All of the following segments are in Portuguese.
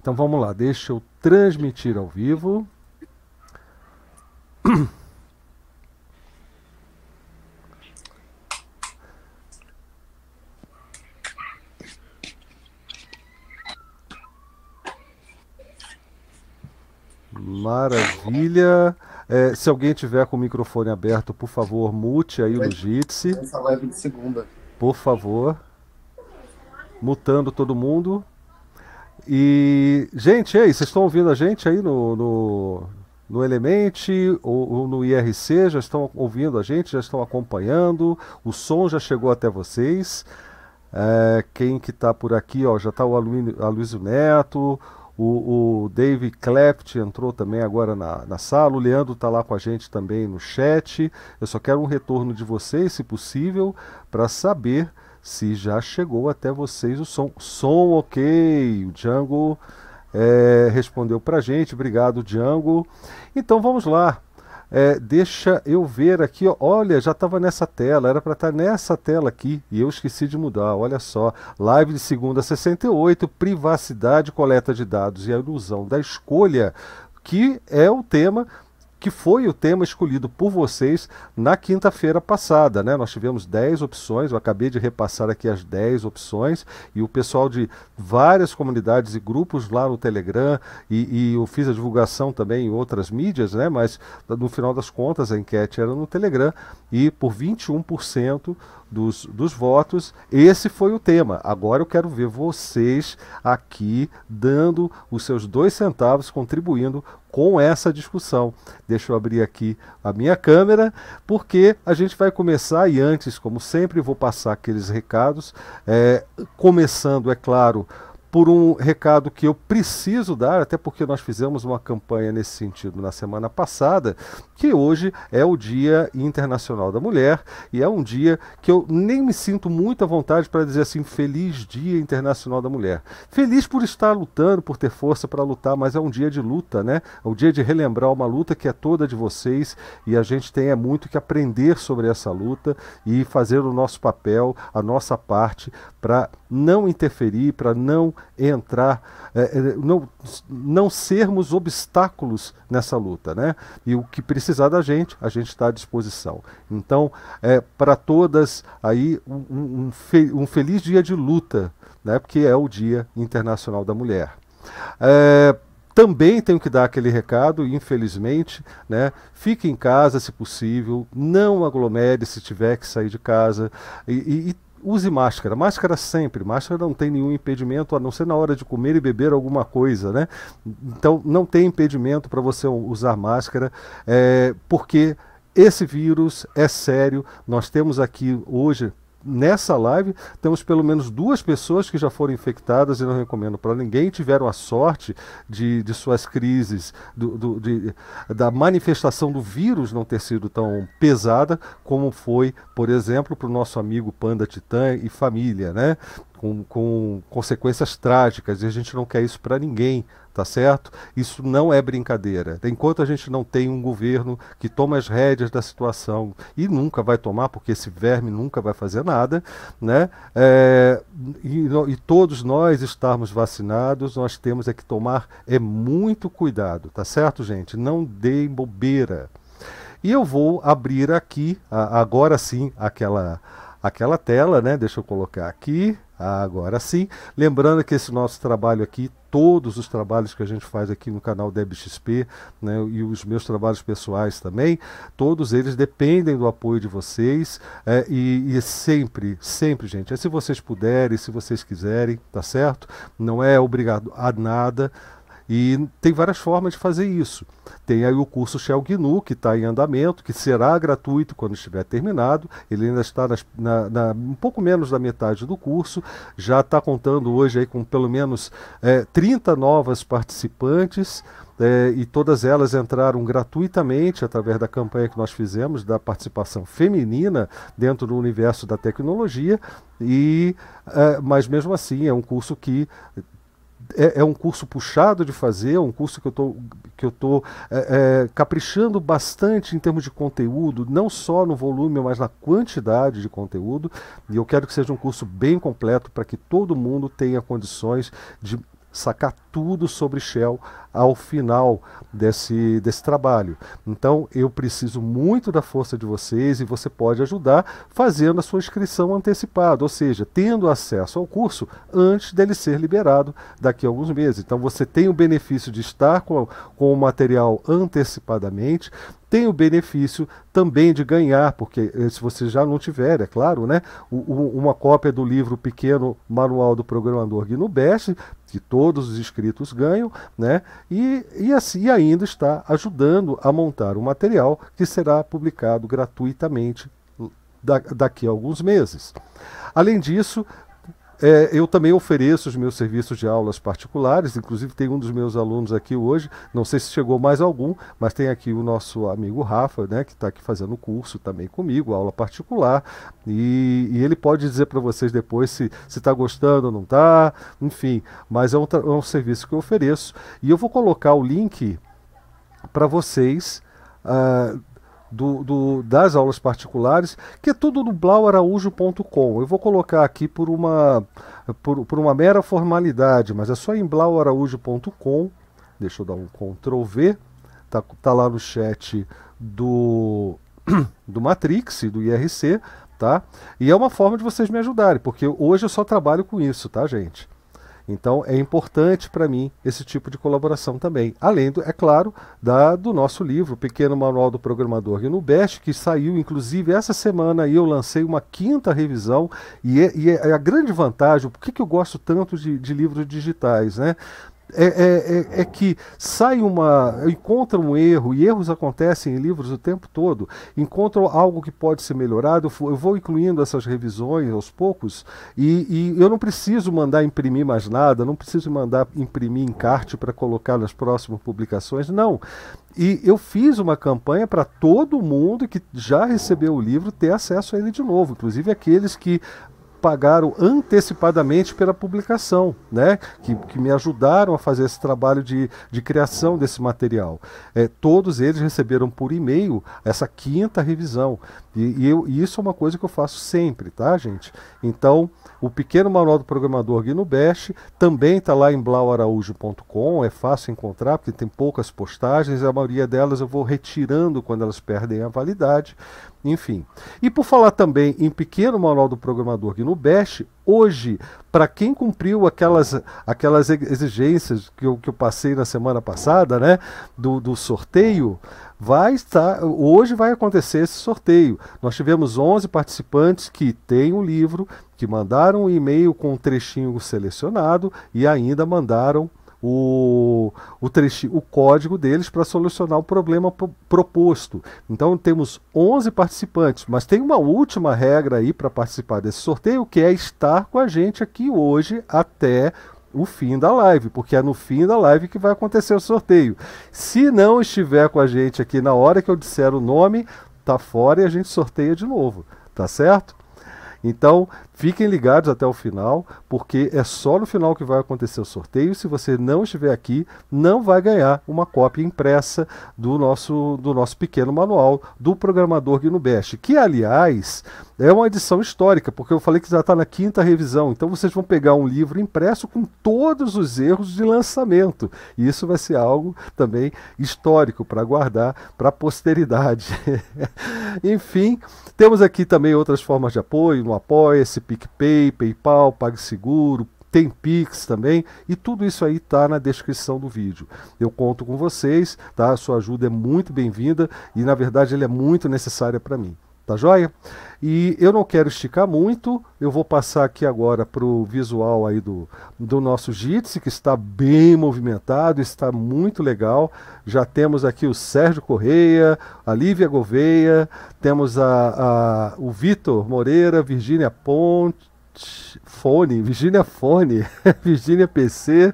Então vamos lá, deixa eu transmitir ao vivo. Maravilha. É, se alguém tiver com o microfone aberto, por favor, mute aí o Jitsi. Essa live de segunda. Por favor. Mutando todo mundo. E, gente, aí, vocês estão ouvindo a gente aí no, no, no Element ou, ou, no IRC? Já estão ouvindo a gente? Já estão acompanhando? O som já chegou até vocês? É, quem que está por aqui? Ó, já está o Aloysio Neto, o, o Dave Cleft entrou também agora na, na sala. O Leandro está lá com a gente também no chat. Eu só quero um retorno de vocês, se possível, para saber se já chegou até vocês o som. Som ok. O Django é, respondeu para gente. Obrigado, Django. Então vamos lá. É, deixa eu ver aqui, ó, olha, já estava nessa tela, era para estar tá nessa tela aqui e eu esqueci de mudar. Olha só, live de segunda 68, privacidade, coleta de dados e a ilusão da escolha, que é o tema que foi o tema escolhido por vocês na quinta-feira passada. Né? Nós tivemos 10 opções, eu acabei de repassar aqui as 10 opções, e o pessoal de várias comunidades e grupos lá no Telegram, e, e eu fiz a divulgação também em outras mídias, né? mas no final das contas a enquete era no Telegram, e por 21% dos, dos votos, esse foi o tema. Agora eu quero ver vocês aqui dando os seus dois centavos, contribuindo com essa discussão. Deixa eu abrir aqui a minha câmera, porque a gente vai começar, e antes, como sempre, vou passar aqueles recados, é, começando, é claro, por um recado que eu preciso dar, até porque nós fizemos uma campanha nesse sentido na semana passada, que hoje é o Dia Internacional da Mulher e é um dia que eu nem me sinto muito à vontade para dizer assim, feliz Dia Internacional da Mulher. Feliz por estar lutando, por ter força para lutar, mas é um dia de luta, né? É um dia de relembrar uma luta que é toda de vocês e a gente tem é muito que aprender sobre essa luta e fazer o nosso papel, a nossa parte para não interferir, para não entrar, é, é, não, não sermos obstáculos nessa luta. Né? E o que precisar da gente, a gente está à disposição. Então, é, para todas aí, um, um, um, feliz dia de luta, né? porque é o Dia Internacional da Mulher. É, também tenho que dar aquele recado, infelizmente, né? Fique em casa se possível, não aglomere se tiver que sair de casa e, e, use máscara. Máscara sempre. Máscara não tem nenhum impedimento, a não ser na hora de comer e beber alguma coisa, né? Então não tem impedimento para você usar máscara, é, porque esse vírus é sério. Nós temos aqui hoje nessa live temos pelo menos duas pessoas que já foram infectadas e não recomendo para ninguém, tiveram a sorte de, de suas crises, do, do, de, da manifestação do vírus não ter sido tão pesada como foi, por exemplo, para o nosso amigo Panda Titã e família, né? Com, com consequências trágicas, e a gente não quer isso para ninguém tá certo? Isso não é brincadeira. Enquanto a gente não tem um governo que toma as rédeas da situação e nunca vai tomar, porque esse verme nunca vai fazer nada, né? É, e, e, todos nós estarmos vacinados, nós temos é que tomar é muito cuidado, tá certo, gente? Não deem bobeira. E eu vou abrir aqui, agora sim, aquela aquela tela, né? Deixa eu colocar aqui. Agora sim, lembrando que esse nosso trabalho aqui, todos os trabalhos que a gente faz aqui no canal DebXP, né, e os meus trabalhos pessoais também, todos eles dependem do apoio de vocês é, e, e, sempre, sempre, gente, é se vocês puderem, se vocês quiserem, tá certo? Não é obrigado a nada. E tem várias formas de fazer isso. Tem aí o curso Shell GNU, que está em andamento, que será gratuito quando estiver terminado. Ele ainda está nas, na, na, um pouco menos da metade do curso. Já está contando hoje aí com pelo menos é, 30 novas participantes. É, e todas elas entraram gratuitamente através da campanha que nós fizemos da participação feminina dentro do universo da tecnologia e é, mas mesmo assim é um curso que é, é, um curso puxado de fazer, é um curso que eu tô, que eu tô é, é, caprichando bastante em termos de conteúdo, não só no volume, mas na quantidade de conteúdo. E eu quero que seja um curso bem completo para que todo mundo tenha condições de sacar tudo sobre Shell ao final desse, desse trabalho. Então eu preciso muito da força de vocês e você pode ajudar fazendo a sua inscrição antecipada, ou seja, tendo acesso ao curso antes dele ser liberado daqui a alguns meses. Então você tem o benefício de estar com, com o material antecipadamente, tem o benefício também de ganhar, porque eh, se você já não tiver, é claro, né, uma cópia do livro Pequeno Manual do Programador GNU Bash, que todos os inscritos ganham, né, e, e assim ainda está ajudando a montar um material que será publicado gratuitamente daqui a alguns meses. Além disso, é, eu também ofereço os meus serviços de aulas particulares, inclusive tem um dos meus alunos aqui hoje, não sei se chegou mais algum, mas tem aqui o nosso amigo Rafa, né, que está aqui fazendo o curso também comigo, aula particular, e, e ele pode dizer para vocês depois se está gostando ou não está, enfim, mas é um, é um serviço que eu ofereço, e eu vou colocar o link para vocês. Uh, do, do, das aulas particulares, que é tudo no blauaraújo.com. Eu vou colocar aqui por uma, por, por uma mera formalidade, mas é só em blauaraújo.com. Deixa eu dar um Ctrl V. Tá, tá lá no chat do, do Matrix do IRC, tá? E é uma forma de vocês me ajudarem, porque hoje eu só trabalho com isso, tá, gente? Então é importante para mim esse tipo de colaboração também. Além, do, é claro, da, do nosso livro, Pequeno Manual do Programador Gnubest, que saiu inclusive essa semana e eu lancei uma quinta revisão. E é, e é a grande vantagem, por que eu gosto tanto de, de livros digitais? Né? É, é, é, é, que sai uma. encontra um erro, e erros acontecem em livros o tempo todo, encontram algo que pode ser melhorado, eu vou incluindo essas revisões aos poucos, e, e eu não preciso mandar imprimir mais nada, não preciso mandar imprimir encarte para colocar nas próximas publicações, não. E eu fiz uma campanha para todo mundo que já recebeu o livro ter acesso a ele de novo, inclusive aqueles que pagaram antecipadamente pela publicação, né? que, que me ajudaram a fazer esse trabalho de, de criação desse material. É, todos eles receberam por e-mail essa quinta revisão. E, e, eu, e isso é uma coisa que eu faço sempre, tá, gente? Então, o pequeno manual do programador Guino Bash também está lá em blauaraújo.com, é fácil encontrar, porque tem poucas postagens, a maioria delas eu vou retirando quando elas perdem a validade. Enfim. E por falar também em pequeno manual do programador Guino Bash, hoje, para quem cumpriu aquelas, aquelas exigências que eu, que eu passei na semana passada, né, do, do sorteio, vai estar, hoje vai acontecer esse sorteio. Nós tivemos 11 participantes que têm o livro, que mandaram um e-mail com um trechinho selecionado e ainda mandaram o, o, o código deles para solucionar o problema proposto. Então temos 11 participantes, mas tem uma última regra aí para participar desse sorteio, que é estar com a gente aqui hoje até o fim da live, porque é no fim da live que vai acontecer o sorteio. Se não estiver com a gente aqui na hora que eu disser o nome, tá fora e a gente sorteia de novo, tá certo? Então, fiquem ligados até o final, porque é só no final que vai acontecer o sorteio. Se você não estiver aqui, não vai ganhar uma cópia impressa do nosso, do nosso pequeno manual do programador GNU-Bash, que, aliás, é uma edição histórica, porque eu falei que já está na quinta revisão. Então, vocês vão pegar um livro impresso com todos os erros de lançamento. E isso vai ser algo também histórico para guardar para a posteridade. Enfim, temos aqui também outras formas de apoio no Apoia-se, PicPay, PayPal, PagSeguro, tem Pix também, e tudo isso aí está na descrição do vídeo. Eu conto com vocês, tá? A sua ajuda é muito bem-vinda e, na verdade, ela é muito necessária para mim. Tá joia? E eu não quero esticar muito, eu vou passar aqui agora para o visual aí do, do nosso Jitsi, que está bem movimentado, está muito legal. Já temos aqui o Sérgio Correia, a Lívia Gouveia, temos a, a o Vitor Moreira, Virgínia Ponte, Fone, Virginia Fone, Virginia PC,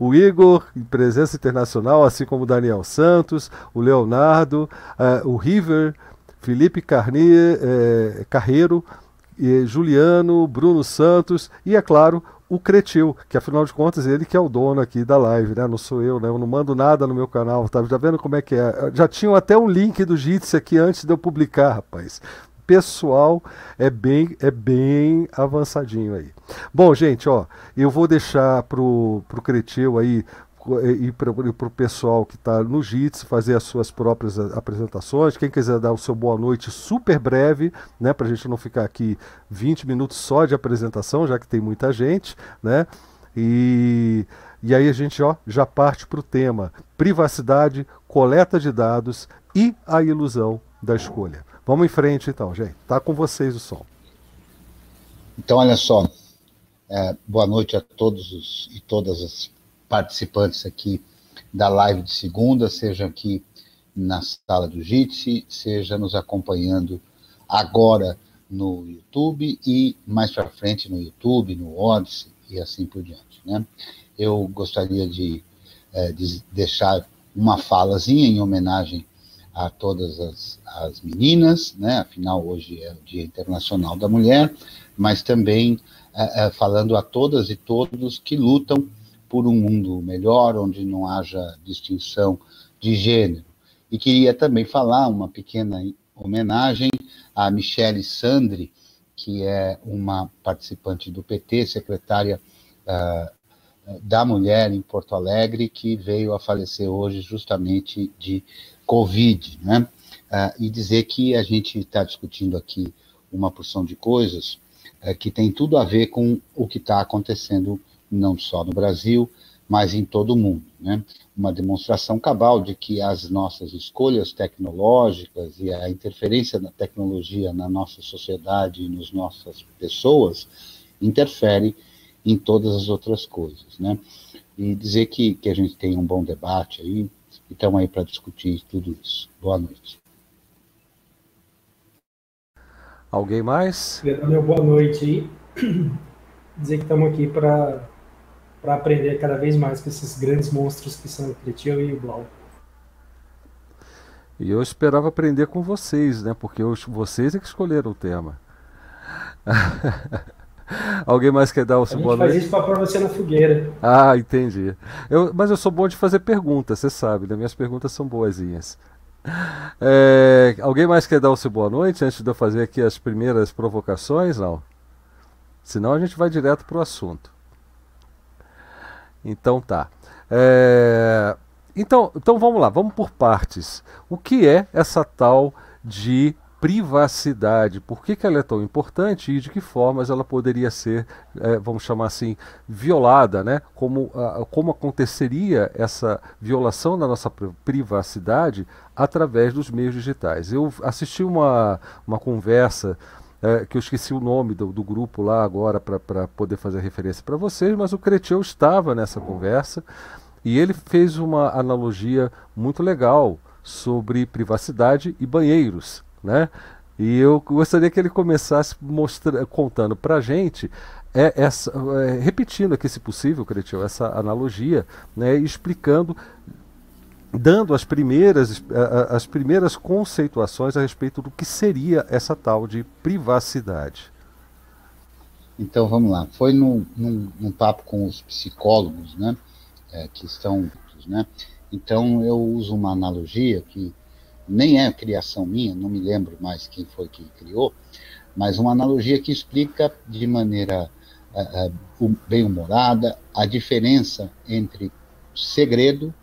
o Igor, presença internacional, assim como o Daniel Santos, o Leonardo, uh, o River, Felipe Carnier, é, Carreiro, Juliano, Bruno Santos e, é claro, o Cretil, que afinal de contas ele que é o dono aqui da live, né? Não sou eu, né? Eu não mando nada no meu canal, tá? Já vendo como é que é? Já tinham até um link do Jitsi aqui antes de eu publicar, rapaz. pessoal é bem, é bem avançadinho aí. Bom, gente, ó, eu vou deixar pro, pro Cretil aí e para o pessoal que está no JITS fazer as suas próprias apresentações. Quem quiser dar o seu boa noite super breve, né, para a gente não ficar aqui 20 minutos só de apresentação, já que tem muita gente, né? E, e aí a gente ó, já parte para o tema privacidade, coleta de dados e a ilusão da escolha. Vamos em frente então, gente. Tá com vocês o som. Então, olha só. É, boa noite a todos os, e todas as participantes aqui da live de segunda, seja aqui na sala do Jitsi, seja nos acompanhando agora no YouTube e mais para frente no YouTube, no Odyssey e assim por diante. Né? Eu gostaria de, é, de deixar uma falazinha em homenagem a todas as, as meninas, né? afinal hoje é o Dia Internacional da Mulher, mas também é, é, falando a todas e todos que lutam por um mundo melhor, onde não haja distinção de gênero. E queria também falar uma pequena homenagem a Michele Sandri, que é uma participante do PT, secretária uh, da Mulher em Porto Alegre, que veio a falecer hoje justamente de Covid, né? Uh, e dizer que a gente está discutindo aqui uma porção de coisas uh, que tem tudo a ver com o que está acontecendo não só no Brasil, mas em todo o mundo. Né? Uma demonstração cabal de que as nossas escolhas tecnológicas e a interferência da tecnologia na nossa sociedade e nas nossas pessoas interfere em todas as outras coisas. Né? E dizer que, que a gente tem um bom debate aí, e estamos aí para discutir tudo isso. Boa noite. Alguém mais? Meu boa noite aí. Dizer que estamos aqui para para aprender cada vez mais com esses grandes monstros que são o Cretil e o Blau. E eu esperava aprender com vocês, né? Porque eu, vocês é que escolheram o tema. Alguém mais quer dar o seu boa noite? faz isso para você na fogueira. Ah, entendi. Eu, mas eu sou bom de fazer perguntas, você sabe, né? Minhas perguntas são boazinhas. É, alguém mais quer dar o seu boa noite antes de eu fazer aqui as primeiras provocações? Não. Senão a gente vai direto para o assunto. Então tá. É... Então, então vamos lá, vamos por partes. O que é essa tal de privacidade? Por que, que ela é tão importante e de que formas ela poderia ser, é, vamos chamar assim, violada, né? Como, a, como aconteceria essa violação da nossa privacidade através dos meios digitais? Eu assisti uma, uma conversa é, que eu esqueci o nome do, do grupo lá agora para poder fazer referência para vocês, mas o Cretil estava nessa conversa e ele fez uma analogia muito legal sobre privacidade e banheiros, né? E eu gostaria que ele começasse mostra, contando para a gente, é, essa, é, repetindo aqui, se possível, Cretil, essa analogia, né, explicando dando as primeiras, as primeiras conceituações a respeito do que seria essa tal de privacidade. Então vamos lá. Foi num, num, num papo com os psicólogos, né, é, que estão, né. Então eu uso uma analogia que nem é criação minha, não me lembro mais quem foi que criou, mas uma analogia que explica de maneira é, é, bem humorada a diferença entre segredo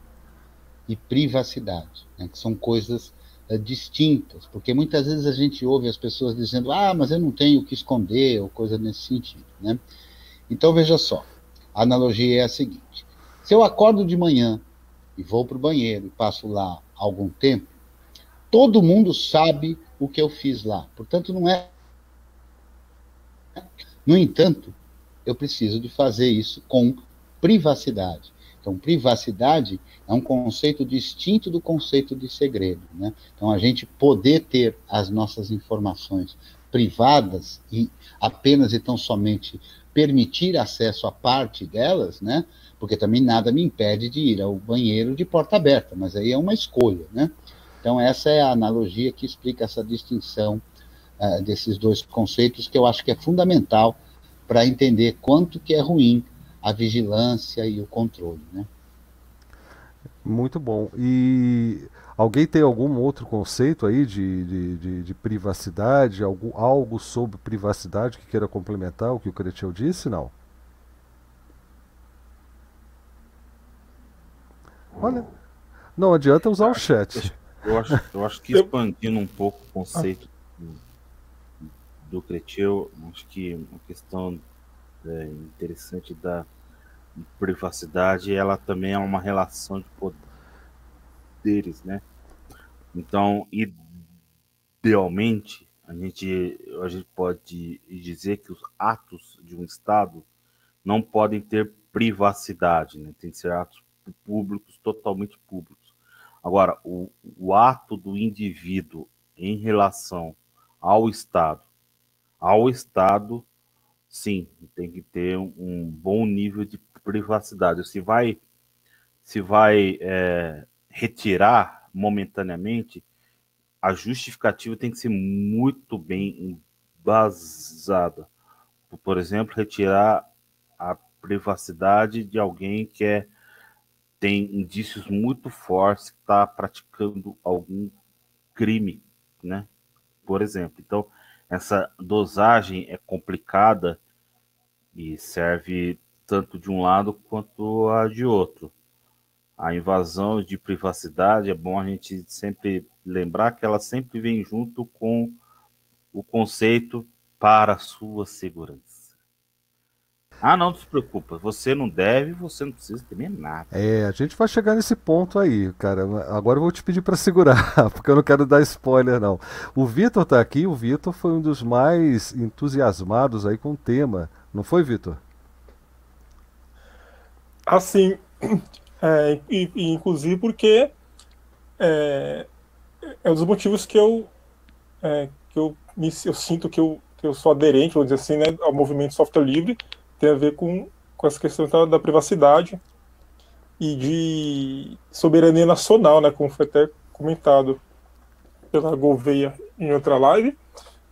e privacidade, né, que são coisas uh, distintas, porque muitas vezes a gente ouve as pessoas dizendo, ah, mas eu não tenho o que esconder, ou coisa nesse sentido. Né? Então veja só, a analogia é a seguinte: se eu acordo de manhã e vou para o banheiro e passo lá algum tempo, todo mundo sabe o que eu fiz lá, portanto não é. No entanto, eu preciso de fazer isso com privacidade. Então, privacidade é um conceito distinto do conceito de segredo. Né? Então, a gente poder ter as nossas informações privadas e apenas e tão somente permitir acesso a parte delas, né? Porque também nada me impede de ir ao banheiro de porta aberta, mas aí é uma escolha, né? Então essa é a analogia que explica essa distinção uh, desses dois conceitos que eu acho que é fundamental para entender quanto que é ruim a vigilância e o controle, né? Muito bom. E alguém tem algum outro conceito aí de, de, de, de privacidade, algo, algo sobre privacidade que queira complementar o que o Cretil disse? Não. Olha, não adianta usar o chat. Eu acho, eu acho que expandindo um pouco o conceito do, do Cretil, acho que uma questão é, interessante da privacidade, ela também é uma relação de poderes, né? Então, idealmente, a gente, a gente pode dizer que os atos de um Estado não podem ter privacidade, né? Tem que ser atos públicos, totalmente públicos. Agora, o, o ato do indivíduo em relação ao Estado, ao Estado, sim, tem que ter um, bom nível de privacidade. Se vai, se vai é, retirar momentaneamente, a justificativa tem que ser muito bem embasada. Por exemplo, retirar a privacidade de alguém que é, tem indícios muito fortes que está praticando algum crime, né? Por exemplo. Então, essa dosagem é complicada e serve tanto de um lado quanto a de outro. A invasão de privacidade é bom a gente sempre lembrar que ela sempre vem junto com o conceito para a sua segurança. Ah, não se preocupa, você não deve, você não precisa temer nada. É, a gente vai chegar nesse ponto aí, cara. Agora eu vou te pedir para segurar, porque eu não quero dar spoiler não. O Vitor tá aqui, o Vitor foi um dos mais entusiasmados aí com o tema, não foi, Vitor? Assim, é, e, e, inclusive porque é, é um dos motivos que eu, é, que eu, me, eu sinto que eu, que eu sou aderente, vou dizer assim, né, ao movimento software livre, tem a ver com, com essa questão da, da privacidade e de soberania nacional, né, como foi até comentado pela Gouveia em outra live,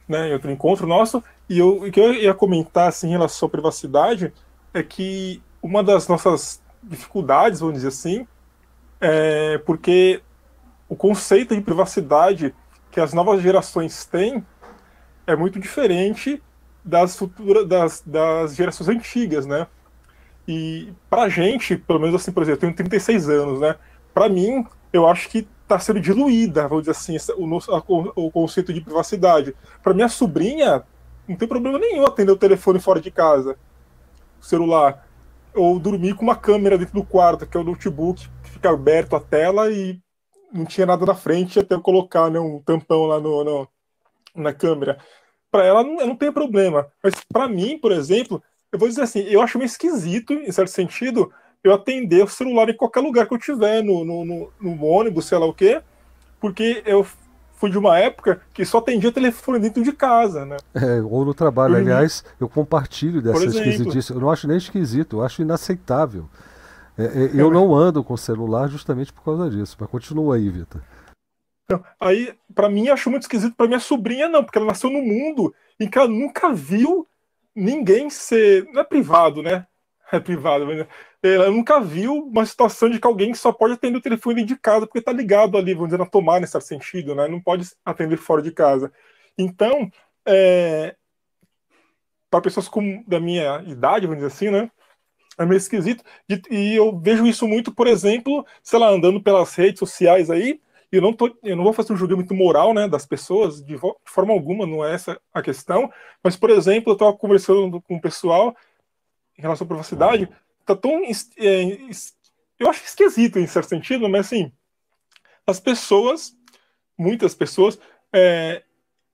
né, em outro encontro nosso, e eu, o que eu ia comentar assim, em relação à privacidade é que uma das nossas dificuldades, vamos dizer assim, é porque o conceito de privacidade que as novas gerações têm é muito diferente das futuras das, das gerações antigas, né? E pra gente, pelo menos assim, por exemplo, eu tenho 36 anos, né? Pra mim, eu acho que está sendo diluída, vamos dizer assim, o, nosso, o conceito de privacidade. Para minha sobrinha, não tem problema nenhum atender o telefone fora de casa, o celular ou dormir com uma câmera dentro do quarto, que é o notebook, que fica aberto a tela e não tinha nada na frente até eu colocar né, um tampão lá no, no na câmera. Para ela não, não tem problema. Mas para mim, por exemplo, eu vou dizer assim, eu acho meio esquisito, em certo sentido, eu atender o celular em qualquer lugar que eu tiver, no, no, no, no ônibus, sei lá o quê, porque eu fui de uma época que só atendia telefone dentro de casa, né? É, ou no trabalho. Uhum. Aliás, eu compartilho dessa esquisitice. Eu não acho nem esquisito, eu acho inaceitável. É, é, eu não ando com celular justamente por causa disso. Mas continua aí, Vitor. Então, aí, para mim, acho muito esquisito. Para minha sobrinha, não, porque ela nasceu no mundo em que ela nunca viu ninguém ser. Não é privado, né? É privado, mas ela nunca viu uma situação de que alguém só pode atender o telefone de casa porque está ligado ali, vamos dizer, na tomada nesse sentido, né? Não pode atender fora de casa. Então, é, para pessoas com, da minha idade, vamos dizer assim, né? É meio esquisito. E, eu vejo isso muito, por exemplo, sei lá, andando pelas redes sociais aí. E eu não, tô, eu não vou fazer um julgamento moral né, das pessoas, de, forma alguma, não é essa a questão. Mas, por exemplo, eu estava conversando com o pessoal em relação à privacidade tá tão. É, eu acho esquisito em certo sentido, mas assim, as pessoas, muitas pessoas, é,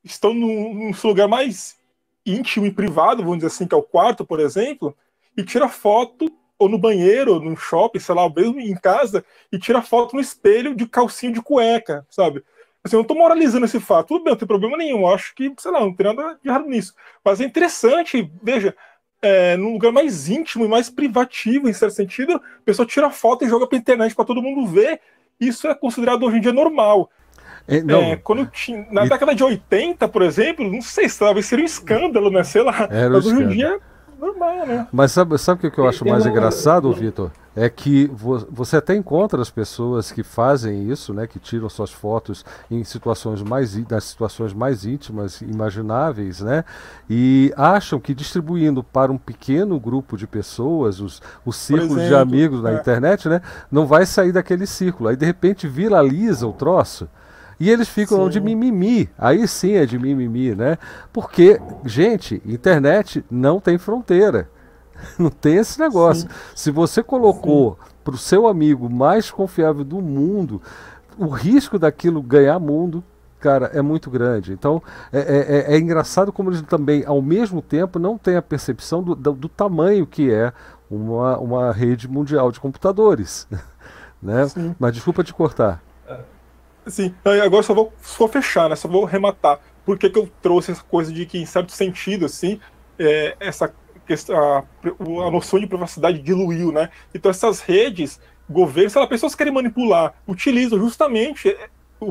estão num, num lugar mais íntimo e privado, vamos dizer assim, que é o quarto, por exemplo, e tira foto, ou no banheiro, ou no shopping, sei lá, mesmo em casa, e tira foto no espelho de calcinha de cueca, sabe? Assim, eu não tô moralizando esse fato. Tudo bem, não tem problema nenhum. Eu acho que, sei lá, não tem nada de errado nisso. Mas é interessante, veja, é, num lugar mais íntimo e mais privativo, em certo sentido, a pessoa tira foto e joga pra internet para todo mundo ver. Isso é considerado hoje em dia normal. É, é, quando tinha, na e... década de 80, por exemplo, não sei se talvez seria um escândalo, né? Sei lá. Era mas hoje em dia normal, né? Mas sabe, sabe o que eu acho mais engraçado, Vitor? é que você até encontra as pessoas que fazem isso, né, que tiram suas fotos em situações mais nas situações mais íntimas imagináveis, né, e acham que distribuindo para um pequeno grupo de pessoas, os, o círculo de amigos na é. internet, né, não vai sair daquele círculo. Aí de repente viraliza o troço. E eles ficam sim. de mimimi. Aí sim é de mimimi, né? Porque, gente, internet não tem fronteira. Não tem esse negócio. Sim. Se você colocou para o seu amigo mais confiável do mundo, o risco daquilo ganhar mundo, cara, é muito grande. Então é, é, é, é engraçado como eles também, ao mesmo tempo, não têm a percepção do, do, do tamanho que é uma, uma rede mundial de computadores. né? Mas desculpa te cortar. Sim, agora só vou, só fechar, né? Só vou rematar. Por que, que eu trouxe essa coisa de que, em certo sentido, assim, é, essa a, a noção de privacidade diluiu, né? Então essas redes, governos, sei lá, pessoas querem manipular, utilizam justamente é,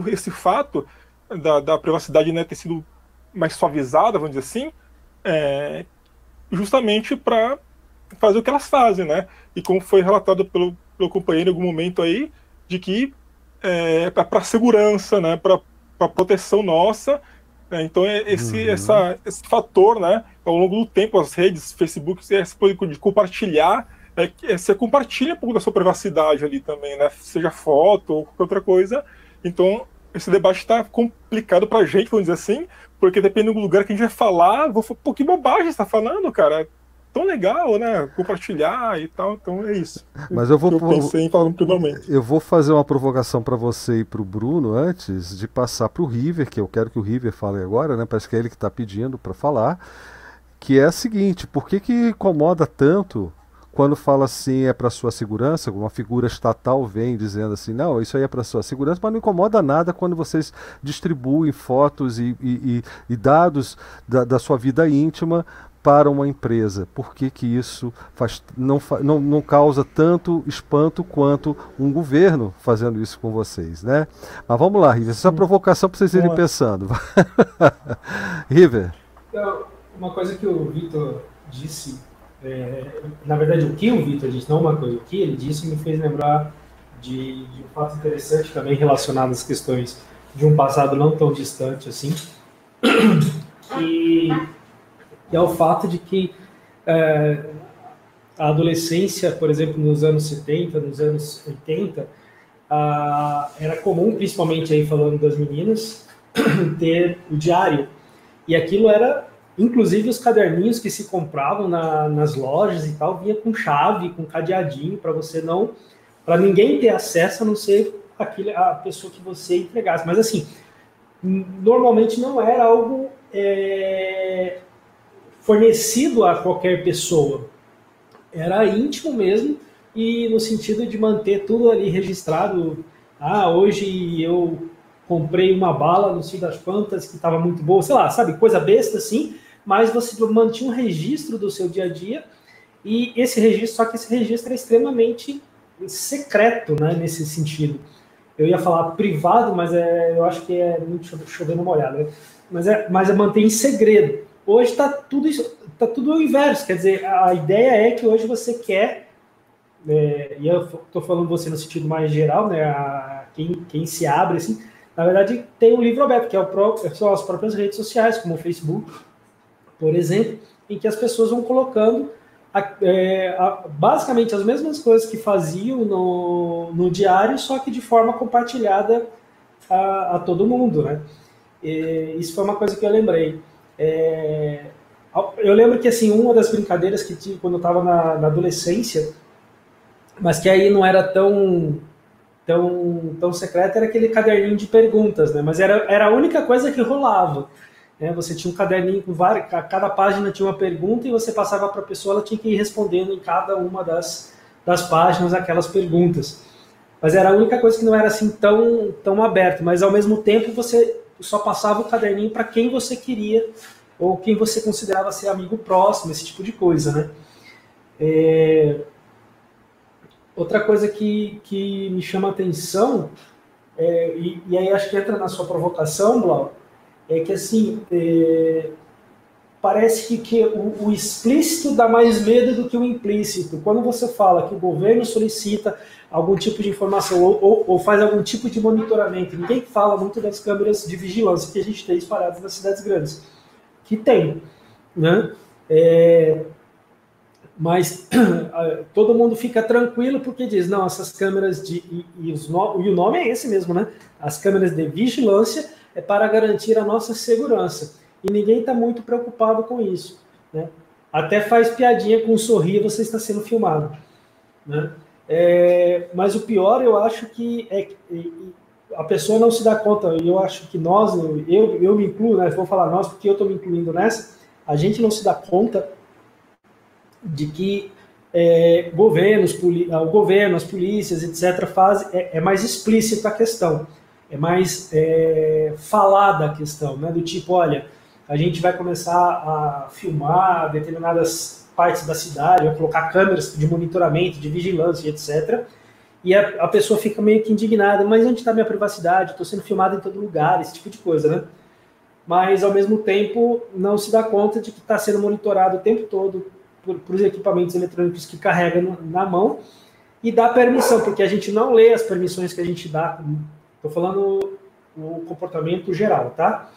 esse fato da, da privacidade né, ter sido mais suavizada, vamos dizer assim, é, justamente para fazer o que elas fazem, né? E como foi relatado pelo, pelo companheiro em algum momento aí, de que é para segurança, né? Para proteção nossa, é, então, é esse, uhum. essa, esse fator, né, ao longo do tempo, as redes, Facebook, esse poder de compartilhar, é, é, você compartilha um pouco da sua privacidade ali também, né, seja foto ou qualquer outra coisa. Então, esse debate está complicado para a gente, vamos dizer assim, porque dependendo do lugar que a gente vai falar, vou falar, pô, que bobagem você está falando, cara tão legal, né? Compartilhar e tal. Então é isso. Mas eu vou. Eu pensei em falar no Eu vou fazer uma provocação para você e para o Bruno antes de passar para o River, que eu quero que o River fale agora, né? Parece que é ele que está pedindo para falar. Que é a seguinte: por que, que incomoda tanto quando fala assim é para sua segurança, uma figura estatal vem dizendo assim, não, isso aí é para sua segurança, mas não incomoda nada quando vocês distribuem fotos e, e, e dados da, da, sua vida íntima para uma empresa? Por que, que isso faz, não, não, não causa tanto espanto quanto um governo fazendo isso com vocês, né? Mas vamos lá, River, essa é uma provocação para vocês irem pensando. River. Então, uma coisa que o Vitor disse, é, na verdade o que o Vitor disse, não uma coisa, o que ele disse me fez lembrar de, de um fato interessante também relacionado às questões de um passado não tão distante assim. E que é o fato de que é, a adolescência, por exemplo, nos anos 70, nos anos 80, ah, era comum, principalmente aí falando das meninas, ter o diário. E aquilo era, inclusive, os caderninhos que se compravam na, nas lojas e tal, vinha com chave, com cadeadinho, para você não. para ninguém ter acesso a não ser aquele, a pessoa que você entregasse. Mas, assim, normalmente não era algo é, fornecido a qualquer pessoa. Era íntimo mesmo e no sentido de manter tudo ali registrado. Ah, hoje eu comprei uma bala, não sei das quantas, que estava muito boa, sei lá, sabe, coisa besta assim, mas você mantinha um registro do seu dia a dia e esse registro, só que esse registro é extremamente secreto, né, nesse sentido. Eu ia falar privado, mas é, eu acho que é muito chovendo molhado, né? mas é, mas é manter em segredo. Hoje está tudo isso, tá tudo o inverso. Quer dizer, a ideia é que hoje você quer, é, e eu estou falando você no sentido mais geral, né? A, quem, quem se abre assim, na verdade tem um livro aberto que é o próprio, são as próprias redes sociais, como o Facebook, por exemplo, em que as pessoas vão colocando a, é, a, basicamente as mesmas coisas que faziam no, no diário, só que de forma compartilhada a, a todo mundo, né? E isso foi uma coisa que eu lembrei. É, eu lembro que assim uma das brincadeiras que tinha quando eu estava na, na, adolescência, mas que aí não era tão tão tão secreta, era aquele caderninho de perguntas, né? Mas era, era a única coisa que rolava. Né? Você tinha um caderninho com várias, cada página tinha uma pergunta e você passava para a pessoa, ela tinha que ir respondendo em cada uma das, das páginas aquelas perguntas. Mas era a única coisa que não era assim tão tão aberto, mas ao mesmo tempo você só passava o caderninho para quem você queria ou quem você considerava ser amigo próximo, esse tipo de coisa, né? É... Outra coisa que, que me chama atenção, é, e, e, aí acho que entra na sua provocação, Blau, é que assim, é, parece que, que o, o, explícito dá mais medo do que o implícito. Quando você fala que o governo solicita algum tipo de informação ou, ou, ou, faz algum tipo de monitoramento, ninguém fala muito das câmeras de vigilância que a gente tem espalhadas nas cidades grandes. Que tem, né? É, mas todo mundo fica tranquilo porque diz, não, essas câmeras de. E, e, no, e o nome é esse mesmo, né? As câmeras de vigilância é para garantir a nossa segurança. E ninguém está muito preocupado com isso. Né? Até faz piadinha com um sorrir você está sendo filmado. Né? É, mas o pior, eu acho que é a pessoa não se dá conta, e eu acho que nós, eu, eu me incluo, né? Vou falar nós porque eu estou me incluindo nessa, a gente não se dá conta de que é, governos, o governo, as polícias, etc., faz, é, é mais explícita a questão, é mais é, falada a questão, né? do tipo, olha, a gente vai começar a filmar determinadas partes da cidade, vai colocar câmeras de monitoramento, de vigilância, etc., e a, a pessoa fica meio que indignada, mas onde está minha privacidade? Estou sendo filmado em todo lugar, esse tipo de coisa, né? Mas, ao mesmo tempo, não se dá conta de que está sendo monitorado o tempo todo por, por os equipamentos eletrônicos que carrega no, na mão e dá permissão, porque a gente não lê as permissões que a gente dá. Estou falando o comportamento geral, tá?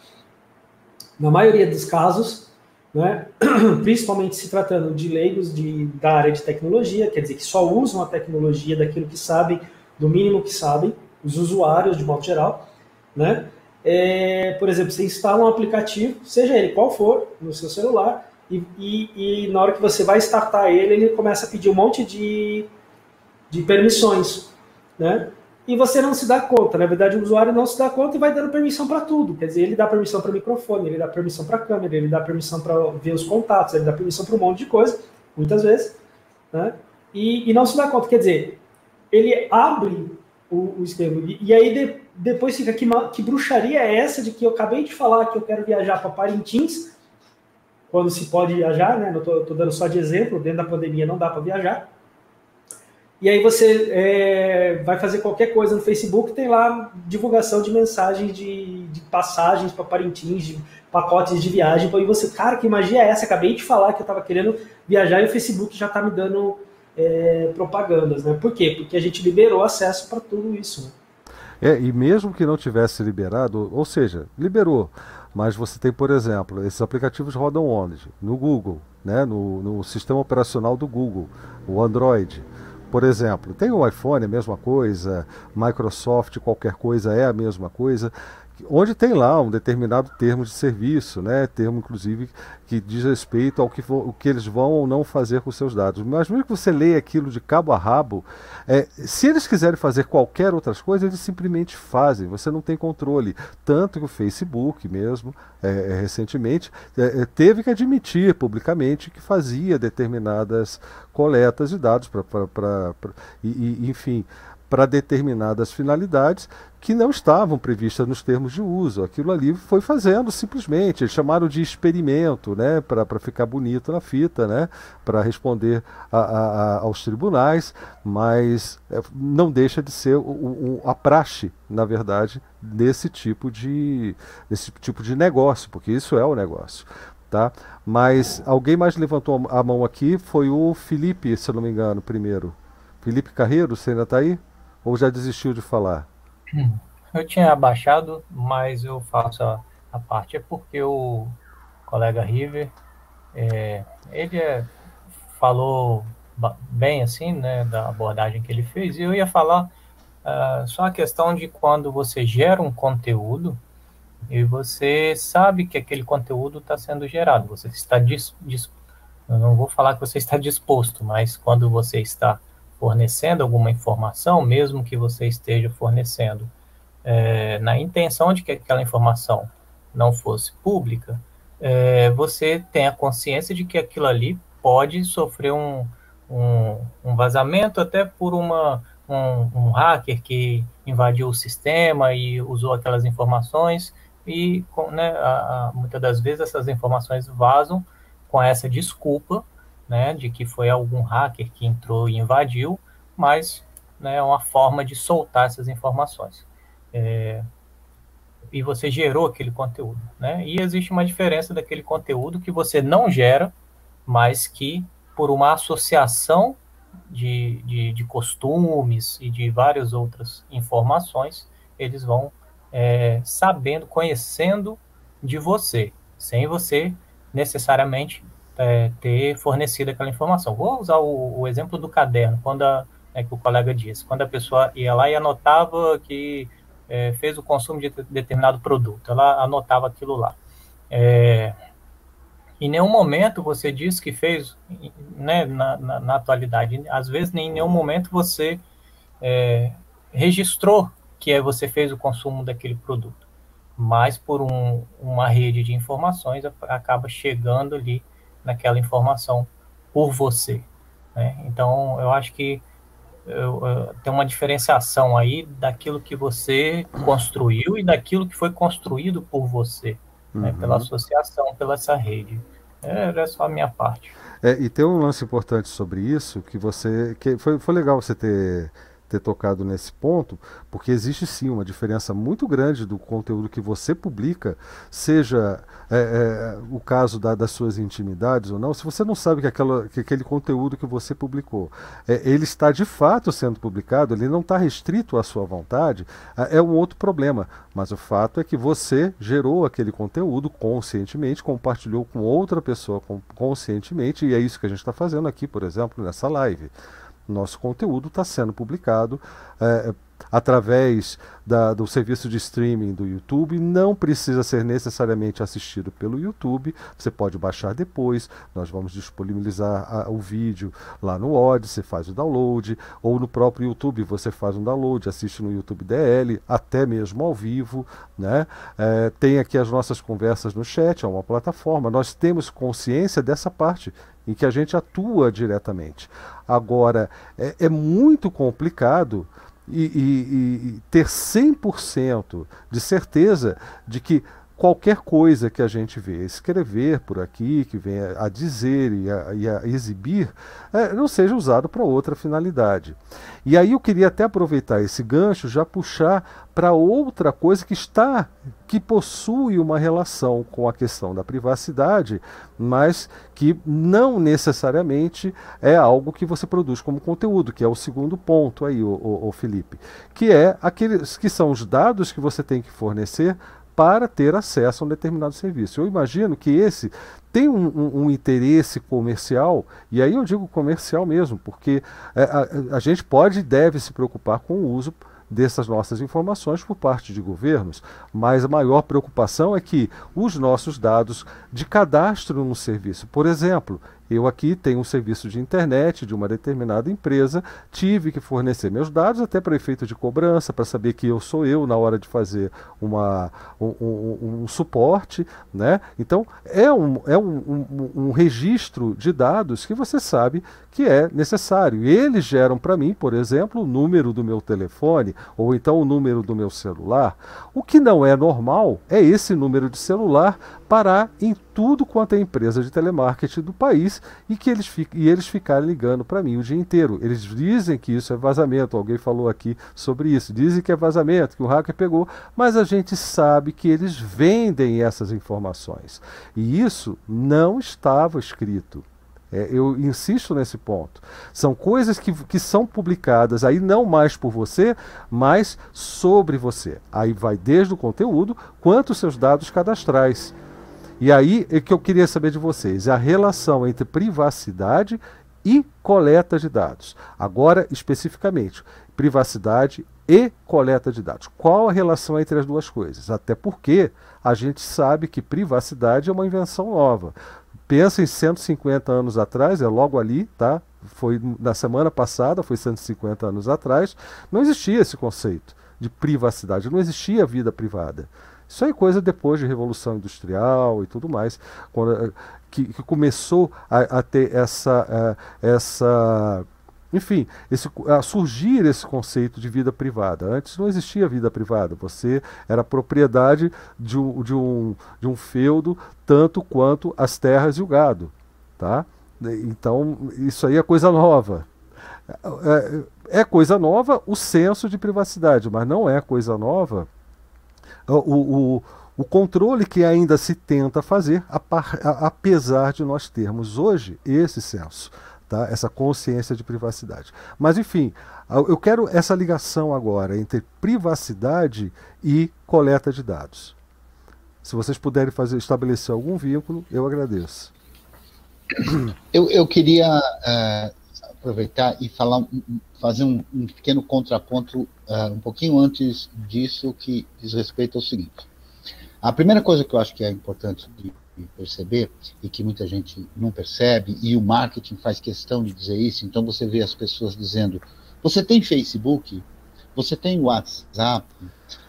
Na maioria dos casos, né, principalmente se tratando de leigos de, da área de tecnologia, quer dizer, que só usam a tecnologia daquilo que sabem, do mínimo que sabem, os usuários de modo geral, né? É, por exemplo, você instala um aplicativo, seja ele qual for, no seu celular, e, e, e, na hora que você vai startar ele, ele começa a pedir um monte de, de permissões, né? E você não se dá conta, na verdade o usuário não se dá conta e vai dando permissão para tudo. Quer dizer, ele dá permissão para microfone, ele dá permissão para câmera, ele dá permissão para ver os contatos, ele dá permissão para um monte de coisa, muitas vezes, né? E, e, não se dá conta, quer dizer, ele abre o, o esquema e, e aí de, depois fica que, que bruxaria é essa de que eu acabei de falar que eu quero viajar para Parintins quando se pode viajar, né? Estou dando só de exemplo, dentro da pandemia não dá para viajar. E aí você é, vai fazer qualquer coisa no Facebook, tem lá divulgação de mensagens de, de passagens para Parintins, de pacotes de viagem. E você, cara, que magia é essa? Acabei de falar que eu estava querendo viajar e o Facebook já está me dando é, propagandas, né? Por quê? Porque a gente liberou acesso para tudo isso. Né? É, e mesmo que não tivesse liberado, ou seja, liberou, mas você tem, por exemplo, esses aplicativos rodam onde? No Google, né? no, no sistema operacional do Google, o Android. Por exemplo, tem o iPhone, a mesma coisa, Microsoft, qualquer coisa é a mesma coisa onde tem lá um determinado termo de serviço, né? termo inclusive que diz respeito ao que, o que eles vão ou não fazer com seus dados. Mas mesmo que você leia aquilo de cabo a rabo, é, se eles quiserem fazer qualquer outras coisas, eles simplesmente fazem, você não tem controle. Tanto que o Facebook mesmo, é, é recentemente, é, é, teve que admitir publicamente que fazia determinadas coletas de dados para, enfim, para determinadas finalidades que não estavam previstas nos termos de uso. Aquilo ali foi fazendo simplesmente. Eles chamaram de experimento, né, para ficar bonito na fita, né, para responder a, a, aos tribunais, mas é, não deixa de ser o, o, a praxe, na verdade, desse tipo de, desse tipo de negócio, porque isso é o negócio. Tá? Mas alguém mais levantou a mão aqui, foi o Felipe, se eu não me engano, primeiro. Felipe Carreiro, você ainda está aí? Ou já desistiu de falar? Eu tinha abaixado, mas eu faço a, a parte. É porque o colega River, é, ele é, falou bem assim, né, da abordagem que ele fez, e eu ia falar uh, só a questão de quando você gera um conteúdo e você sabe que aquele conteúdo está sendo gerado, você está dis, dis, não vou falar que você está disposto, mas quando você está fornecendo alguma informação, mesmo que você esteja fornecendo é, na intenção de que aquela informação não fosse pública, é, você tem a consciência de que aquilo ali pode sofrer um, um, um vazamento até por uma, um, um, hacker que invadiu o sistema e usou aquelas informações e né, a, a, muitas das vezes essas informações vazam com essa desculpa né, de que foi algum hacker que entrou e invadiu, mas né, é uma forma de soltar essas informações. É, e você gerou aquele conteúdo, né? E existe uma diferença daquele conteúdo que você não gera, mas que por uma associação de, de, de costumes e de várias outras informações, eles vão é, sabendo, conhecendo de você, sem você necessariamente é, ter fornecido aquela informação. Vou usar o, o exemplo do caderno, quando a, é, que o colega disse, quando a pessoa ia lá e anotava que é, fez o consumo de determinado produto, ela anotava aquilo lá. É, em nenhum momento você disse que fez, né, na, na, na atualidade, às vezes em nenhum momento você é, registrou que é você fez o consumo daquele produto, mas por um, uma rede de informações acaba chegando ali naquela informação por você. Né? Então, eu acho que eu, eu, tem uma diferenciação aí daquilo que você construiu e daquilo que foi construído por você, né? uhum. né? pela associação, pela essa rede. Era só a minha parte. É, e tem um lance importante sobre isso que você. que foi, foi legal você ter ter tocado nesse ponto, porque existe sim uma diferença muito grande do conteúdo que você publica, seja é, é, o caso da, das suas intimidades ou não, se você não sabe que, aquela, que aquele conteúdo que você publicou, é, ele está de fato sendo publicado, ele não está restrito à sua vontade, é, é um outro problema. Mas o fato é que você gerou aquele conteúdo conscientemente, compartilhou com outra pessoa conscientemente, e é isso que a gente está fazendo aqui, por exemplo, nessa live. Nosso conteúdo está sendo publicado é, através da, do serviço de streaming do YouTube. Não precisa ser necessariamente assistido pelo YouTube. Você pode baixar depois. Nós vamos disponibilizar a, o vídeo lá no Odyssey, faz o download, ou no próprio YouTube você faz um download, assiste no YouTube DL, até mesmo ao vivo. Né? É, tem aqui as nossas conversas no chat, é uma plataforma. Nós temos consciência dessa parte em que a gente atua diretamente. Agora, é, é muito complicado e, e, e ter 100% de certeza de que qualquer coisa que a gente vê escrever por aqui, que venha a dizer e a, e a exibir, é, não seja usado para outra finalidade. E aí eu queria até aproveitar esse gancho, já puxar para outra coisa que está, que possui uma relação com a questão da privacidade, mas que não necessariamente é algo que você produz como conteúdo, que é o segundo ponto aí, o, o, o Felipe, que é aqueles que são os dados que você tem que fornecer para ter acesso a um determinado serviço. Eu imagino que esse tem um, um, um, interesse comercial, e aí eu digo comercial mesmo, porque é, a, a, gente pode e deve se preocupar com o uso dessas nossas informações por parte de governos, mas a maior preocupação é que os nossos dados de cadastro no serviço, por exemplo, eu aqui tenho um serviço de internet de uma determinada empresa, tive que fornecer meus dados até para efeito de cobrança, para saber que eu sou eu na hora de fazer uma, um, um, um suporte. Né? Então, é, um, é um, um, registro de dados que você sabe que é necessário. Eles geram para mim, por exemplo, o número do meu telefone ou então o número do meu celular. O que não é normal é esse número de celular parar em tudo quanto é empresa de telemarketing do país e que eles, e eles ficarem ligando para mim o dia inteiro. Eles dizem que isso é vazamento, alguém falou aqui sobre isso, dizem que é vazamento, que o hacker pegou, mas a gente sabe que eles vendem essas informações. E isso não estava escrito. É, eu insisto nesse ponto. São coisas que, que são publicadas aí não mais por você, mas sobre você. Aí vai desde o conteúdo quanto os seus dados cadastrais. E aí é que eu queria saber de vocês, a relação entre privacidade e coleta de dados. Agora, especificamente, privacidade e coleta de dados. Qual a relação entre as duas coisas? Até porque a gente sabe que privacidade é uma invenção nova. Pensa em 150 anos atrás, é logo ali, tá? Foi na semana passada, foi 150 anos atrás, não existia esse conceito de privacidade, não existia vida privada. Isso aí é coisa depois de Revolução Industrial e tudo mais, quando, eh, que, que começou a, a, ter essa, uh, essa enfim, esse, a surgir esse conceito de vida privada. Antes não existia vida privada, você era propriedade de um, de um, de um feudo tanto quanto as terras e o gado. Tá? Então, isso aí é coisa nova. É, é coisa nova o senso de privacidade, mas não é coisa nova o, o, o controle que ainda se tenta fazer, apesar de nós termos hoje esse senso, tá? essa consciência de privacidade. Mas, enfim, eu quero essa ligação agora entre privacidade e coleta de dados. Se vocês puderem fazer, estabelecer algum vínculo, eu agradeço. Eu, eu queria uh, aproveitar e falar, fazer um, um pequeno contraponto uh, um pouquinho antes disso, que diz respeito ao seguinte. A primeira coisa que eu acho que é importante de perceber e que muita gente não percebe, e o marketing faz questão de dizer isso, então você vê as pessoas dizendo: você tem Facebook, você tem WhatsApp,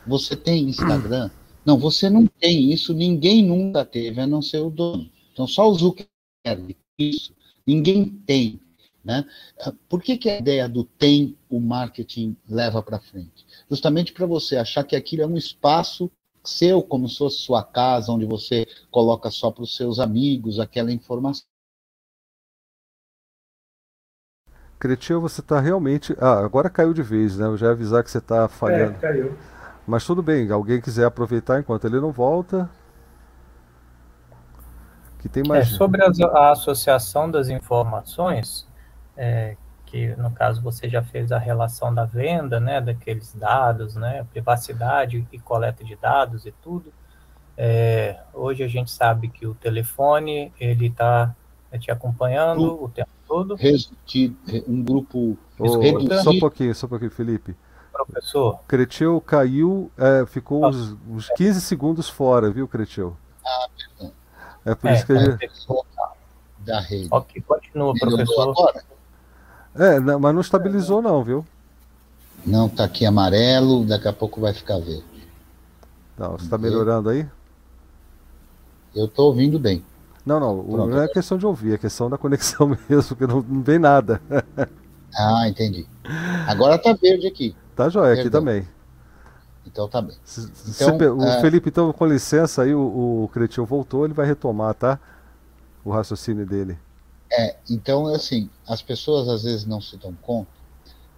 você tem Instagram. Não, você não tem isso, ninguém nunca teve, a não ser o dono. Então, só o Zuckerberg, isso, ninguém tem. Né? Por que, que a ideia do tem o marketing leva para frente? Justamente para você achar que aquilo é um espaço seu, como se fosse sua casa, onde você coloca só para os seus amigos aquela informação. Cretil, você está realmente. Ah, agora caiu de vez, né? Eu já ia avisar que você está falhando. É, caiu. Mas tudo bem, alguém quiser aproveitar enquanto ele não volta. Que tem mais. É, sobre a, associação das informações, é, que no caso você já fez a relação da venda, né, daqueles dados, né, privacidade e coleta de dados e tudo. É, hoje a gente sabe que o telefone ele está te acompanhando um, o tempo todo. Um grupo. Oh, só um pouquinho, só um pouquinho, Felipe. Professor. Cretil caiu, é, ficou uns, uns 15 segundos fora, viu, Cretil? Ah, perdão. É por é, isso que ele. Da rede. Ok, continua, professor. Agora? É, não, mas não estabilizou não, viu? Não, tá aqui amarelo, daqui a pouco vai ficar verde. Não, você está melhorando aí? Eu estou ouvindo bem. Não, não, Pronto. não é questão de ouvir, é questão da conexão mesmo, porque não, não vem nada. ah, entendi. Agora tá verde aqui. Tá jóia, aqui também. Então tá bem. Então, o é... Felipe, então, com licença aí, o, o Cretil voltou, ele vai retomar, tá? O raciocínio dele. É, então, assim, as pessoas às vezes não se dão conta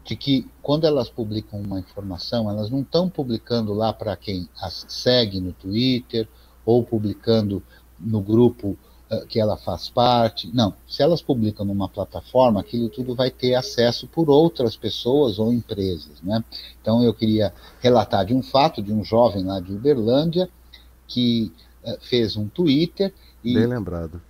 de que quando elas publicam uma informação, elas não estão publicando lá para quem as segue no Twitter ou publicando no grupo uh, que ela faz parte. Não, se elas publicam numa plataforma, aquilo tudo vai ter acesso por outras pessoas ou empresas, né? Então eu queria relatar de um fato de um jovem lá de Uberlândia que uh, fez um Twitter e Bem lembrado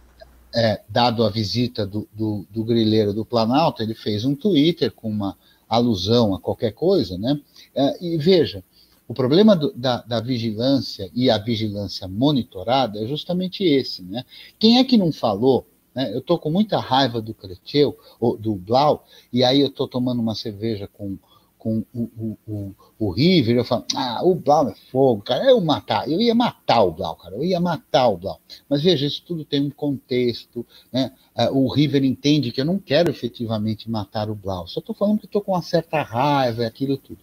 é, dado a visita do, do, do grileiro do Planalto, ele fez um Twitter com uma alusão a qualquer coisa, né? É, e veja, o problema do, da, da, vigilância e a vigilância monitorada é justamente esse, né? Quem é que não falou? Né? Eu estou com muita raiva do Creteu, ou do Blau, e aí eu estou tomando uma cerveja com com o, o, o, o River, eu falo, ah, o Blau é fogo, cara, eu matar, eu ia matar o Blau, cara, eu ia matar o Blau. Mas veja, isso tudo tem um contexto, né? Ah, o River entende que eu não quero efetivamente matar o Blau, só estou falando que estou com uma certa raiva, aquilo tudo.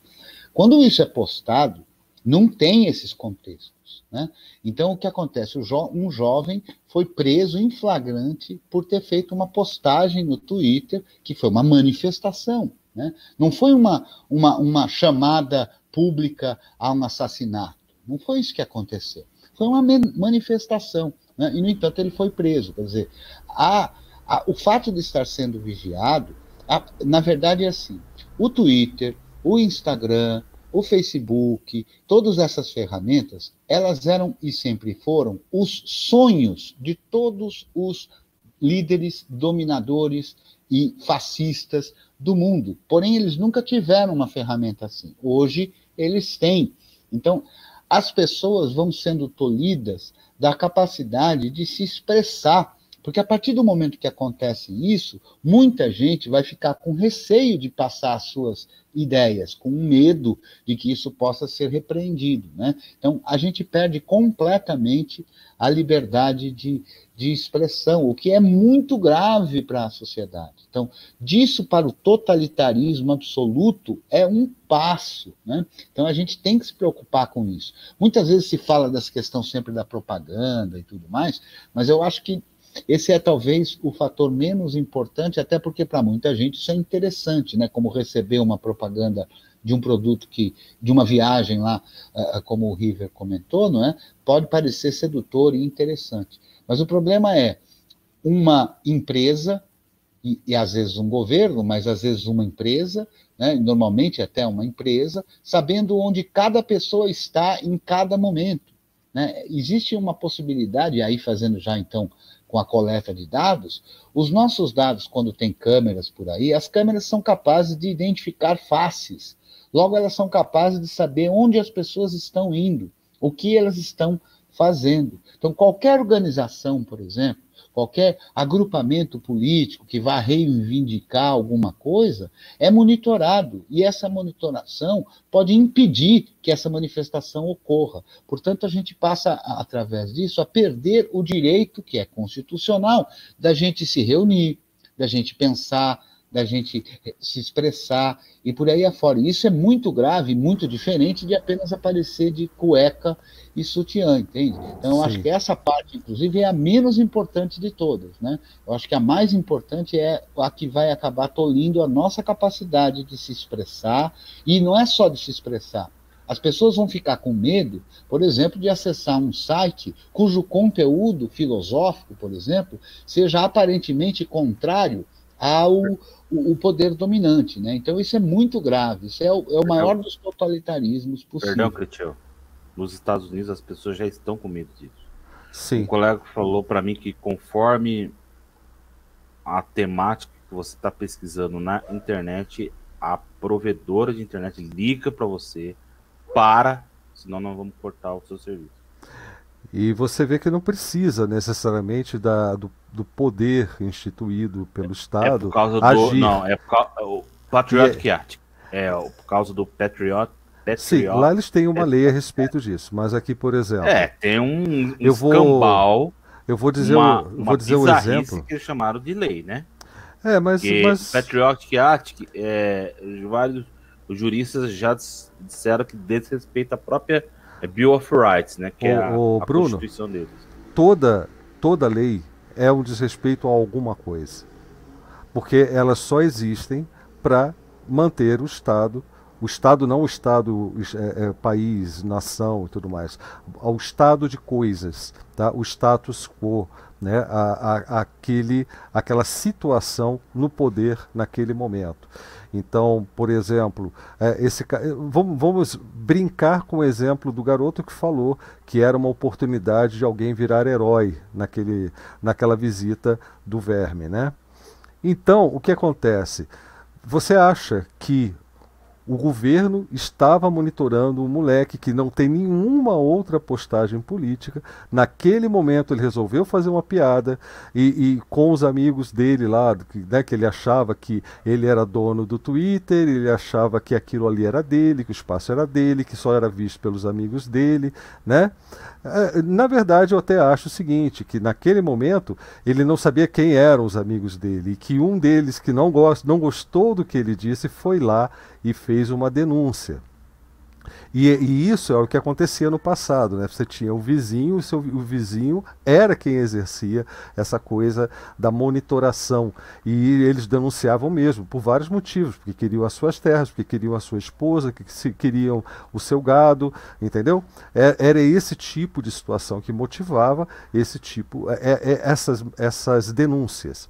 Quando isso é postado, não tem esses contextos. Né? Então, o que acontece? Jo um jovem foi preso em flagrante por ter feito uma postagem no Twitter, que foi uma manifestação. Né? Não foi uma, uma, uma chamada pública a um assassinato. Não foi isso que aconteceu. Foi uma manifestação. Né? E, no entanto, ele foi preso. Quer dizer, a, a, o fato de estar sendo vigiado, a, na verdade, é assim: o Twitter, o Instagram, o Facebook, todas essas ferramentas, elas eram e sempre foram os sonhos de todos os líderes dominadores e fascistas do mundo. Porém, eles nunca tiveram uma ferramenta assim. Hoje, eles têm. Então, as pessoas vão sendo tolhidas da capacidade de se expressar. Porque a partir do momento que acontece isso, muita gente vai ficar com receio de passar as suas ideias, com medo de que isso possa ser repreendido. Né? Então, a gente perde completamente a liberdade de, de expressão, o que é muito grave para a sociedade. Então, disso para o totalitarismo absoluto é um passo. Né? Então, a gente tem que se preocupar com isso. Muitas vezes se fala dessa questão sempre da propaganda e tudo mais, mas eu acho que esse é talvez o fator menos importante, até porque para muita gente isso é interessante, né? Como receber uma propaganda de um produto que, de uma viagem lá, uh, como o River comentou, não é? Pode parecer sedutor e interessante. Mas o problema é uma empresa, e, e às vezes um governo, mas às vezes uma empresa, né? normalmente até uma empresa, sabendo onde cada pessoa está em cada momento. Né? Existe uma possibilidade, aí fazendo já então com a coleta de dados, os nossos dados, quando tem câmeras por aí, as câmeras são capazes de identificar faces. Logo, elas são capazes de saber onde as pessoas estão indo, o que elas estão fazendo. Então, qualquer organização, por exemplo, qualquer agrupamento político que vá reivindicar alguma coisa, é monitorado. E essa monitoração pode impedir que essa manifestação ocorra. Portanto, a gente passa, através disso, a perder o direito, que é constitucional, da gente se reunir, da gente pensar, da gente se expressar e por aí afora. Isso é muito grave, muito diferente de apenas aparecer de cueca e sutiã, entende? Então, eu acho que essa parte, inclusive, é a menos importante de todas, né? Eu acho que a mais importante é a que vai acabar tolindo a nossa capacidade de se expressar, e não é só de se expressar. As pessoas vão ficar com medo, por exemplo, de acessar um site cujo conteúdo filosófico, por exemplo, seja aparentemente contrário ao o, poder dominante. Né? Então, isso é muito grave. Isso é o, é o maior dos totalitarismos possíveis. Perdão, Cretiel nos Estados Unidos as pessoas já estão com medo disso. Sim. Um colega falou para mim que conforme a temática que você está pesquisando na internet, a provedora de internet liga para você, para, senão nós vamos cortar o seu serviço. E você vê que não precisa necessariamente da, do, do poder instituído pelo Estado. É por causa do. Agir. Não, é por causa. O Patriotic é, Act. É por causa do Patriot, Sim, lá eles têm uma lei a respeito disso, mas aqui, por exemplo. É, tem um, um eu vou, escambau, Eu vou dizer, uma, o, vou dizer um exemplo. que eles chamaram de lei, né? É, mas. mas... Patriotic Act, é, vários os juristas já disseram que desrespeita a própria é, Bill of Rights, né? Que o, é a, o a Bruno, Constituição deles. Toda, toda lei é um desrespeito a alguma coisa. Porque elas só existem para manter o Estado o Estado não o Estado, é, é, país, nação e tudo mais, ao estado de coisas, tá? o status quo, né? a, a, aquele, aquela situação no poder naquele momento. Então, por exemplo, é, esse, vamos, vamos brincar com o exemplo do garoto que falou que era uma oportunidade de alguém virar herói naquele, naquela visita do verme. Né? Então, o que acontece? Você acha que o governo estava monitorando um moleque que não tem nenhuma outra postagem política. Naquele momento ele resolveu fazer uma piada e, e com os amigos dele lá, né, que ele achava que ele era dono do Twitter, ele achava que aquilo ali era dele, que o espaço era dele, que só era visto pelos amigos dele, né? É, na verdade, eu até acho o seguinte, que naquele momento ele não sabia quem eram os amigos dele, e que um deles que não, gost, não gostou do que ele disse foi lá e fez uma denúncia. E, e, isso é o que acontecia no passado, né? Você tinha o vizinho, o, seu, o vizinho era quem exercia essa coisa da monitoração. E eles denunciavam mesmo, por vários motivos, porque queriam as suas terras, porque queriam a sua esposa, que queriam o seu gado, entendeu? É, era esse tipo de situação que motivava esse tipo, é, é, essas, essas denúncias.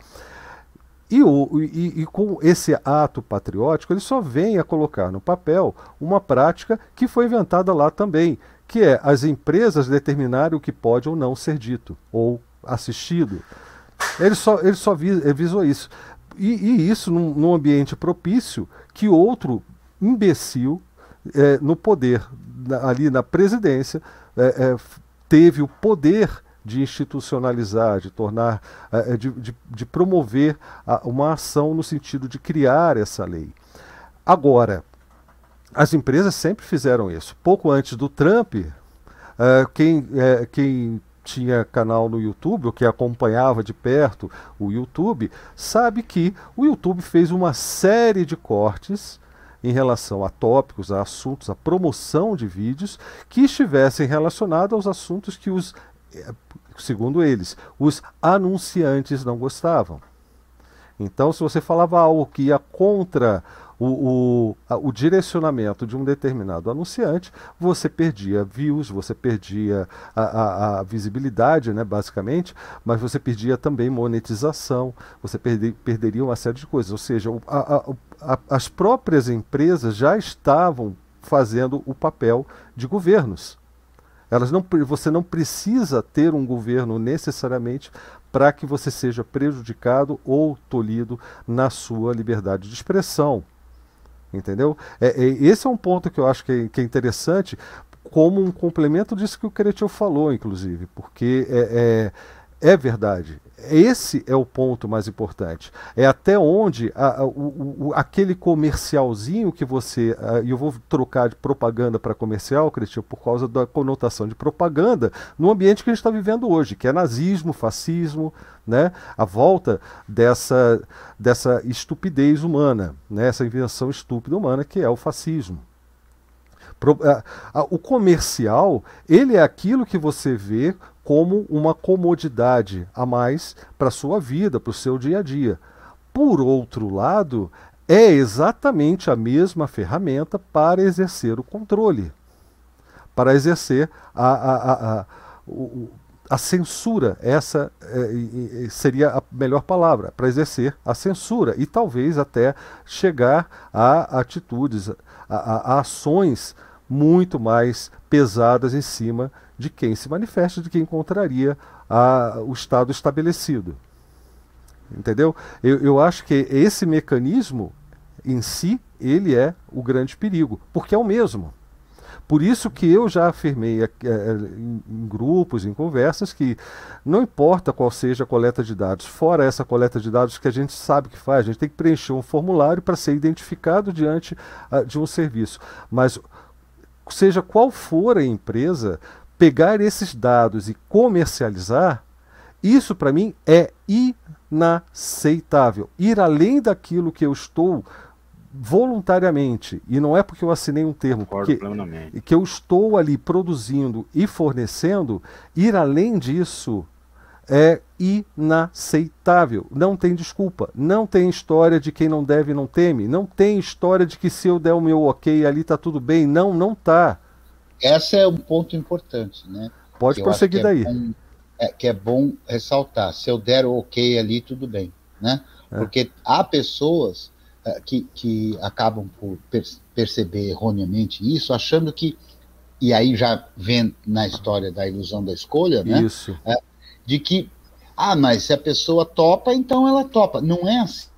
E, o, e, e, com esse ato patriótico, ele só vem a colocar no papel uma prática que foi inventada lá também, que é as empresas determinarem o que pode ou não ser dito ou assistido. Ele só, ele só visou isso. E, e isso num, num, ambiente propício que outro imbecil é, no poder, na, ali na presidência, é, é, teve o poder de institucionalizar, de tornar, eh, eh, de, de, de promover uma ação no sentido de criar essa lei. Agora, as empresas sempre fizeram isso. Pouco antes do Trump, eh, quem, quem tinha canal no YouTube, ou que acompanhava de perto o YouTube, sabe que o YouTube fez uma série de cortes em relação a tópicos, a assuntos, a promoção de vídeos que estivessem relacionados aos assuntos que os segundo eles, os anunciantes não gostavam. Então, se você falava algo que ia contra o, o, a, o direcionamento de um determinado anunciante, você perdia views, você perdia a, a, a visibilidade, né, basicamente, mas você perdia também monetização, você perde, perderia uma série de coisas. Ou seja, as próprias empresas já estavam fazendo o papel de governos. Elas não, você não precisa ter um governo necessariamente para que você seja prejudicado ou tolhido na sua liberdade de expressão. Entendeu? É, é, esse é um ponto que eu acho que é, que é interessante, como um complemento disso que o Cretil falou, inclusive, porque é, é, é verdade. Esse é o ponto mais importante. É até onde a, a, o, aquele comercialzinho que você. E eu vou trocar de propaganda para comercial, Cristian, por causa da conotação de propaganda no ambiente que a gente está vivendo hoje, que é nazismo, fascismo, né? a volta dessa, dessa estupidez humana, né? essa invenção estúpida humana que é o fascismo. O comercial, ele é aquilo que você vê como uma comodidade a mais para a sua vida, para o seu dia a dia. Por outro lado, é exatamente a mesma ferramenta para exercer o controle, para exercer a, a, a, a, censura. Essa é, seria a melhor palavra, para exercer a censura e talvez até chegar a atitudes, a ações muito mais pesadas em cima de quem se manifesta, de quem encontraria a, o Estado estabelecido. Entendeu? Eu, eu acho que esse mecanismo em si, ele é o grande perigo, porque é o mesmo. Por isso que eu já afirmei é, em, grupos, em conversas, que não importa qual seja a coleta de dados, fora essa coleta de dados que a gente sabe que faz, a gente tem que preencher um formulário para ser identificado diante uh, de um serviço. Mas seja qual for a empresa, pegar esses dados e comercializar, isso para mim é inaceitável. Ir além daquilo que eu estou voluntariamente, e não é porque eu assinei um termo, porque que eu estou ali produzindo e fornecendo, ir além disso é inaceitável. Não tem desculpa. Não tem história de quem não deve não teme. Não tem história de que se eu der o meu ok ali tá tudo bem. Não, não tá. Esse é um ponto importante, né? Pode prosseguir é daí. bom, é, que é bom ressaltar. Se eu der o ok ali, tudo bem, né? É. Porque há pessoas uh, que, que acabam por per perceber erroneamente isso, achando que, e aí já vem na história da ilusão da escolha, né? Isso. Uh, de que, ah, mas se a pessoa topa, então ela topa. Não é assim.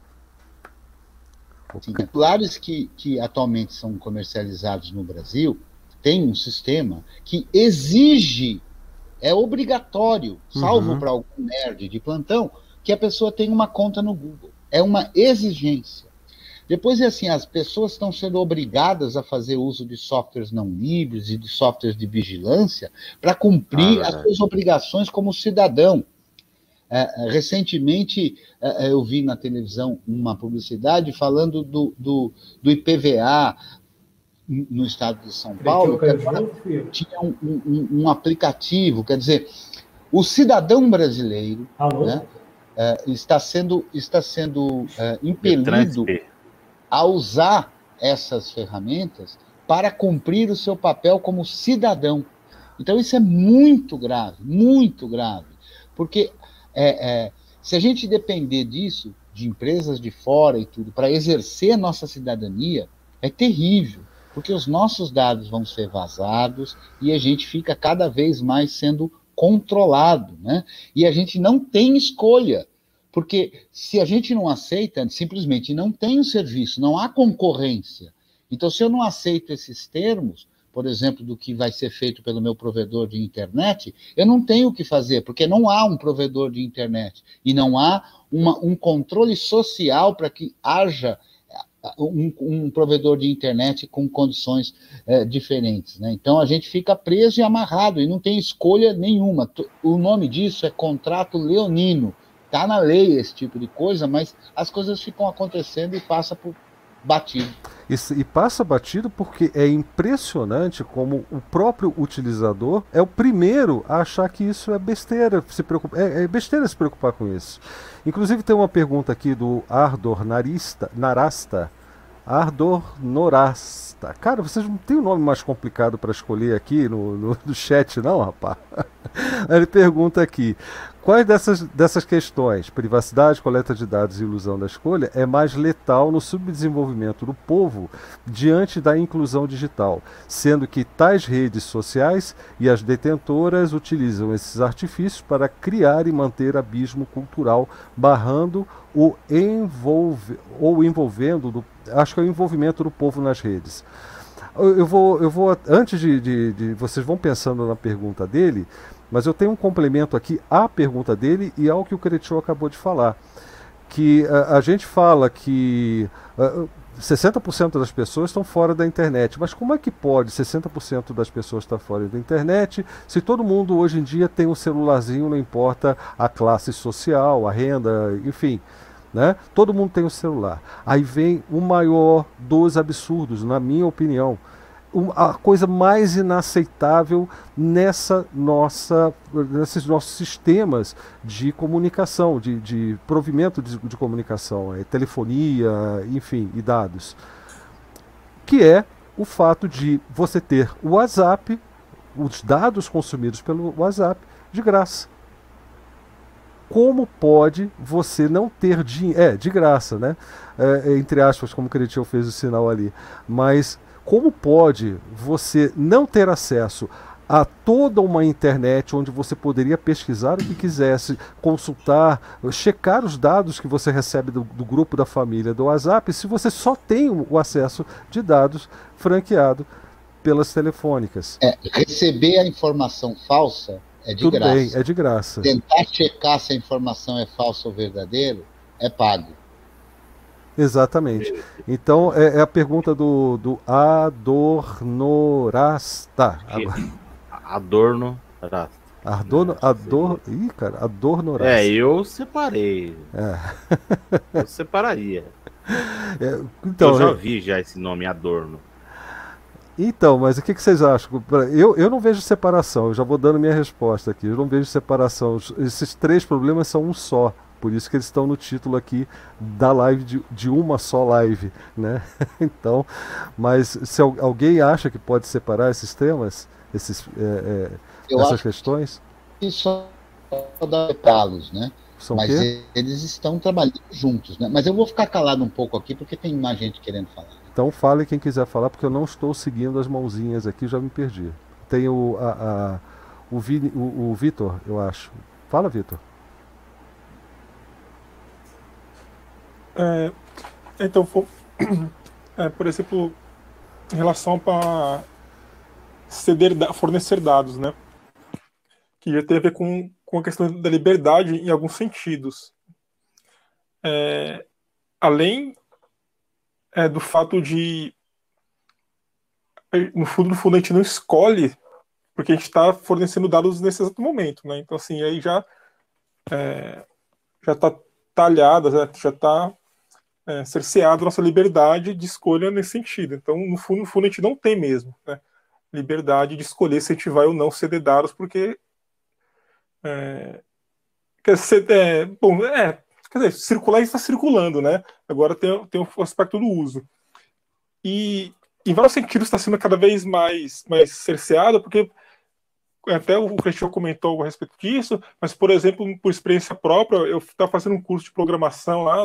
Okay. Celulares que, que atualmente são comercializados no Brasil, tem um sistema que exige, é obrigatório, salvo uhum. para algum nerd de plantão, que a pessoa tenha uma conta no Google. É uma exigência. Depois é assim, as pessoas estão sendo obrigadas a fazer uso de softwares não livres e de softwares de vigilância para cumprir ah, as suas obrigações como cidadão. É, é recentemente é, é, eu vi na televisão uma publicidade falando do, do, do IPVA, no estado de São Paulo, tinha um, um, um, aplicativo, quer dizer, o cidadão brasileiro né, é, está sendo, está sendo é, impelido a usar essas ferramentas para cumprir o seu papel como cidadão. Então isso é muito grave, muito grave, porque é, é se a gente depender disso, de empresas de fora e tudo, para exercer a nossa cidadania, é terrível porque os nossos dados vão ser vazados e a gente fica cada vez mais sendo controlado, né? E a gente não tem escolha, porque se a gente não aceita, simplesmente não tem o serviço, não há concorrência. Então, se eu não aceito esses termos, por exemplo, do que vai ser feito pelo meu provedor de internet, eu não tenho o que fazer, porque não há um provedor de internet e não há uma, um controle social para que haja um, um, provedor de internet com condições é, diferentes. Né? Então a gente fica preso e amarrado e não tem escolha nenhuma. O nome disso é contrato leonino. Está na lei esse tipo de coisa, mas as coisas ficam acontecendo e passa por batido. E, e, passa batido porque é impressionante como o próprio utilizador é o primeiro a achar que isso é besteira, se preocupa, é, é besteira se preocupar com isso. Inclusive tem uma pergunta aqui do Ardor Narista, Narasta, Ardor Norasta. Cara, vocês não tem um nome mais complicado para escolher aqui no, no, no, chat, não, rapaz? Ele pergunta aqui: quais dessas, dessas questões, privacidade, coleta de dados e ilusão da escolha, é mais letal no subdesenvolvimento do povo diante da inclusão digital, sendo que tais redes sociais e as detentoras utilizam esses artifícios para criar e manter abismo cultural, barrando o envolve, ou envolvendo, do, acho que é o envolvimento do povo nas redes. Eu, vou, eu vou antes de, de, de, vocês vão pensando na pergunta dele, mas eu tenho um complemento aqui à pergunta dele e ao que o Cretiu acabou de falar, que a, a gente fala que uh, 60% das pessoas estão fora da internet. Mas como é que pode 60% das pessoas estar fora da internet se todo mundo hoje em dia tem um celularzinho, não importa a classe social, a renda, enfim. Né? Todo mundo tem um celular. Aí vem o maior dos absurdos, na minha opinião a coisa mais inaceitável nessa nossa, nesses nossos sistemas de comunicação, de, de provimento de, de comunicação, é, telefonia, enfim, e dados, que é o fato de você ter o WhatsApp, os dados consumidos pelo WhatsApp, de graça. Como pode você não ter dinheiro? É, de graça, né? É, entre aspas, como o Cretiel fez o sinal ali. Mas como pode você não ter acesso a toda uma internet onde você poderia pesquisar o que quisesse, consultar, checar os dados que você recebe do, do, grupo da família do WhatsApp, se você só tem o acesso de dados franqueado pelas telefônicas. É, receber a informação falsa é de Tudo graça. Bem, é de graça. Tentar checar se a informação é falsa ou verdadeira é pago. Exatamente. Então é, é a pergunta do, do Adornorasta. Adorno Adorno, Ador, ih, cara, Adornorasta. É, eu separei. É. eu separaria. É, então, eu já vi já esse nome Adorno. Então, mas o que, que vocês acham? Eu, eu não vejo separação, eu já vou dando minha resposta aqui. Eu não vejo separação. Esses três problemas são um só. Por isso que eles estão no título aqui da live de, de uma só live, né? então, mas se alguém acha que pode separar esses temas, esses, é, é, essas questões? Só dá los né? São mas eles estão trabalhando juntos, né? Mas eu vou ficar calado um pouco aqui porque tem mais gente querendo falar. Então fale quem quiser falar, porque eu não estou seguindo as mãozinhas aqui, já me perdi. Tem o, a, a o, Vini, o, o Vitor, eu acho. Fala, Vitor. É, então, for, é, por exemplo, em relação para ceder, fornecer dados, né? Que já tem a ver com, com a questão da liberdade em alguns sentidos. É, além é, do fato de, no fundo, no fundo, a gente não escolhe porque a gente está fornecendo dados nesse exato momento, né? Então, assim, aí já é, já está talhada, já está é, cerceado nossa liberdade de escolha nesse sentido. Então, no fundo, no fundo a gente não tem mesmo né, liberdade de escolher se a gente vai ou não ceder dados, porque é, quer dizer, é, bom, é, quer dizer, circular está circulando, né? Agora tem, tem o aspecto do uso. E em vários sentidos está sendo cada vez mais, mais cerceado, porque até o Cristian comentou a respeito disso, mas, por exemplo, por experiência própria, eu estava fazendo um curso de programação lá,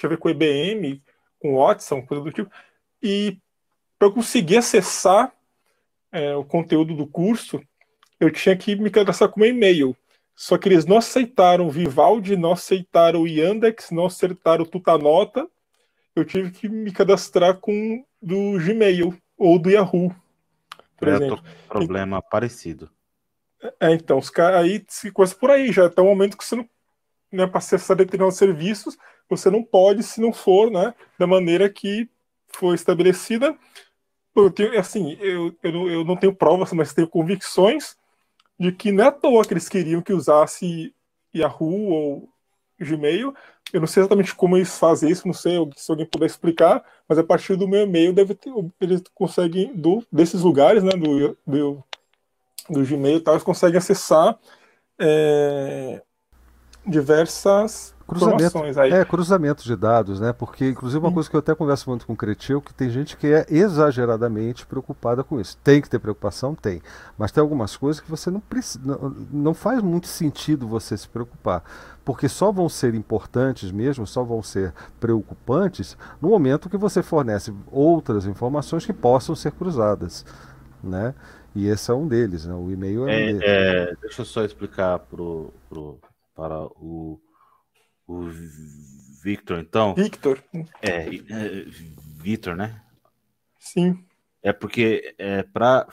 tinha a ver com IBM, com Watson, coisa do tipo. E para eu conseguir acessar é, o conteúdo do curso, eu tinha que me cadastrar com um e-mail. Só que eles não aceitaram o Vivaldi, não aceitaram o Yandex, não aceitaram o Tutanota. Eu tive que me cadastrar com do Gmail ou do Yahoo, por é, exemplo. Problema e, parecido. É, então, os caras aí se coisa por aí, já até o momento que você não, né, para acessar determinados serviços, você não pode se não for né, da maneira que foi estabelecida. Eu tenho, assim, eu, eu, eu não tenho provas, mas tenho convicções de que não é à toa que eles queriam que usasse Yahoo ou Gmail. Eu não sei exatamente como eles fazem isso, não sei se alguém puder explicar, mas a partir do meu e-mail deve ter, eles conseguem, do, desses lugares, né, do, do, do Gmail, tal, eles conseguem acessar é, diversas cruzamento, é, cruzamento de dados, né? Porque, inclusive, uma hum. coisa que eu até converso muito com o Cretil, que tem gente que é exageradamente preocupada com isso. Tem que ter preocupação? Tem. Mas tem algumas coisas que você não precisa. Não, não faz muito sentido você se preocupar. Porque só vão ser importantes mesmo, só vão ser preocupantes no momento que você fornece outras informações que possam ser cruzadas. Né? E esse é um deles, né? O e-mail é, é, um é Deixa eu só explicar pro, pro, para o, o Victor, então. Victor. É, é Victor, né? Sim. É porque é para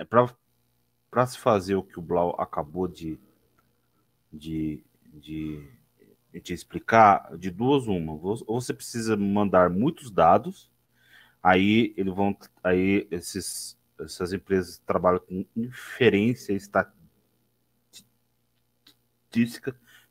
é para se fazer o que o Blau acabou de, de, de, de explicar, de duas uma. Ou você precisa mandar muitos dados, aí eles vão aí esses essas empresas trabalham com inferência estatística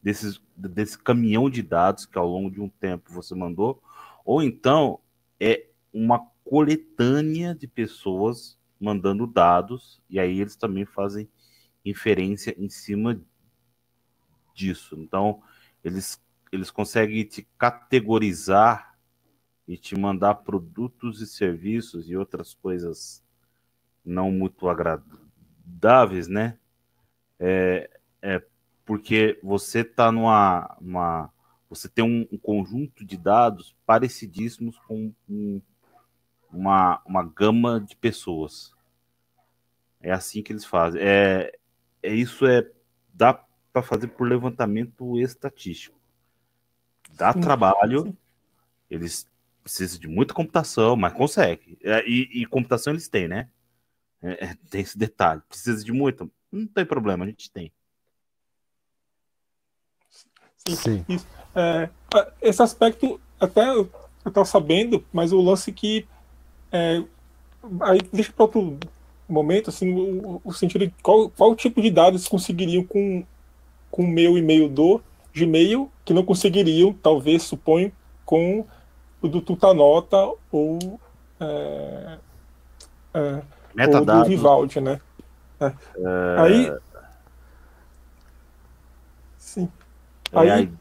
desses, desse caminhão de dados que ao longo de um tempo você mandou, ou então é uma coletânea de pessoas mandando dados, e aí eles também fazem inferência em cima disso. Então, eles, eles conseguem te categorizar e te mandar produtos e serviços e outras coisas não muito agradáveis, né? É, é porque você está numa, uma, você tem um, um, conjunto de dados parecidíssimos com um, uma, uma gama de pessoas. É assim que eles fazem. É, é isso é dá para fazer por levantamento estatístico. Dá sim, trabalho. Sim. Eles precisam de muita computação, mas consegue. É, e, e computação eles têm, né? É, é, tem esse detalhe. Precisa de muito? Não tem problema, a gente tem. Sim. Sim. É, esse aspecto, até eu estava sabendo, mas o lance que. É, aí deixa para outro momento, assim, o, o, sentido de qual, qual tipo de dados conseguiriam com com o meu e-mail do Gmail, que não conseguiriam, talvez, suponho, com o do Tutanota ou. É, é, Metadados. Ou do Vivaldi, né? É. É... Aí. Sim. É, aí...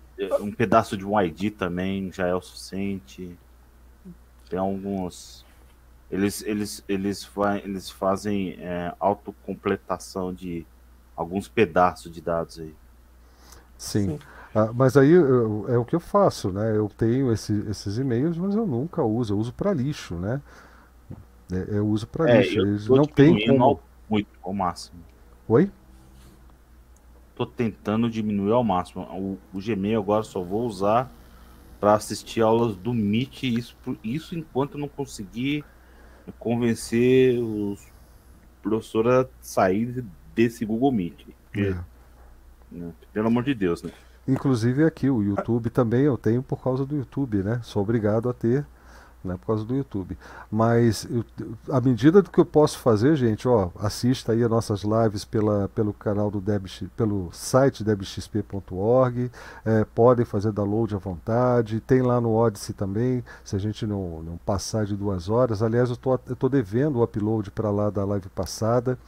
Um pedaço de um ID também já é o suficiente. Tem alguns. Eles, eles, eles, eles fazem é, autocompletação de alguns pedaços de dados aí. Sim. Sim. Ah, mas aí eu, é o que eu faço, né? Eu tenho esse, esses e-mails, mas eu nunca uso, eu uso para lixo, né? É, eu uso para é, lixo. Eles não tem como... muito ao máximo. Oi? Tô tentando diminuir ao máximo. O, o Gmail agora só vou usar para assistir aulas do Meet. Isso, isso enquanto não conseguir convencer os professores a sair desse Google Meet. Porque, é. né, pelo amor de Deus, né? Inclusive aqui o YouTube também eu tenho por causa do YouTube, né? Sou obrigado a ter né, por causa do YouTube. Mas eu, à medida do que eu posso fazer, gente, ó, assista aí as nossas lives pela, pelo canal do Debx, pelo site debxp.org, é, podem fazer download à vontade, tem lá no Odyssey também, se a gente não, não passar de duas horas. Aliás, eu estou devendo o upload para lá da live passada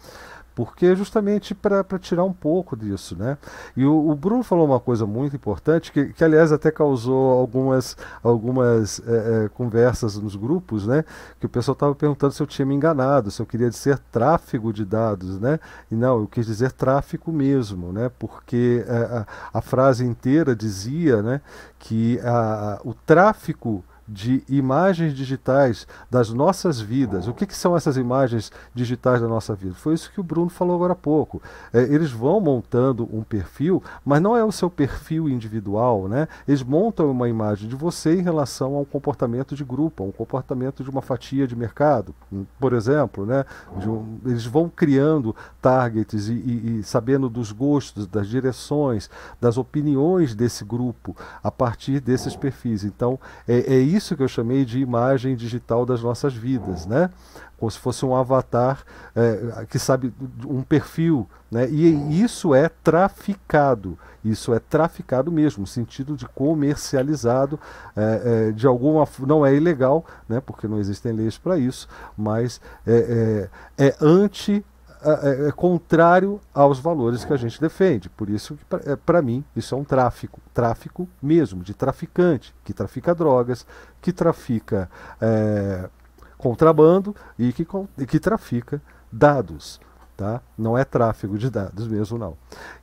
porque é justamente para tirar um pouco disso, né? E o, o, Bruno falou uma coisa muito importante, que, que aliás até causou algumas, algumas é, é, conversas nos grupos, né? Que o pessoal estava perguntando se eu tinha me enganado, se eu queria dizer tráfego de dados, né? E não, eu quis dizer tráfico mesmo, né? Porque é, a, a frase inteira dizia, né? Que a, o tráfico de imagens digitais das nossas vidas. O que, que, são essas imagens digitais da nossa vida? Foi isso que o Bruno falou agora há pouco. É, eles vão montando um perfil, mas não é o seu perfil individual, né? Eles montam uma imagem de você em relação a um comportamento de grupo, a um comportamento de uma fatia de mercado, por exemplo, né? Um, eles vão criando targets e, e, e sabendo dos gostos, das direções, das opiniões desse grupo a partir desses perfis. Então, é, é isso isso que eu chamei de imagem digital das nossas vidas, né? Como se fosse um avatar é, que sabe um perfil, né? E isso é traficado, isso é traficado mesmo, no sentido de comercializado, é, é, de alguma não é ilegal, né? Porque não existem leis para isso, mas é, é, é anti é, é, contrário aos valores que a gente defende. Por isso, para mim, isso é um tráfico, tráfico mesmo, de traficante, que trafica drogas, que trafica é, contrabando e que, e que trafica dados. Tá? Não é tráfego de dados mesmo, não.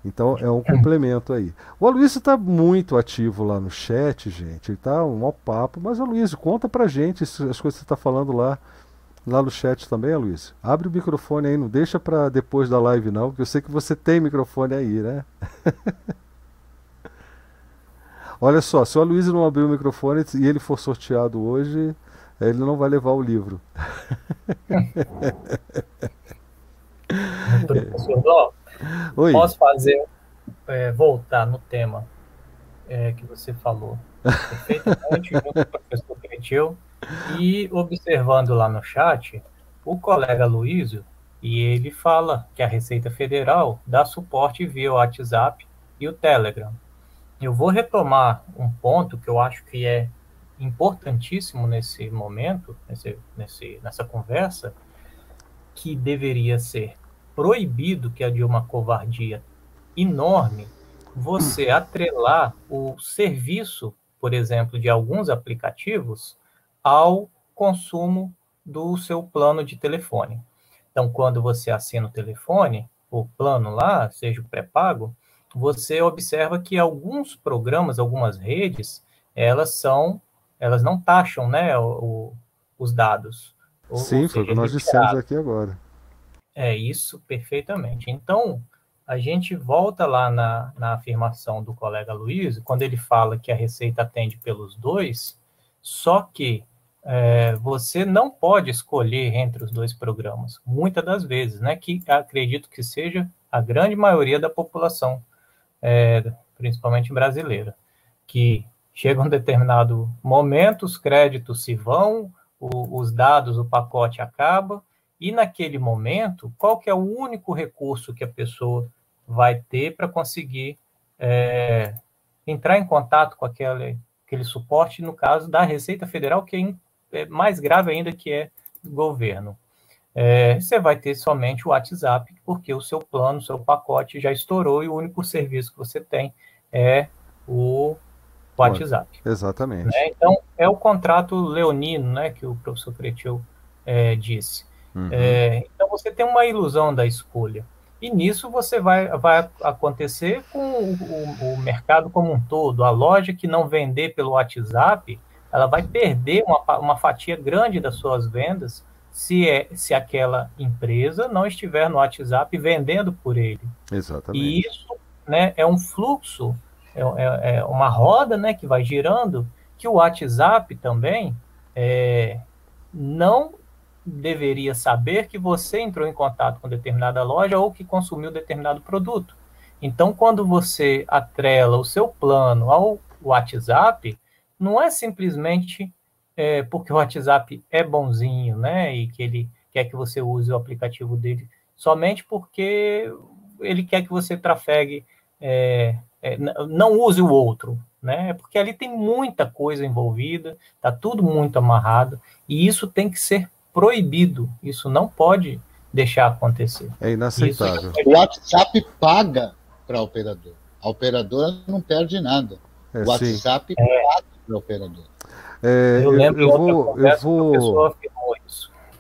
Então é um complemento aí. O Aloysio está muito ativo lá no chat, gente. Ele está um mau papo. Mas, Aloysio, conta pra gente as coisas que você está falando lá, lá no chat também, Aloysio. Abre o microfone aí, não deixa para depois da live, não, porque eu sei que você tem microfone aí, né? Olha só, se o Aloysio não abrir o microfone e ele for sorteado hoje, ele não vai levar o livro. Professor Dó, posso fazer, é, voltar no tema é, que você falou perfeitamente junto com o professor Cretil e observando lá no chat o colega Luísio e ele fala que a Receita Federal dá suporte via o WhatsApp e o Telegram. Eu vou retomar um ponto que eu acho que é importantíssimo nesse momento, nesse, nesse, nessa conversa, que deveria ser proibido, que é de uma covardia enorme, você atrelar o serviço, por exemplo, de alguns aplicativos ao consumo do seu plano de telefone. Então, quando você assina o telefone, o plano lá, seja o pré-pago, você observa que alguns programas, algumas redes, elas são, elas não taxam, né, o, os dados. Sim, foi o que nós dissemos aqui agora. É isso, perfeitamente. Então, a gente volta lá na, na afirmação do colega Luiz, quando ele fala que a Receita atende pelos dois, só que é, você não pode escolher entre os dois programas, muitas das vezes, né? Que acredito que seja a grande maioria da população, é, principalmente brasileira, que chega um determinado momento, os créditos se vão, o, os dados, o pacote acaba, e naquele momento, qual que é o único recurso que a pessoa vai ter para conseguir é, entrar em contato com aquele, aquele suporte, no caso da Receita Federal, que é, mais grave ainda, que é governo. É, você vai ter somente o WhatsApp, porque o seu plano, o seu pacote já estourou e o único serviço que você tem é o WhatsApp. Exatamente. Né? Então, é o contrato leonino, né, que o professor Cretil é, disse. Uhum. É, então, você tem uma ilusão da escolha. E nisso você vai, vai acontecer com o, o, o, mercado como um todo. A loja que não vender pelo WhatsApp, ela vai perder uma, uma fatia grande das suas vendas se, é, se aquela empresa não estiver no WhatsApp vendendo por ele. Exatamente. E isso né, é um fluxo, é, é, é uma roda né, que vai girando, que o WhatsApp também é, não deveria saber que você entrou em contato com determinada loja ou que consumiu determinado produto. Então, quando você atrela o seu plano ao WhatsApp, não é simplesmente é, porque o WhatsApp é bonzinho, né, e que ele quer que você use o aplicativo dele somente porque ele quer que você trafegue, é, é, não use o outro, né? Porque ali tem muita coisa envolvida, tá tudo muito amarrado e isso tem que ser proibido. Isso não pode deixar acontecer. É inaceitável. O WhatsApp paga para a operadora. A operadora não perde nada. É, o WhatsApp sim. paga para a operadora. É, eu, lembro eu, eu vou, eu vou,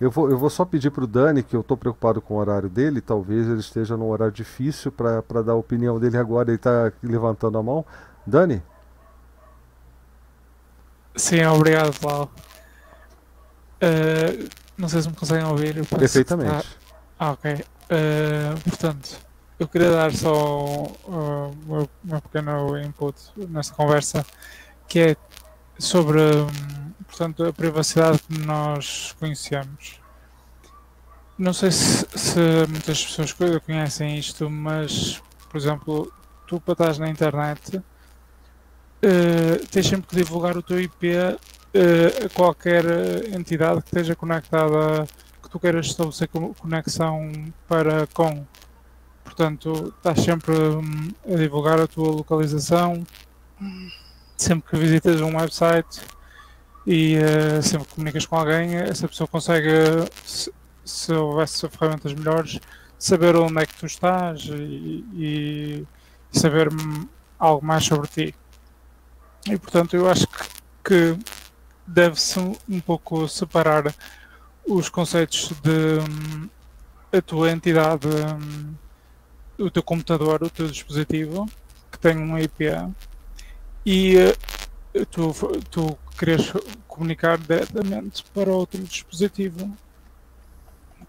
eu vou, eu vou só pedir para o Dani, que eu estou preocupado com o horário dele, talvez ele esteja num horário difícil para dar a opinião dele agora, ele está levantando a mão. Dani? Sim, obrigado, Paulo. Uh, não sei se me conseguem ouvir. Perfeitamente. Ah, ok. Uh, portanto, eu queria dar só uh, o meu pequeno input nesta conversa, que é sobre portanto, a privacidade que nós conhecemos. Não sei se, se muitas pessoas conhecem isto, mas, por exemplo, tu para estás na internet uh, tens sempre que divulgar o teu IP uh, qualquer entidade que esteja conectada, que tu queiras estabelecer conexão para com. Portanto, estás sempre um, a divulgar a tua localização, sempre que visitas um website e uh, sempre que comunicas com alguém, essa pessoa consegue, se, se houvesse ferramentas melhores, saber onde é que tu estás e, e saber algo mais sobre ti. E portanto eu acho que, que deve-se um pouco separar os conceitos de um, a tua entidade, um, o teu computador, o teu dispositivo, que tem uma IP, e uh, tu, tu queres comunicar diretamente para outro dispositivo.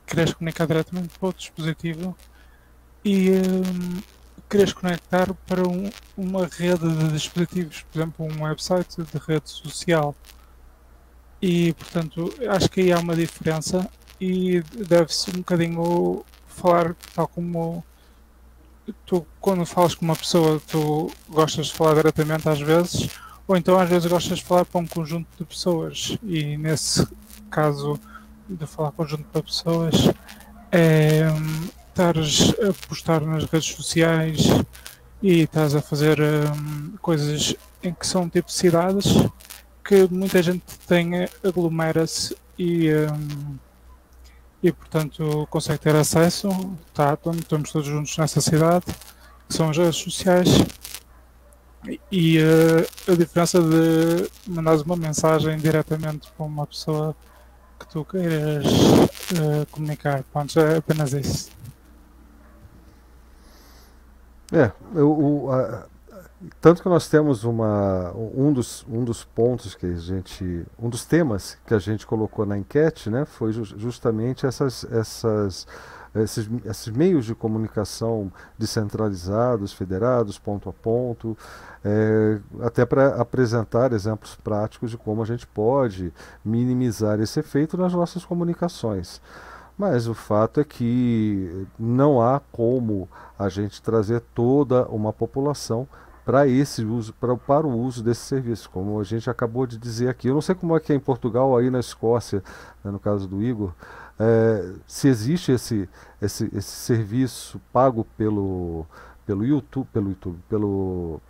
Queres comunicar diretamente para outro dispositivo e um, queres conectar para um, uma rede de dispositivos, por exemplo, um website de rede social. E, portanto, acho que aí há uma diferença e deve-se um bocadinho falar tal como tu, quando falas com uma pessoa, tu gostas de falar diretamente às vezes, ou então às vezes gostas de falar para um conjunto de pessoas. E nesse caso de falar conjunto de pessoas, é estares a postar nas redes sociais e estás a fazer um, coisas em que são tipo cidades que muita gente tem, aglomera-se e, um, e portanto consegue ter acesso. Tá, estamos todos juntos nessa cidade, que são as redes sociais. E uh, a diferença de mandares uma mensagem diretamente para uma pessoa que tu queiras uh, comunicar. Pronto, é apenas isso. É, o, a, tanto que nós temos uma, um, dos, um dos pontos que a gente, um dos temas que a gente colocou na enquete, né, foi justamente essas, essas, esses, esses meios de comunicação descentralizados, federados, ponto a ponto, é, até para apresentar exemplos práticos de como a gente pode minimizar esse efeito nas nossas comunicações. Mas o fato é que não há como a gente trazer toda uma população para esse uso, pra, para o uso desse serviço, como a gente acabou de dizer aqui. Eu não sei como é que é em Portugal, aí na Escócia, né, no caso do Igor, é, se existe esse, esse, esse serviço pago pelo, pelo YouTube, pelo YouTube, pelo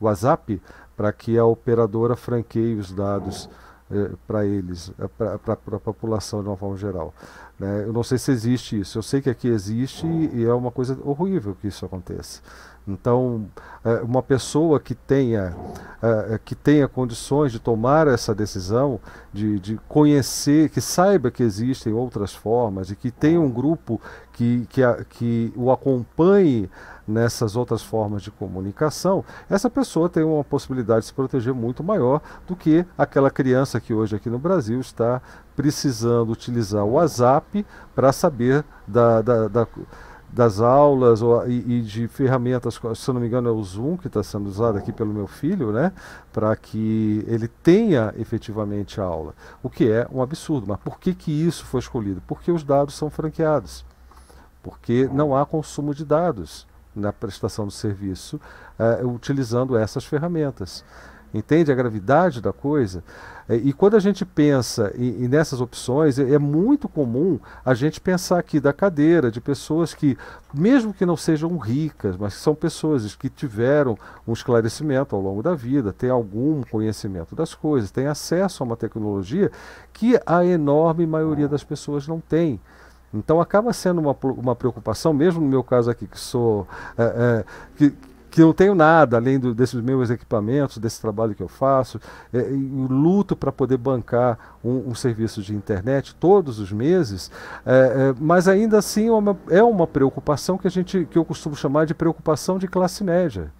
WhatsApp, para que a operadora franqueie os dados é, para eles, é, para a população de uma forma geral. Né? Eu não sei se existe isso. Eu sei que aqui existe e é uma coisa horrível que isso aconteça. Então, é, uma pessoa que tenha, é, que tenha condições de tomar essa decisão, de, de conhecer, que saiba que existem outras formas e que tenha um grupo que, que, que o acompanhe nessas outras formas de comunicação, essa pessoa tem uma possibilidade de se proteger muito maior do que aquela criança que hoje aqui no Brasil está precisando utilizar o WhatsApp para saber da, da, da das aulas ou, e, e, de ferramentas, se eu não me engano é o Zoom que está sendo usado aqui pelo meu filho, né, para que ele tenha efetivamente a aula, o que é um absurdo. Mas por que, que isso foi escolhido? Porque os dados são franqueados, porque não há consumo de dados na prestação do serviço uh, utilizando essas ferramentas. Entende a gravidade da coisa? É, e quando a gente pensa nessas opções, é, é, muito comum a gente pensar aqui da cadeira de pessoas que, mesmo que não sejam ricas, mas que são pessoas que tiveram um esclarecimento ao longo da vida, têm algum conhecimento das coisas, têm acesso a uma tecnologia que a enorme maioria das pessoas não tem. Então acaba sendo uma, uma preocupação, mesmo no meu caso aqui, que sou. É, é, que, que não tenho nada além do, desses meus equipamentos, desse trabalho que eu faço, é, luto para poder bancar um, um, serviço de internet todos os meses, é, é, mas ainda assim é uma, é uma preocupação que a gente que eu costumo chamar de preocupação de classe média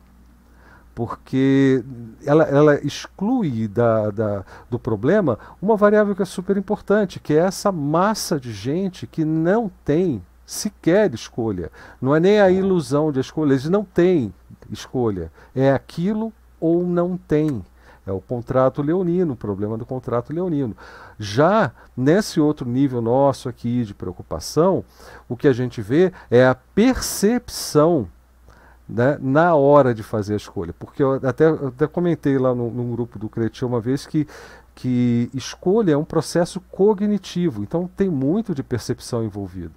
porque ela, ela exclui da, da, do problema uma variável que é super importante, que é essa massa de gente que não tem sequer escolha. Não é nem a ilusão de escolha, eles não têm escolha. É aquilo ou não tem. É o contrato leonino, o problema do contrato leonino. Já nesse outro nível nosso aqui de preocupação, o que a gente vê é a percepção né, na hora de fazer a escolha. Porque eu até, eu até comentei lá no, no grupo do Cretinho uma vez que, que escolha é um processo cognitivo, então tem muito de percepção envolvido.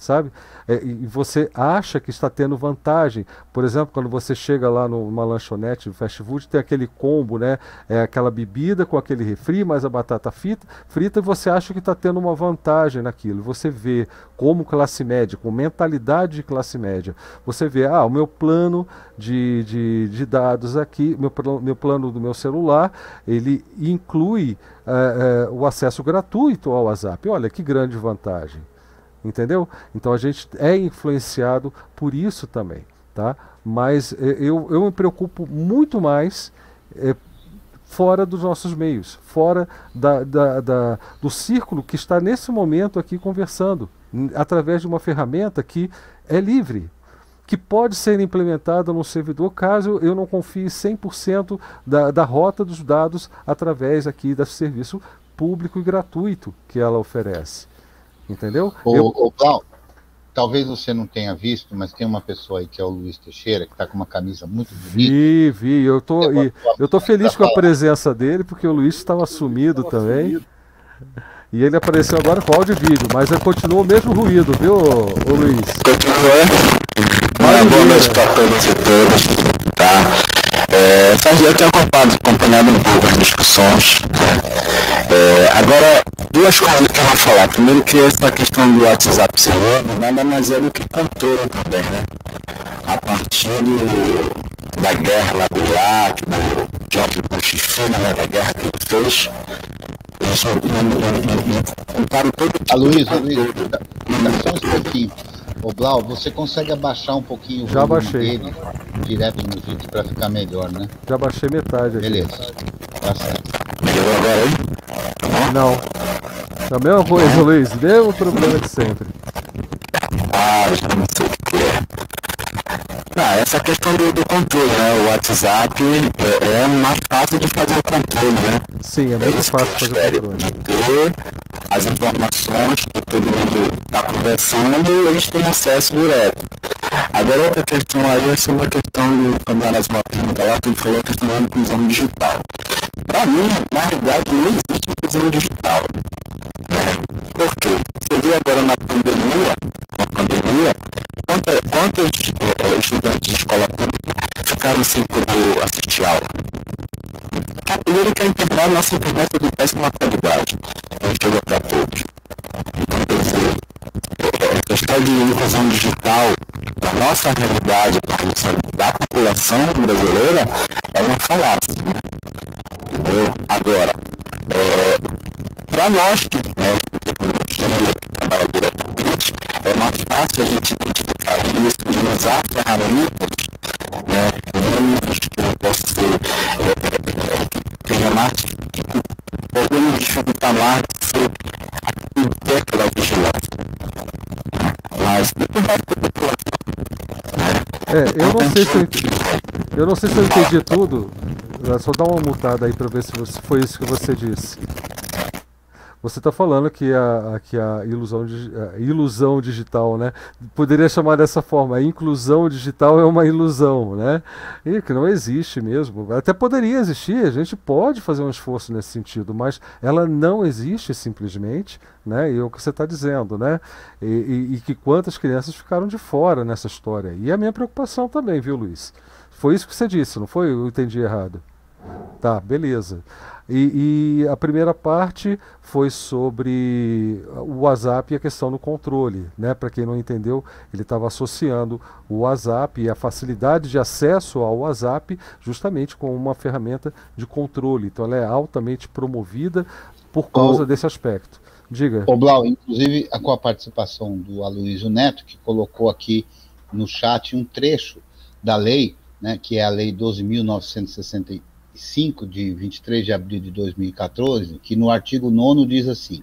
Sabe? É, e você acha que está tendo vantagem. Por exemplo, quando você chega lá numa lanchonete do fast food, tem aquele combo, né? É aquela bebida com aquele refri, mais a batata frita, frita e você acha que está tendo uma vantagem naquilo. Você vê como classe média, com mentalidade de classe média, você vê, ah, o meu plano de, de, de dados aqui, meu, meu plano do meu celular, ele inclui é, é, o acesso gratuito ao WhatsApp. Olha que grande vantagem. Entendeu? Então a gente é influenciado por isso também. Tá? Mas é, eu, eu me preocupo muito mais é, fora dos nossos meios, fora da, da, da, do círculo que está nesse momento aqui conversando, através de uma ferramenta que é livre, que pode ser implementada no servidor caso eu não confie 100% da, da rota dos dados através aqui desse serviço público e gratuito que ela oferece. Entendeu? O, eu... talvez você não tenha visto, mas tem uma pessoa aí que é o Luiz Teixeira, que está com uma camisa muito bonita. Vi, vi. Eu tô, e, eu tô feliz com a presença dele, porque o Luiz estava sumido também. E ele apareceu agora com áudio e vídeo, mas continua o mesmo ruído, viu, ô, Luiz? Continua. Boa noite para todos e todas. Tá? É, eu tenho acompanhado, acompanhado um pouco as discussões. É, agora, duas coisas que eu vou falar. Primeiro que essa questão do WhatsApp ser nada mais é do que controle também, né? A partir do, da guerra lá do Iraque, do George Bush Filho, né, da guerra que ele fez, isso comparo todo tipo Luiz, Luiz, dá, dá só um pouquinho. Ô Blau, você consegue abaixar um pouquinho o Já baixei. dele direto no vídeo para ficar melhor, né? Já baixei metade aqui. Beleza. Tá certo. Melhorou agora aí? Não. É a mesma coisa, Luiz. Mesmo problema de sempre. Ah, já não sei o que é. Ah, essa questão do, do, controle, né? O WhatsApp é, é, mais fácil de fazer o controle, né? Sim, é muito é fácil fazer o controle. Ter as informações que todo mundo está conversando, eles têm acesso direto. Agora outra questão aí é sobre a questão do uma pergunta lá que ele falou a questão da inclusão digital. Para mim, na realidade, não existe inclusão digital. Né? Por quê? Você viu agora na pandemia, na pandemia, quantos, quantos eh, estudantes de escola pública ficaram sem poder assistir aula? A primeira que a internet, nossa internet é de péssima qualidade. Não chega para todos. Então, quer dizer, a questão de inclusão digital, na nossa realidade, da população brasileira, é uma falácia. Né? Entendeu? Agora, é, para nós que né, tecnologia trabalha diretamente, é mais fácil a gente identificar isso e usar ferramentas, né, que não possa ser, é, podemos dificultar mais ser arquiteto da vigilância. Mas depois vai ter. É, eu não sei se eu, eu não sei se eu entendi tudo. Só dá uma mutada aí para ver se foi isso que você disse. Você está falando que a, que a ilusão, a ilusão digital, né? Poderia chamar dessa forma. A inclusão digital é uma ilusão, né? E que não existe mesmo. Até poderia existir, a gente pode fazer um esforço nesse sentido, mas ela não existe simplesmente, né? E é o que você está dizendo, né? E, e, e que quantas crianças ficaram de fora nessa história. E a minha preocupação também, viu, Luiz? Foi isso que você disse, não foi? Eu entendi errado. Tá, beleza. E, e, a primeira parte foi sobre o WhatsApp e a questão do controle. Né? Para quem não entendeu, ele estava associando o WhatsApp e a facilidade de acesso ao WhatsApp justamente com uma ferramenta de controle. Então ela é altamente promovida por causa o, desse aspecto. Diga. O Blau, inclusive com a participação do Aloysio Neto, que colocou aqui no chat um trecho da lei, né, que é a Lei 12.960 5 de 23 de abril de 2014, que no artigo 9 diz assim: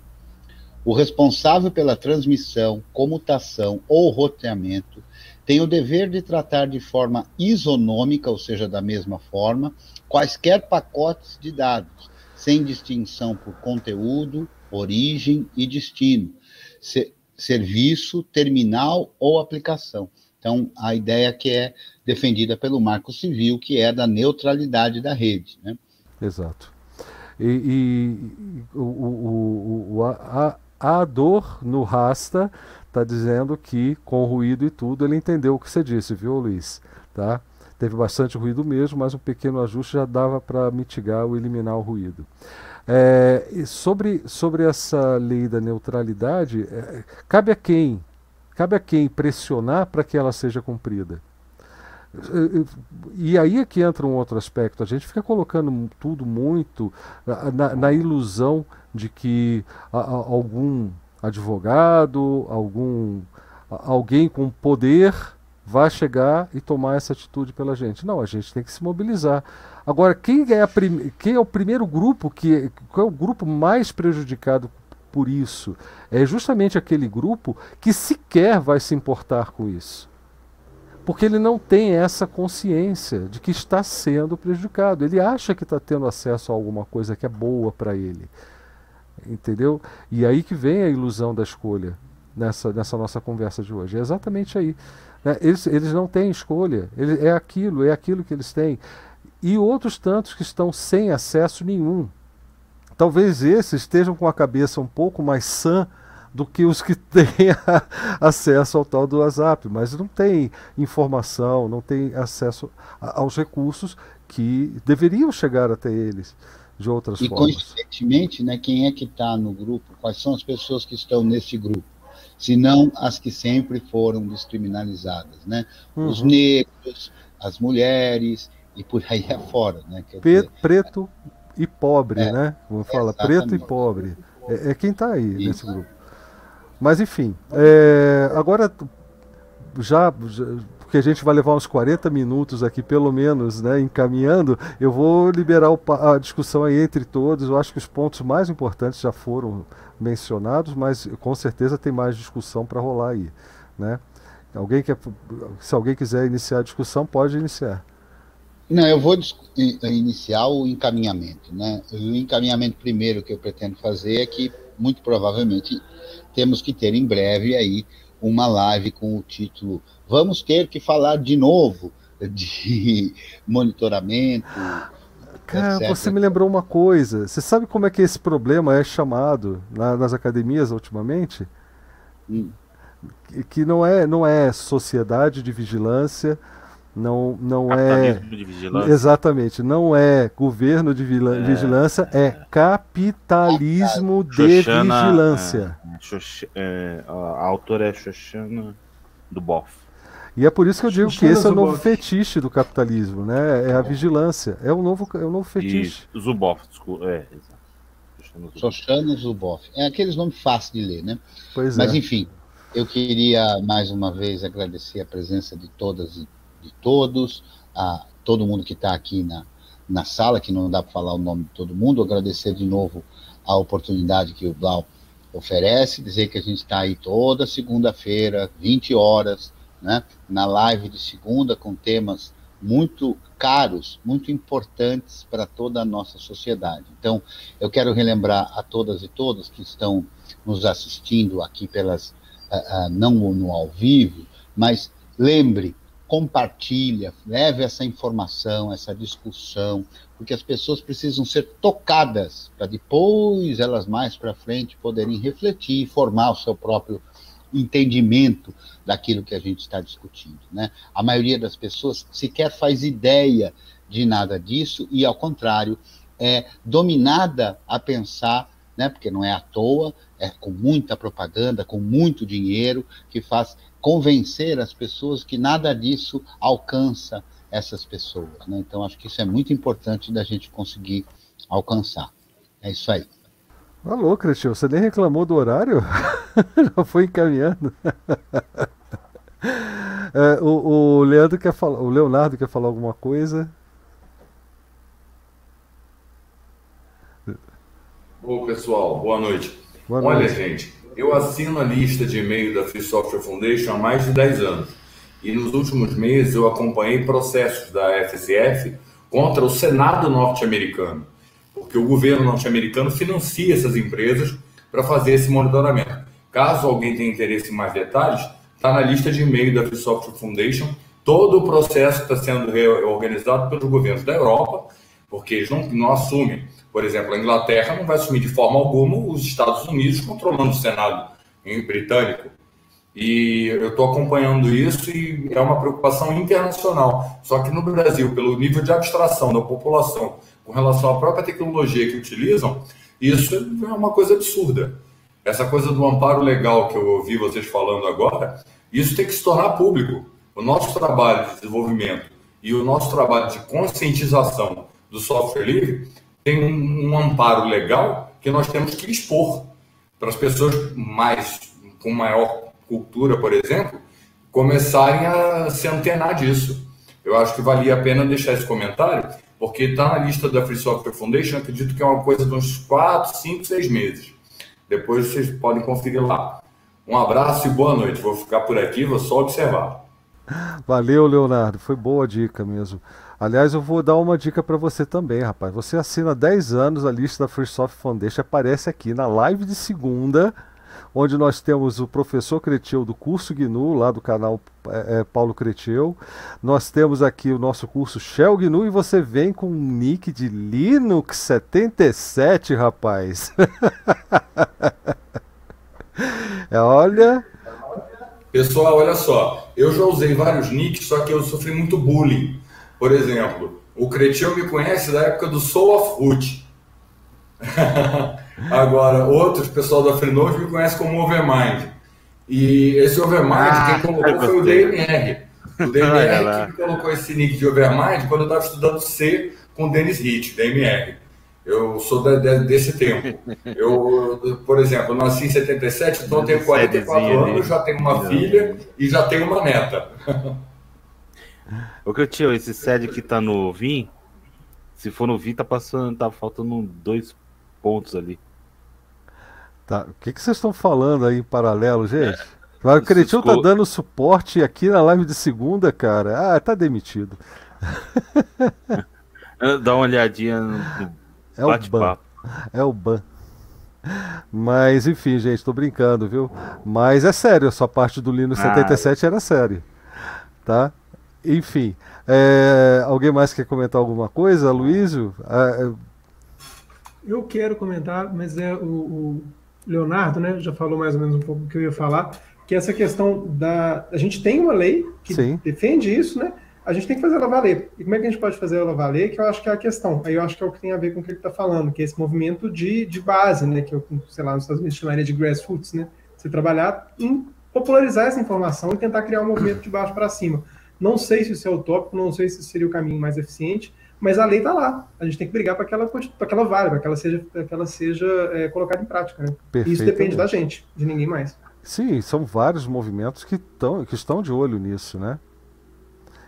o responsável pela transmissão, comutação ou roteamento tem o dever de tratar de forma isonômica, ou seja, da mesma forma, quaisquer pacotes de dados, sem distinção por conteúdo, origem e destino, se, serviço, terminal ou aplicação. Então, a ideia que é defendida pelo Marco Civil, que é da neutralidade da rede. Né? Exato. E, e o, o, o, a, a dor no rasta está dizendo que com ruído e tudo ele entendeu o que você disse, viu, Luiz? Tá? Teve bastante ruído mesmo, mas um pequeno ajuste já dava para mitigar ou eliminar o ruído. É, sobre, sobre essa lei da neutralidade, é, cabe a quem? Cabe a quem pressionar para que ela seja cumprida? E aí é que entra um outro aspecto. A gente fica colocando tudo muito na, na ilusão de que a, a, algum advogado, algum alguém com poder vai chegar e tomar essa atitude pela gente. Não, a gente tem que se mobilizar. Agora, quem é, quem é o primeiro grupo que qual é o grupo mais prejudicado por isso? É justamente aquele grupo que sequer vai se importar com isso. Porque ele não tem essa consciência de que está sendo prejudicado. Ele acha que está tendo acesso a alguma coisa que é boa para ele. Entendeu? E aí que vem a ilusão da escolha nessa, nessa nossa conversa de hoje. É exatamente aí. Né? Eles, eles não têm escolha, ele, é aquilo, é aquilo que eles têm. E outros tantos que estão sem acesso nenhum. Talvez esses estejam com a cabeça um pouco mais sã do que os que têm acesso ao tal do WhatsApp, mas não tem informação, não tem acesso aos recursos que deveriam chegar até eles de outras e, formas. E coincidentemente, né, quem é que está no grupo? Quais são as pessoas que estão nesse grupo? senão as que sempre foram descriminalizadas, né? Uhum. Os negros, as mulheres e por aí afora, né? Quer dizer, preto e pobre, é, né? Como fala, preto e pobre. É, é quem está aí Isso. nesse grupo. Mas enfim, é, agora já, já porque a gente vai levar uns 40 minutos aqui, pelo menos, né, encaminhando, eu vou liberar o, a discussão aí entre todos. Eu acho que os pontos mais importantes já foram mencionados, mas com certeza tem mais discussão para rolar aí. Né? Alguém quer, se alguém quiser iniciar a discussão, pode iniciar. Não, eu vou iniciar o encaminhamento. Né? O encaminhamento primeiro que eu pretendo fazer é que, muito provavelmente, temos que ter em breve aí uma live com o título vamos ter que falar de novo de monitoramento. Cara, etc. você me lembrou uma coisa. Você sabe como é que esse problema é chamado na, nas academias ultimamente? Hum. Que, que não é não é sociedade de vigilância, não não é de vigilância. exatamente, não é governo de é, vigilância, é, é capitalismo de Xoxana, vigilância. É, é, a autora é Xoxana do Boff. E é por isso que eu digo que esse é o novo fetiche do capitalismo, né? É a vigilância. É o novo, é o novo fetiche. E Zuboff, desculpa. É, exato. Sochano Zuboff. É aqueles nomes fáceis de ler, né? Pois Mas, é. enfim, eu queria mais uma vez agradecer a presença de todas e de todos, a todo mundo que está aqui na, na sala, que não dá para falar o nome de todo mundo, agradecer de novo a oportunidade que o Blau oferece, dizer que a gente está aí toda segunda-feira, 20 horas, né, na live de segunda com temas muito caros, muito importantes para toda a nossa sociedade. Então, eu quero relembrar a todas e todos que estão nos assistindo aqui pelas uh, uh, não no ao vivo, mas lembre, compartilha, leve essa informação, essa discussão, porque as pessoas precisam ser tocadas para depois elas mais para frente poderem refletir e formar o seu próprio entendimento daquilo que a gente está discutindo. Né? A maioria das pessoas sequer faz ideia de nada disso e, ao contrário, é dominada a pensar, né, porque não é à toa, é com muita propaganda, com muito dinheiro, que faz convencer as pessoas que nada disso alcança essas pessoas. Né? Então, acho que isso é muito importante da gente conseguir alcançar. É isso aí. Alô, Cristian, você nem reclamou do horário? Já foi encaminhando. é, o, o, Leandro quer falar, o Leonardo quer falar alguma coisa? Ô pessoal, boa noite. Boa Olha, noite. gente, eu assino a lista de e-mail da Free Software Foundation há mais de 10 anos. E nos últimos meses eu acompanhei processos da FSF contra o Senado norte-americano porque o governo norte-americano financia essas empresas para fazer esse monitoramento. Caso alguém tenha interesse em mais detalhes, está na lista de e-mail da Free Software Foundation todo o processo está sendo reorganizado pelos governos da Europa, porque eles não, não assumem. Por exemplo, a Inglaterra não vai assumir de forma alguma os Estados Unidos controlando o Senado britânico. E eu estou acompanhando isso e é uma preocupação internacional. Só que no Brasil, pelo nível de abstração da população com relação à própria tecnologia que utilizam, isso é uma coisa absurda. Essa coisa do amparo legal que eu ouvi vocês falando agora, isso tem que se tornar público. O nosso trabalho de desenvolvimento e o nosso trabalho de conscientização do software livre tem um, um amparo legal que nós temos que expor para as pessoas mais com maior cultura, por exemplo, começarem a se antenar disso. Eu acho que valia a pena deixar esse comentário, porque está na lista da Free Software Foundation, acredito que é uma coisa de uns 4, 5, 6 meses. Depois vocês podem conferir lá. Um abraço e boa noite. Vou ficar por aqui, vou só observar. Valeu, Leonardo. Foi boa dica mesmo. Aliás, eu vou dar uma dica para você também, rapaz. Você assina 10 anos a lista da Free Software Foundation, aparece aqui na live de segunda onde nós temos o professor Cretil do curso GNU, lá do canal é, é, Paulo Cretil. Nós temos aqui o nosso curso Shell GNU e você vem com um nick de Linux 77, rapaz. é, olha. Pessoal, olha só. Eu já usei vários nicks, só que eu sofri muito bullying. Por exemplo, o Cretil me conhece da época do Soul of Root. Agora, outros, pessoal da Freenode me conhece como Overmind. E esse Overmind, ah, quem colocou foi o DMR. O DMR que colocou esse nick de Overmind quando eu estava estudando C com o Dennis Hitch, DMR. Eu sou de, de, desse tempo. Eu, por exemplo, nasci em 77, então tenho 44 anos, já tenho uma filha e já tenho uma neta. O que eu tinha, esse SED que tá no VIN, se for no VIN, tá passando, tá faltando dois pontos ali. Tá. O que, que vocês estão falando aí em paralelo, gente? É. O Cretil tá dando suporte aqui na live de segunda, cara. Ah, tá demitido. Dá uma olhadinha no é o ban. É o ban. Mas enfim, gente, tô brincando, viu? Mas é sério, a sua parte do Linux ah. 77 era sério. Tá? Enfim. É... alguém mais quer comentar alguma coisa? Luísio? É... Eu quero comentar, mas é o, o Leonardo, né, já falou mais ou menos um pouco o que eu ia falar, que essa questão da. A gente tem uma lei que Sim. defende isso, né? A gente tem que fazer ela valer. E como é que a gente pode fazer ela valer? Que eu acho que é a questão. Aí eu acho que é o que tem a ver com o que ele está falando, que é esse movimento de, de base, né? Que eu, sei lá, nos Estados Unidos chamaria de grassroots, né? Você trabalhar em popularizar essa informação e tentar criar um movimento de baixo para cima. Não sei se isso é utópico, não sei se seria o caminho mais eficiente, mas a lei está lá. A gente tem que brigar para que ela para que ela valha, para que ela seja, que ela seja é, colocada em prática. Né? Isso depende da gente, de ninguém mais. Sim, são vários movimentos que, tão, que estão de olho nisso, né?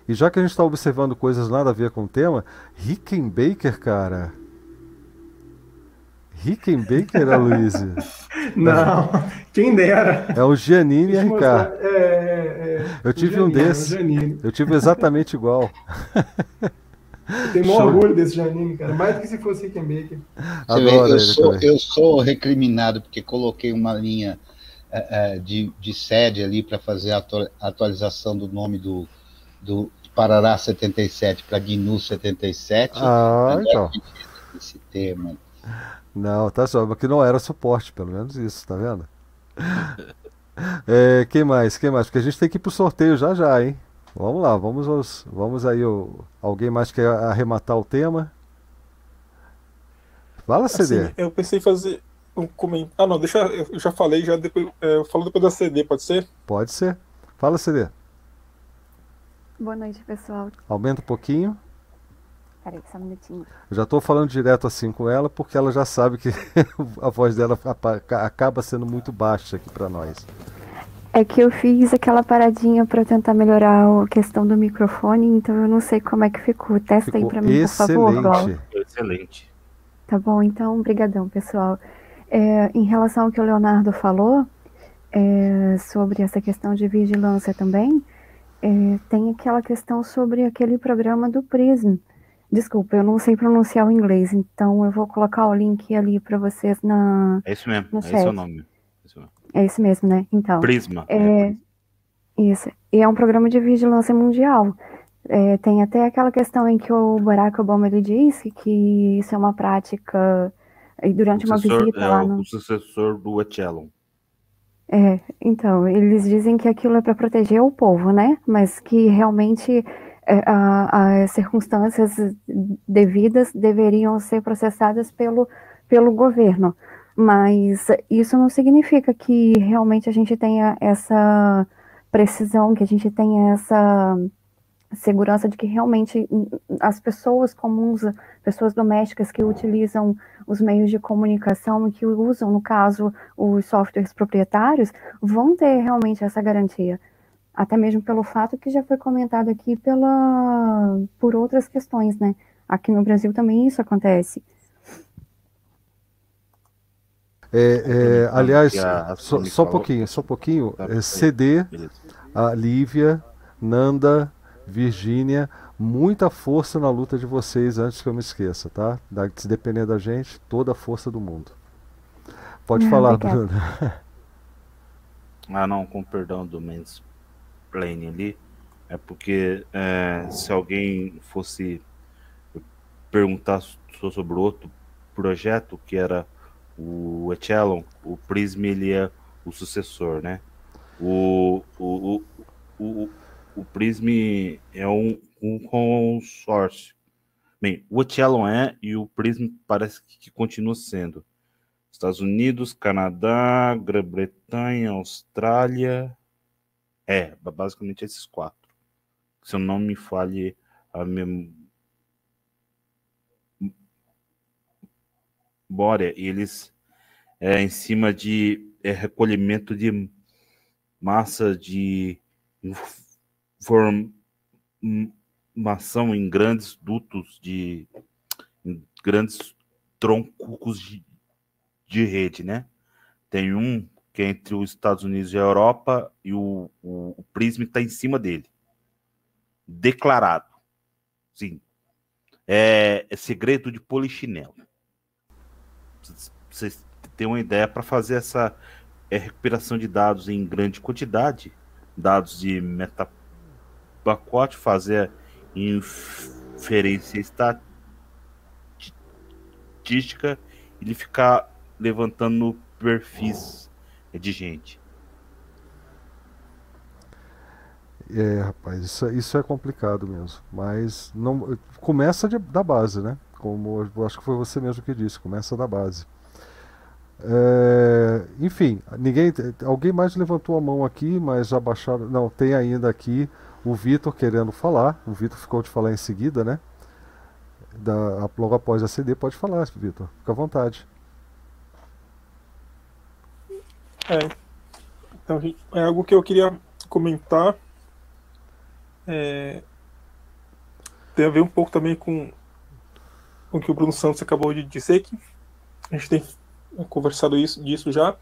E já que a gente está observando coisas nada a ver com o tema, Rickenbacker, cara. Rickenbacker, Aloysio? Não, quem dera. É o Giannini RK. É, é, é, Eu tive Giannini, um desses. Eu tive exatamente igual. Eu tenho maior orgulho desse Janine, cara. Mais do que se fosse Rickenbacker. eu, sou, eu sou recriminado porque coloquei uma linha uh, uh, de, de sede ali para fazer a atualização do nome do, do Parará 77 para GNU 77. Ah, então. Esse tema. Não, tá só, que não era suporte, pelo menos isso, tá vendo? É, quem mais? Quem mais? Porque a gente tem que ir pro sorteio já já, hein? Vamos lá, vamos aos, vamos aí. O, alguém mais quer arrematar o tema? Fala, CD. Assim, eu pensei em fazer um comentário. Ah, não, deixa. Eu já falei, já depois. É, eu falo depois da CD, pode ser? Pode ser. Fala, CD. Boa noite, pessoal. Aumenta um pouquinho. Peraí, só um minutinho. Eu já estou falando direto assim com ela, porque ela já sabe que a voz dela acaba sendo muito baixa aqui para nós. É que eu fiz aquela paradinha para tentar melhorar a questão do microfone, então eu não sei como é que ficou. Testa ficou aí para mim, por favor, Gal. Excelente. Tá bom, então, brigadão, pessoal. É, em relação ao que o Leonardo falou, é, sobre essa questão de vigilância também, é, tem aquela questão sobre aquele programa do Prism. Desculpa, eu não sei pronunciar o inglês, então eu vou colocar o link ali para vocês na. É isso mesmo, é esse o nome. É isso mesmo, né? Então. Prisma. É, isso. E é um programa de vigilância mundial. É, tem até aquela questão em que o Barack Obama ele disse que isso é uma prática e durante uma visita é lá no... o sucessor do Echelon. É, então, eles dizem que aquilo é para proteger o povo, né? Mas que realmente é, as circunstâncias devidas deveriam ser processadas pelo, pelo governo. Mas isso não significa que realmente a gente tenha essa precisão, que a gente tenha essa segurança de que realmente as pessoas comuns, pessoas domésticas que utilizam os meios de comunicação e que usam, no caso, os softwares proprietários, vão ter realmente essa garantia. Até mesmo pelo fato que já foi comentado aqui pela, por outras questões, né? Aqui no Brasil também isso acontece. É, é, aliás, só, só um pouquinho, só um pouquinho. Tá, é, CD, a Lívia, Nanda, Virgínia, muita força na luta de vocês antes que eu me esqueça, tá? Se depender da gente, toda a força do mundo. Pode não, falar, Bruno. Ah, não, com perdão do Mendes Plane ali, é porque é, se alguém fosse perguntar sobre outro projeto, que era o Echelon, o Prism ele é o sucessor, né? O, o, o, o, o Prism é um, um consórcio. Bem, o Echelon é e o Prism parece que, que continua sendo. Estados Unidos, Canadá, Grã-Bretanha, Austrália. É, basicamente esses quatro. Se eu não me falhe a memória, eles é, em cima de é, recolhimento de massa de formação em grandes dutos de grandes troncos de, de rede, né? Tem um que é entre os Estados Unidos e a Europa e o, o, o Prism está em cima dele. Declarado. Sim. É, é segredo de polichinelo. Vocês têm uma ideia para fazer essa é, recuperação de dados em grande quantidade, dados de meta pacote, fazer inferência estatística ele ficar levantando perfis de gente. É, rapaz, isso, isso é complicado mesmo. Mas não começa de, da base, né? Como eu acho que foi você mesmo que disse, começa da base. É, enfim, ninguém, alguém mais levantou a mão aqui, mas já baixaram. Não, tem ainda aqui o Vitor querendo falar. O Vitor ficou de falar em seguida, né? Da, logo após a CD, pode falar, Vitor. Fica à vontade. É. Então, é algo que eu queria comentar. É, tem a ver um pouco também com, com o que o Bruno Santos acabou de dizer, que a gente tem conversado isso, disso já,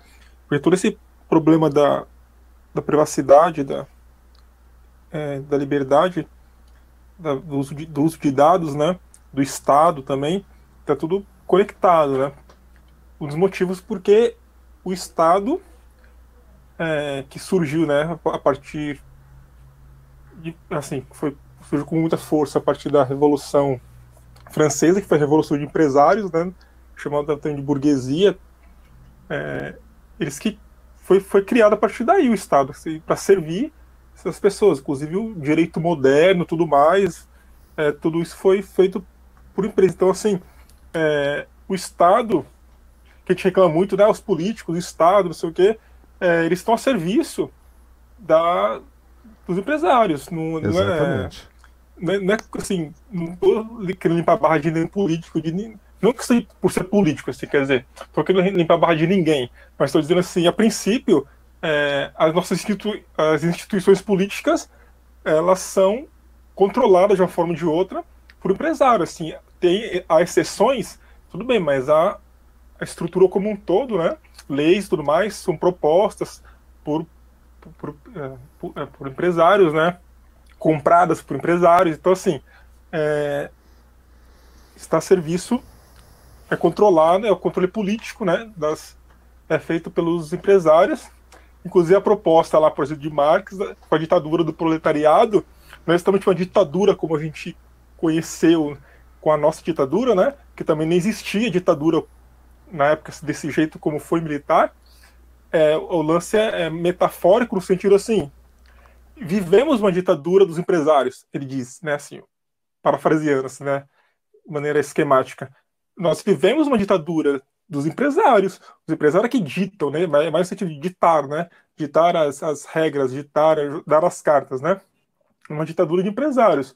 porque todo esse problema da, da privacidade, da, é, da liberdade, da, do, uso de, do uso de dados, né, do Estado também, está tudo conectado, né? Um dos motivos porque o Estado é, que surgiu, né, a partir de, assim, foi surgiu com muita força a partir da Revolução Francesa, que foi a Revolução de Empresários, né, chamada de burguesia, é, eles que foi, foi criado a partir daí o Estado, assim, para servir essas pessoas, inclusive o direito moderno, tudo mais, é, tudo isso foi feito por empresa. Então, assim, é, o Estado, que a gente reclama muito, né, os políticos, o Estado, não sei o quê, é, eles estão a serviço da, dos empresários. Não, Exatamente. Não é, não é, assim, não estou querendo limpar a barra de nenhum político, de, não que seja por ser político, assim, quer dizer, estou querendo limpar a barra de ninguém, mas estou dizendo assim, a princípio, é, as nossas institu as instituições políticas, elas são controladas de uma forma ou de outra por empresários, assim, tem há exceções, tudo bem, mas a, a estrutura como um todo, né, leis e tudo mais, são propostas por, por, é, por, é, por empresários, né, compradas por empresários, então assim, é, está a serviço é controlado, é o controle político, né, das, é feito pelos empresários. Inclusive a proposta lá, por exemplo, de Marx, com a ditadura do proletariado, não é exatamente uma ditadura como a gente conheceu com a nossa ditadura, né, que também não existia ditadura na época desse jeito como foi militar, é, o lance é, é, metafórico no sentido assim: vivemos uma ditadura dos empresários, ele diz, né, assim, parafraseando, assim, né, de maneira esquemática. Nós vivemos uma ditadura dos empresários, os empresários que ditam, né, mais no sentido de ditar, né, ditar as, as regras, ditar, dar as cartas, né, uma ditadura de empresários,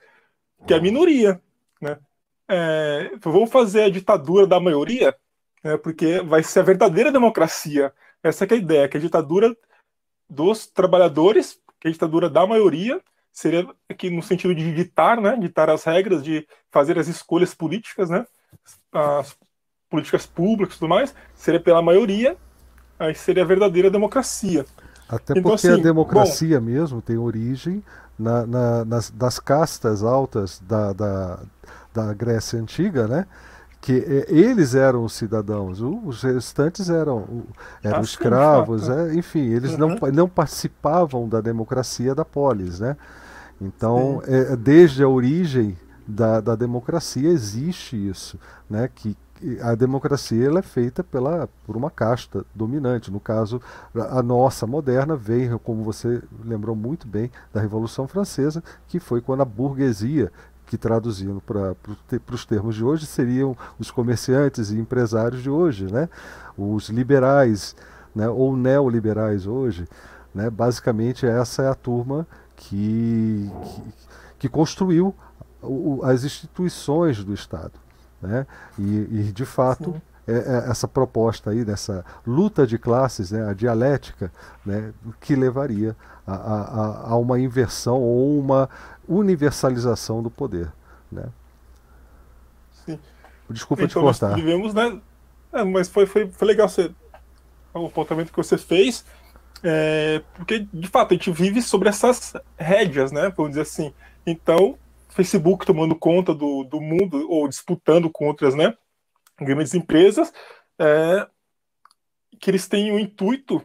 que é a minoria, né. É, vamos fazer a ditadura da maioria, né, porque vai ser a verdadeira democracia. Essa é a ideia, que a ditadura dos trabalhadores, que a ditadura da maioria, seria aqui no sentido de ditar, né, ditar as regras, de fazer as escolhas políticas, né, as políticas públicas e tudo mais, seria pela maioria, aí seria a verdadeira democracia. Até então, porque assim, a democracia bom, mesmo tem origem na, na, nas, das castas altas da, da, da Grécia Antiga, né? Que eles eram os cidadãos, os restantes eram, eram ah, escravos, é, enfim, eles não, não participavam da democracia da polis, né? Então, é, desde a origem da, da democracia existe isso, né? Que, a democracia ela é feita pela, por uma casta dominante. No caso, a nossa moderna vem, como você lembrou muito bem, da Revolução Francesa, que foi quando a burguesia que traduzindo para os termos de hoje seriam os comerciantes e empresários de hoje, né? os liberais né? ou neoliberais hoje. Né? Basicamente, essa é a turma que, que, que construiu o, as instituições do Estado. Né? E, e de fato, é, é essa proposta aí, dessa luta de classes, né? a dialética, né? que levaria a, a, a uma inversão ou uma universalização do poder. Né? Sim. Desculpa então, te cortar. Vivemos, né? É, mas foi, foi, foi legal você, o apontamento que você fez, é, porque de fato a gente vive sobre essas rédeas, né? Vamos dizer assim. Então, Facebook tomando conta do, do mundo ou disputando com outras, né? Grandes empresas, é, que eles têm o intuito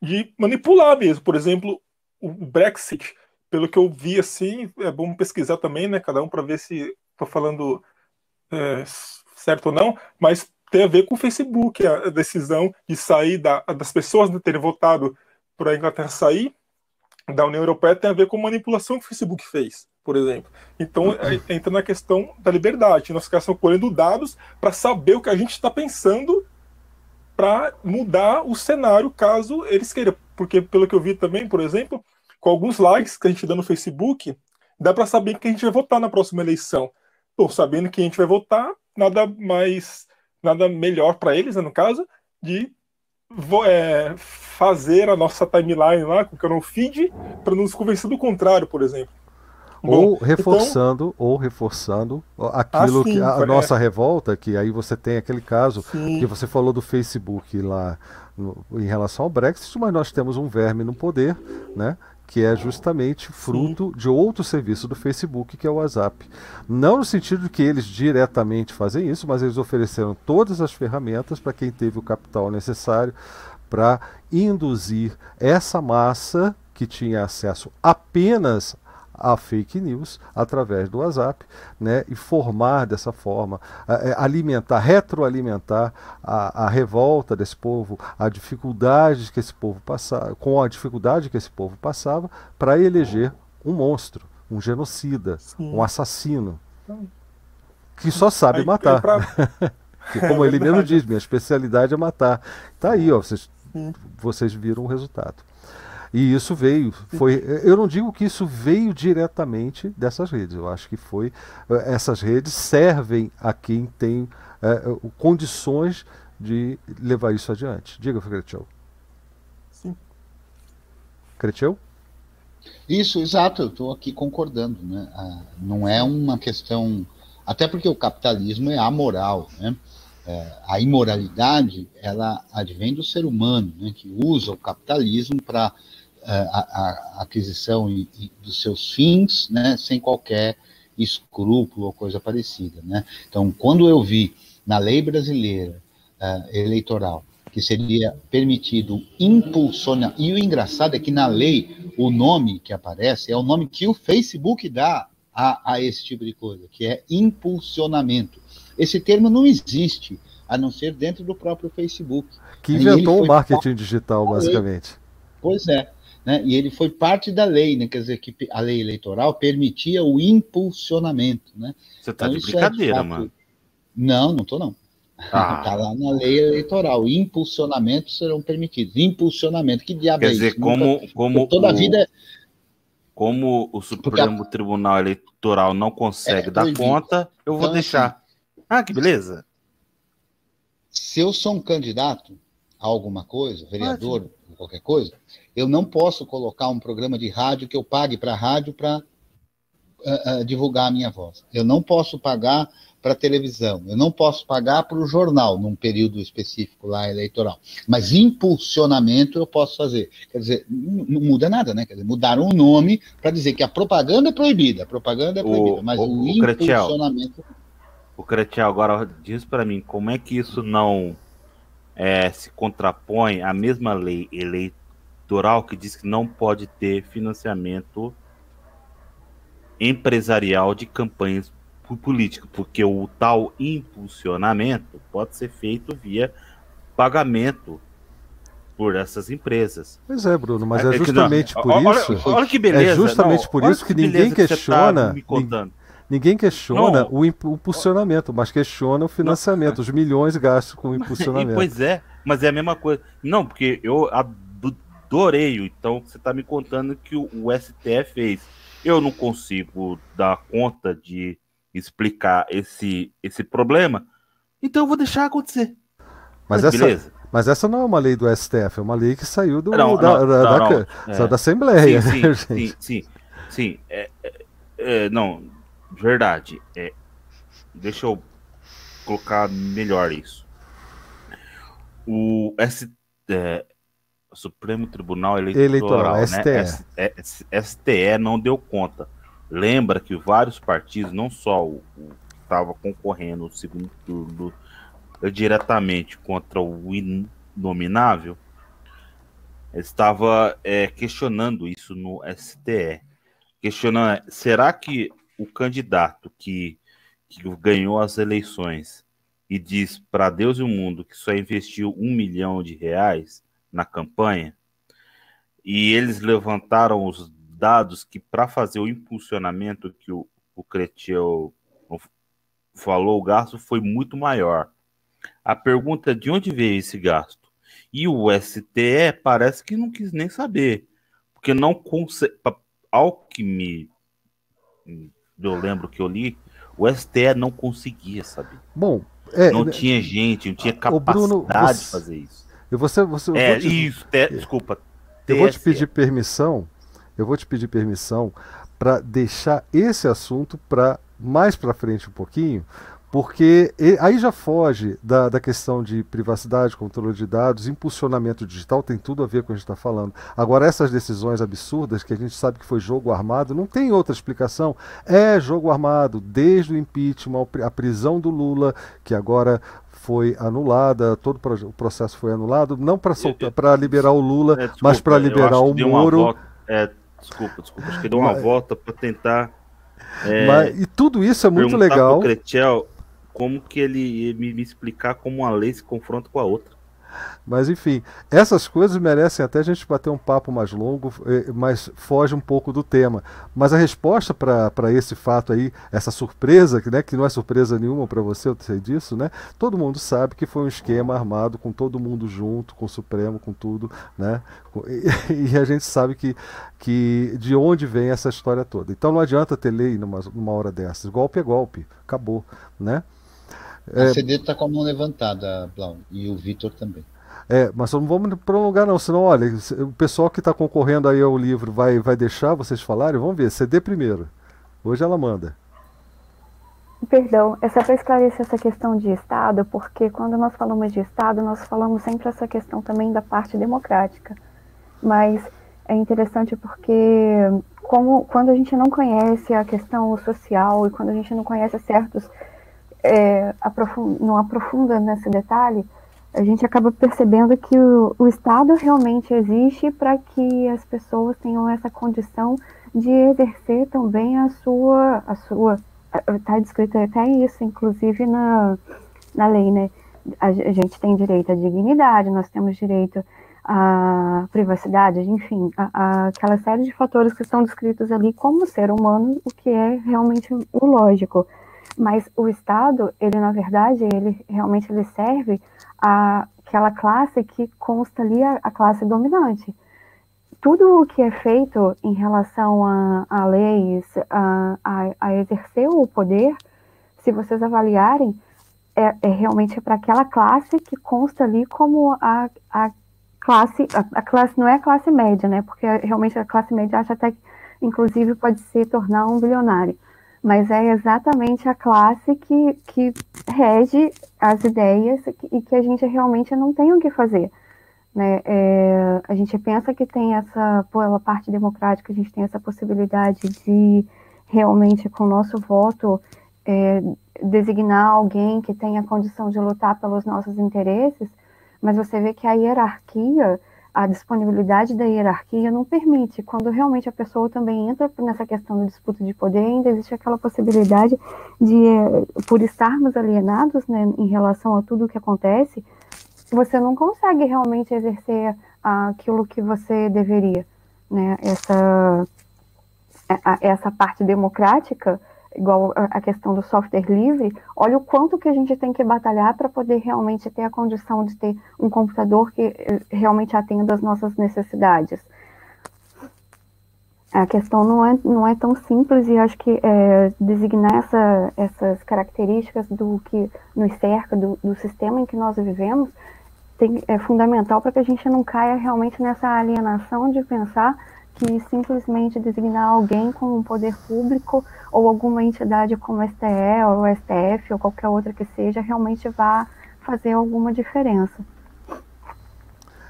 de manipular mesmo. Por exemplo, o Brexit pelo que eu vi, assim, é bom pesquisar também, né? Cada um para ver se estou falando é, certo ou não, mas tem a ver com o Facebook, a decisão de sair da, das pessoas de terem votado para a Inglaterra sair da União Europeia tem a ver com a manipulação que o Facebook fez, por exemplo. Então, é, entra na questão da liberdade. Nós estamos colhendo dados para saber o que a gente está pensando para mudar o cenário caso eles queiram. Porque, pelo que eu vi também, por exemplo, com alguns likes que a gente dá no Facebook, dá para saber que a gente vai votar na próxima eleição. Pô, sabendo que a gente vai votar, nada mais, nada melhor para eles, né, no caso, de é, fazer a nossa timeline lá, com o feed, para nos convencer do contrário, por exemplo. Bom, ou reforçando, então... ou reforçando aquilo que a, é. nossa revolta, que aí você tem aquele caso sim. que você falou do Facebook lá no, em relação ao Brexit, mas nós temos um verme no poder, né? Que é justamente fruto Sim. de outro serviço do Facebook, que é o WhatsApp. Não no sentido de que eles diretamente fazem isso, mas eles ofereceram todas as ferramentas para quem teve o capital necessário para induzir essa massa que tinha acesso apenas a fake news através do WhatsApp, né, e formar dessa forma, é, alimentar, retroalimentar a, a, revolta desse povo, a dificuldade que esse povo passava, com a dificuldade que esse povo passava, para eleger um monstro, um genocida, Sim. um assassino, que só sabe matar. que, como ele mesmo diz, minha especialidade é matar. Tá aí, ó, vocês, vocês viram o resultado. E isso veio, foi, eu não digo que isso veio diretamente dessas redes, eu acho que foi, eh, essas redes servem a quem tem é, condições de levar isso adiante. Diga, Cretiel. Sim. Cretiel? Isso, exato, eu estou aqui concordando. Né? Ah, não é uma questão. Até porque o capitalismo é amoral. Né? É, a imoralidade ela advém do ser humano, né? que usa o capitalismo para a, a aquisição e, e dos seus fins, né, sem qualquer escrúpulo ou coisa parecida. Né? Então, quando eu vi na lei brasileira uh, eleitoral que seria permitido impulsionar, e o engraçado é que na lei o nome que aparece é o nome que o Facebook dá a, a esse tipo de coisa, que é impulsionamento. Esse termo não existe a não ser dentro do próprio Facebook. Que inventou o marketing digital, basicamente. Pois é. Né? E ele foi parte da lei, né? quer dizer, que a lei eleitoral permitia o impulsionamento. Né? Você está então, de brincadeira, é, de fato... mano. Não, não estou não. Está ah. lá na lei eleitoral. Impulsionamentos serão permitidos. Impulsionamento, que diabo Quer é dizer, isso? como, Nunca... como toda o, a vida. Como o Supremo Porque... Tribunal Eleitoral não consegue é, dar conta, eu vou então, deixar. Assim, ah, que beleza. Se eu sou um candidato a alguma coisa, vereador, ah, qualquer coisa, eu não posso colocar um programa de rádio que eu pague para a rádio para uh, uh, divulgar a minha voz. Eu não posso pagar para televisão. Eu não posso pagar para o jornal num período específico lá eleitoral. Mas impulsionamento eu posso fazer. Quer dizer, não, muda nada, né? Quer dizer, mudaram o nome para dizer que a propaganda é proibida. A propaganda é proibida, o, mas o, o impulsionamento. O Cretiel, agora diz para mim, como é que isso não é, se contrapõe à mesma lei eleitoral que diz que não pode ter financiamento empresarial de campanhas político, porque o tal impulsionamento pode ser feito via pagamento por essas empresas. Pois é, Bruno, mas é, é justamente não, por olha, isso. Olha, que beleza. É justamente não, por isso que, que ninguém tá questiona. Tá ninguém questiona não. o impulsionamento, mas questiona o financiamento, os milhões gastos com o impulsionamento. pois é, mas é a mesma coisa. Não, porque eu adorei, então você está me contando que o, o STF fez. Eu não consigo dar conta de explicar esse, esse problema, então eu vou deixar acontecer. Mas, mas essa, beleza. Mas essa não é uma lei do STF, é uma lei que saiu do, não, da, não, da, não, da, é. da, Assembleia. Sim, né, sim, sim, sim, sim. É, é, é, não, verdade. É, deixa eu colocar melhor isso. O S, é, Supremo Tribunal Eleitoral, Eleitoral né? STE. STE não deu conta lembra que vários partidos, não só o, o que estava concorrendo no segundo turno diretamente contra o inominável, estava é, questionando isso no STE. Questionando, será que o candidato que, que ganhou as eleições e diz para Deus e o mundo que só investiu um milhão de reais na campanha, e eles levantaram os dados que para fazer o impulsionamento que o, o Cretiel falou, o gasto foi muito maior. A pergunta é de onde veio esse gasto? E o STE parece que não quis nem saber, porque não consegue. Ao que me. Eu lembro que eu li, o STE não conseguia saber. Bom, é, não tinha gente, não tinha capacidade Bruno, você, de fazer isso. Eu você, é, te, isso, te, desculpa. Eu vou te pedir permissão eu vou te pedir permissão para deixar esse assunto para mais para frente um pouquinho, porque aí já foge da, da questão de privacidade, controle de dados, impulsionamento digital, tem tudo a ver com o que a gente está falando. Agora, essas decisões absurdas, que a gente sabe que foi jogo armado, não tem outra explicação. É jogo armado, desde o impeachment, a prisão do Lula, que agora foi anulada, todo o processo foi anulado, não para liberar o Lula, é, desculpa, mas para liberar o Moro. Volta, é, Desculpa, desculpa. Acho que deu uma Mas... volta para tentar. É, Mas, e tudo isso é muito legal. Cretiel como que ele me, me explicar como uma lei se confronta com a outra. Mas enfim, essas coisas merecem até a gente bater um papo mais longo, eh, mas foge um pouco do tema. Mas a resposta para esse fato aí, essa surpresa, que, né, que não é surpresa nenhuma para você, eu sei disso, né? Todo mundo sabe que foi um esquema armado com todo mundo junto, com o Supremo, com tudo, né? E, e a gente sabe que, que de onde vem essa história toda. Então não adianta ter lei numa, numa hora dessas. Golpe é golpe, acabou, né? A é, CD está com a mão levantada, Blau, e o Vitor também. É, mas não vamos prolongar não, senão, olha, o pessoal que está concorrendo aí ao livro vai, vai deixar vocês falarem? Vamos ver, CD primeiro. Hoje ela manda. Perdão, é só para esclarecer essa questão de Estado, porque quando nós falamos de Estado, nós falamos sempre essa questão também da parte democrática. Mas é interessante porque como, quando a gente não conhece a questão social e quando a gente não conhece certos é, aprofunda, não aprofunda nesse detalhe, a gente acaba percebendo que o, o Estado realmente existe para que as pessoas tenham essa condição de exercer também a sua, a sua, está descrito até isso, inclusive na, na lei, né? a gente tem direito à dignidade, nós temos direito à privacidade, enfim, a, a, aquela série de fatores que são descritos ali como ser humano, o que é realmente o lógico. Mas o Estado, ele na verdade, ele realmente ele serve àquela classe que consta ali a, a classe dominante. Tudo o que é feito em relação a, a leis, a, a, a exercer o poder, se vocês avaliarem, é, é realmente para aquela classe que consta ali como a, a classe, a, a, classe não é a classe média, né? Porque realmente a classe média acha até que, inclusive, pode se tornar um bilionário. Mas é exatamente a classe que, que rege as ideias e que a gente realmente não tem o que fazer. Né? É, a gente pensa que tem essa, pela parte democrática, a gente tem essa possibilidade de realmente, com o nosso voto, é, designar alguém que tenha condição de lutar pelos nossos interesses, mas você vê que a hierarquia, a disponibilidade da hierarquia não permite. Quando realmente a pessoa também entra nessa questão da disputa de poder, ainda existe aquela possibilidade de, eh, por estarmos alienados né, em relação a tudo o que acontece, você não consegue realmente exercer aquilo que você deveria. Né? Essa, essa parte democrática igual a questão do software livre, olha o quanto que a gente tem que batalhar para poder realmente ter a condição de ter um computador que eh, realmente atenda às nossas necessidades. A questão não é, não é tão simples e acho que é, designar essa, essas características do que nos cerca, do, do sistema em que nós vivemos, tem, é fundamental para que a gente não caia realmente nessa alienação de pensar que simplesmente designar alguém com um poder público ou alguma entidade como o STE ou o STF ou qualquer outra que seja realmente vá fazer alguma diferença.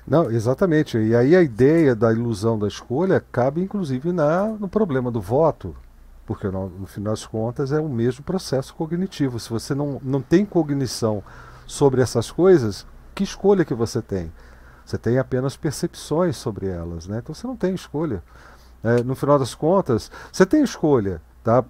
Não, exatamente. E aí a ideia da ilusão da escolha cabe inclusive na, no problema do voto, porque no, no final das contas é o mesmo processo cognitivo. Se você não, não tem cognição sobre essas coisas, que escolha que você tem? Você tem apenas percepções sobre elas, né? Então você não tem escolha. É, no final das contas, você tem escolha, tá?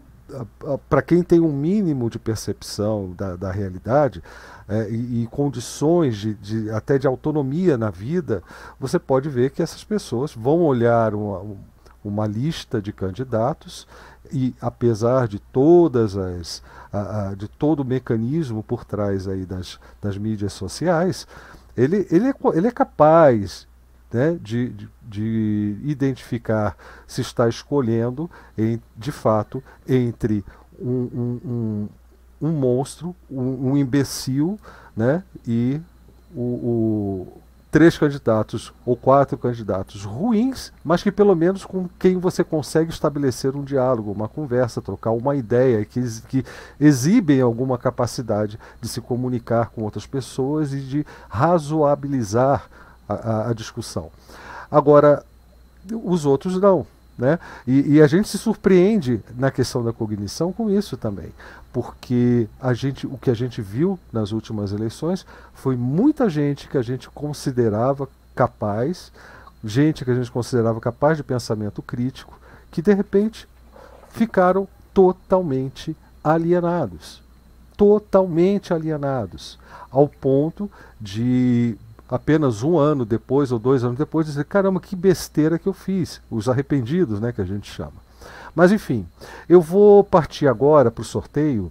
Para quem tem um mínimo de percepção da, da realidade é, e, e, condições de, de, até de autonomia na vida, você pode ver que essas pessoas vão olhar uma, uma lista de candidatos e apesar de todas as a, a, de todo o mecanismo por trás aí das, das mídias sociais, ele, ele, é, ele é capaz né, de, de, de, identificar se está escolhendo, em, de fato, entre um, um, um, um monstro, um, um, imbecil né, e o, o três candidatos ou quatro candidatos ruins, mas que pelo menos com quem você consegue estabelecer um diálogo, uma conversa, trocar uma ideia, que, que exibem alguma capacidade de se comunicar com outras pessoas e de razoabilizar a, a, a discussão. Agora, os outros não. Né? E, e, a gente se surpreende na questão da cognição com isso também, porque a gente, o que a gente viu nas últimas eleições foi muita gente que a gente considerava capaz, gente que a gente considerava capaz de pensamento crítico, que de repente ficaram totalmente alienados. Totalmente alienados, ao ponto de apenas um ano depois ou dois anos depois dizer caramba que besteira que eu fiz. Os arrependidos né que a gente chama mas enfim eu vou partir agora para o sorteio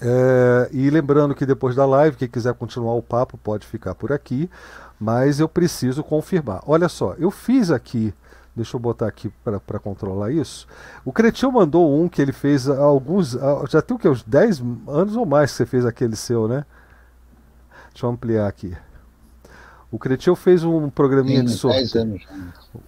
é, e lembrando que depois da live quem quiser continuar o papo pode ficar por aqui mas eu preciso confirmar olha só eu fiz aqui Deixa eu botar aqui para controlar isso. O Cretil mandou um que ele fez há alguns. Já tem o que? Uns 10 anos ou mais que você fez aquele seu, né? Deixa eu ampliar aqui. O Cretil fez um programinha Sim, de sorteio.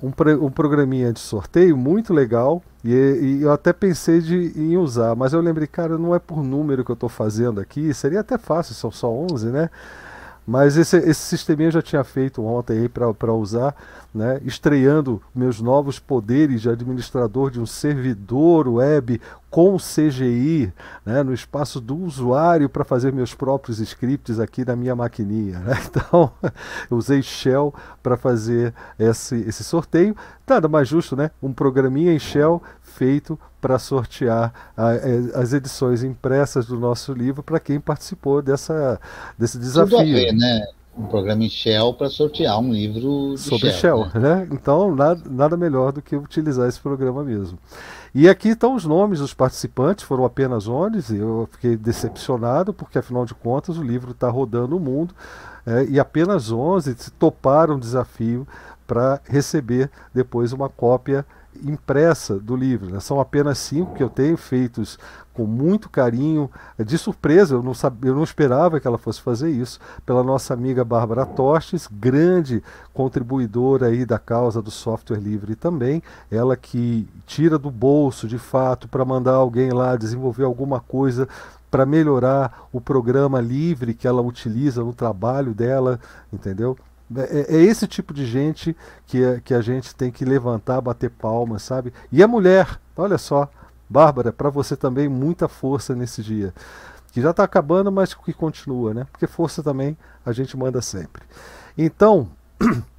Um, um, programinha de sorteio muito legal. E, e, eu até pensei de, em usar, mas eu lembrei, cara, não é por número que eu estou fazendo aqui. Seria até fácil, são só 11, né? Mas esse, esse sisteminha eu já tinha feito ontem para usar, né? estreando meus novos poderes de administrador de um servidor web com CGI, né? no espaço do usuário para fazer meus próprios scripts aqui na minha maquininha. Né? Então, eu usei Shell para fazer esse, esse sorteio. Nada mais justo, né? Um programinha em Shell feito para sortear a, é, as edições impressas do nosso livro para quem participou dessa, desse desafio. Tudo a ver, né? Um programa em Shell para sortear um livro sobre Shell, Shell né? né? Então, nada, nada melhor do que utilizar esse programa mesmo. E aqui estão os nomes dos participantes, foram apenas 11, eu fiquei decepcionado, porque afinal de contas o livro está rodando o mundo, é, e apenas 11 toparam o desafio para receber depois uma cópia impressa do livro. Né? São apenas cinco que eu tenho feitos com muito carinho, de surpresa, eu não, sabia, eu não esperava que ela fosse fazer isso, pela nossa amiga Bárbara Tostes, grande contribuidora aí da causa do software livre também, ela que tira do bolso de fato para mandar alguém lá desenvolver alguma coisa para melhorar o programa livre que ela utiliza no trabalho dela, entendeu? É, é, esse tipo de gente que, que a gente tem que levantar, bater palmas, sabe? E a mulher, olha só, Bárbara, para você também muita força nesse dia. Que já está acabando, mas que continua, né? Porque força também a gente manda sempre. Então,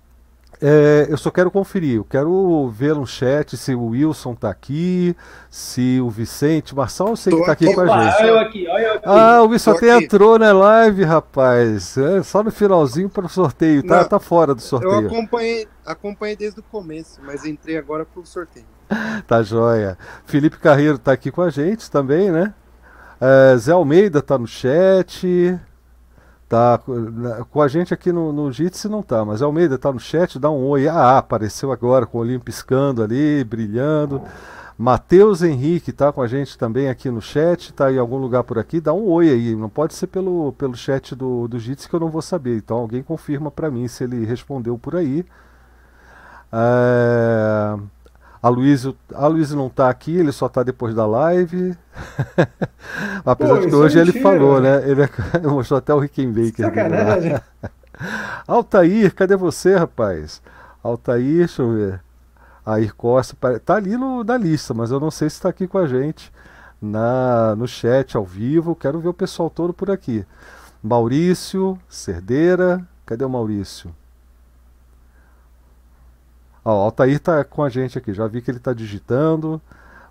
É, eu só quero conferir, eu quero ver no chat se o Wilson está aqui, se o Vicente, Marçal eu sei que está aqui com a gente. Olha eu aqui, olha eu aqui. Ah, o Wilson até entrou na live, rapaz. É, só no finalzinho para o sorteio, tá, Não, tá fora do sorteio. Eu acompanhei, acompanhei desde o começo, mas entrei agora para o sorteio. tá joia. Felipe Carreiro está aqui com a gente também, né? É, Zé Almeida está no chat. Tá com a gente aqui no, no Jitsi não tá, mas Almeida tá no chat, dá um oi. Ah, apareceu agora com o olhinho piscando ali, brilhando. Matheus Henrique tá com a gente também aqui no chat, tá em algum lugar por aqui, dá um oi aí. Não pode ser pelo, pelo chat do, do Jitsi que eu não vou saber. Então alguém confirma para mim se ele respondeu por aí. É... A Luísa a Luísa não está aqui, ele só está depois da live. Apesar Pô, de que hoje é ele falou, né? Ele é mostrou até o Rickenbacker. Sacanagem. Altair, cadê você, rapaz? Altair, deixa eu ver. Air Costa, tá ali no, na lista, mas eu não sei se está aqui com a gente na, no chat ao vivo. Quero ver o pessoal todo por aqui. Maurício, Cerdeira, cadê o Maurício? Ó, o Altair tá com a gente aqui, já vi que ele tá digitando.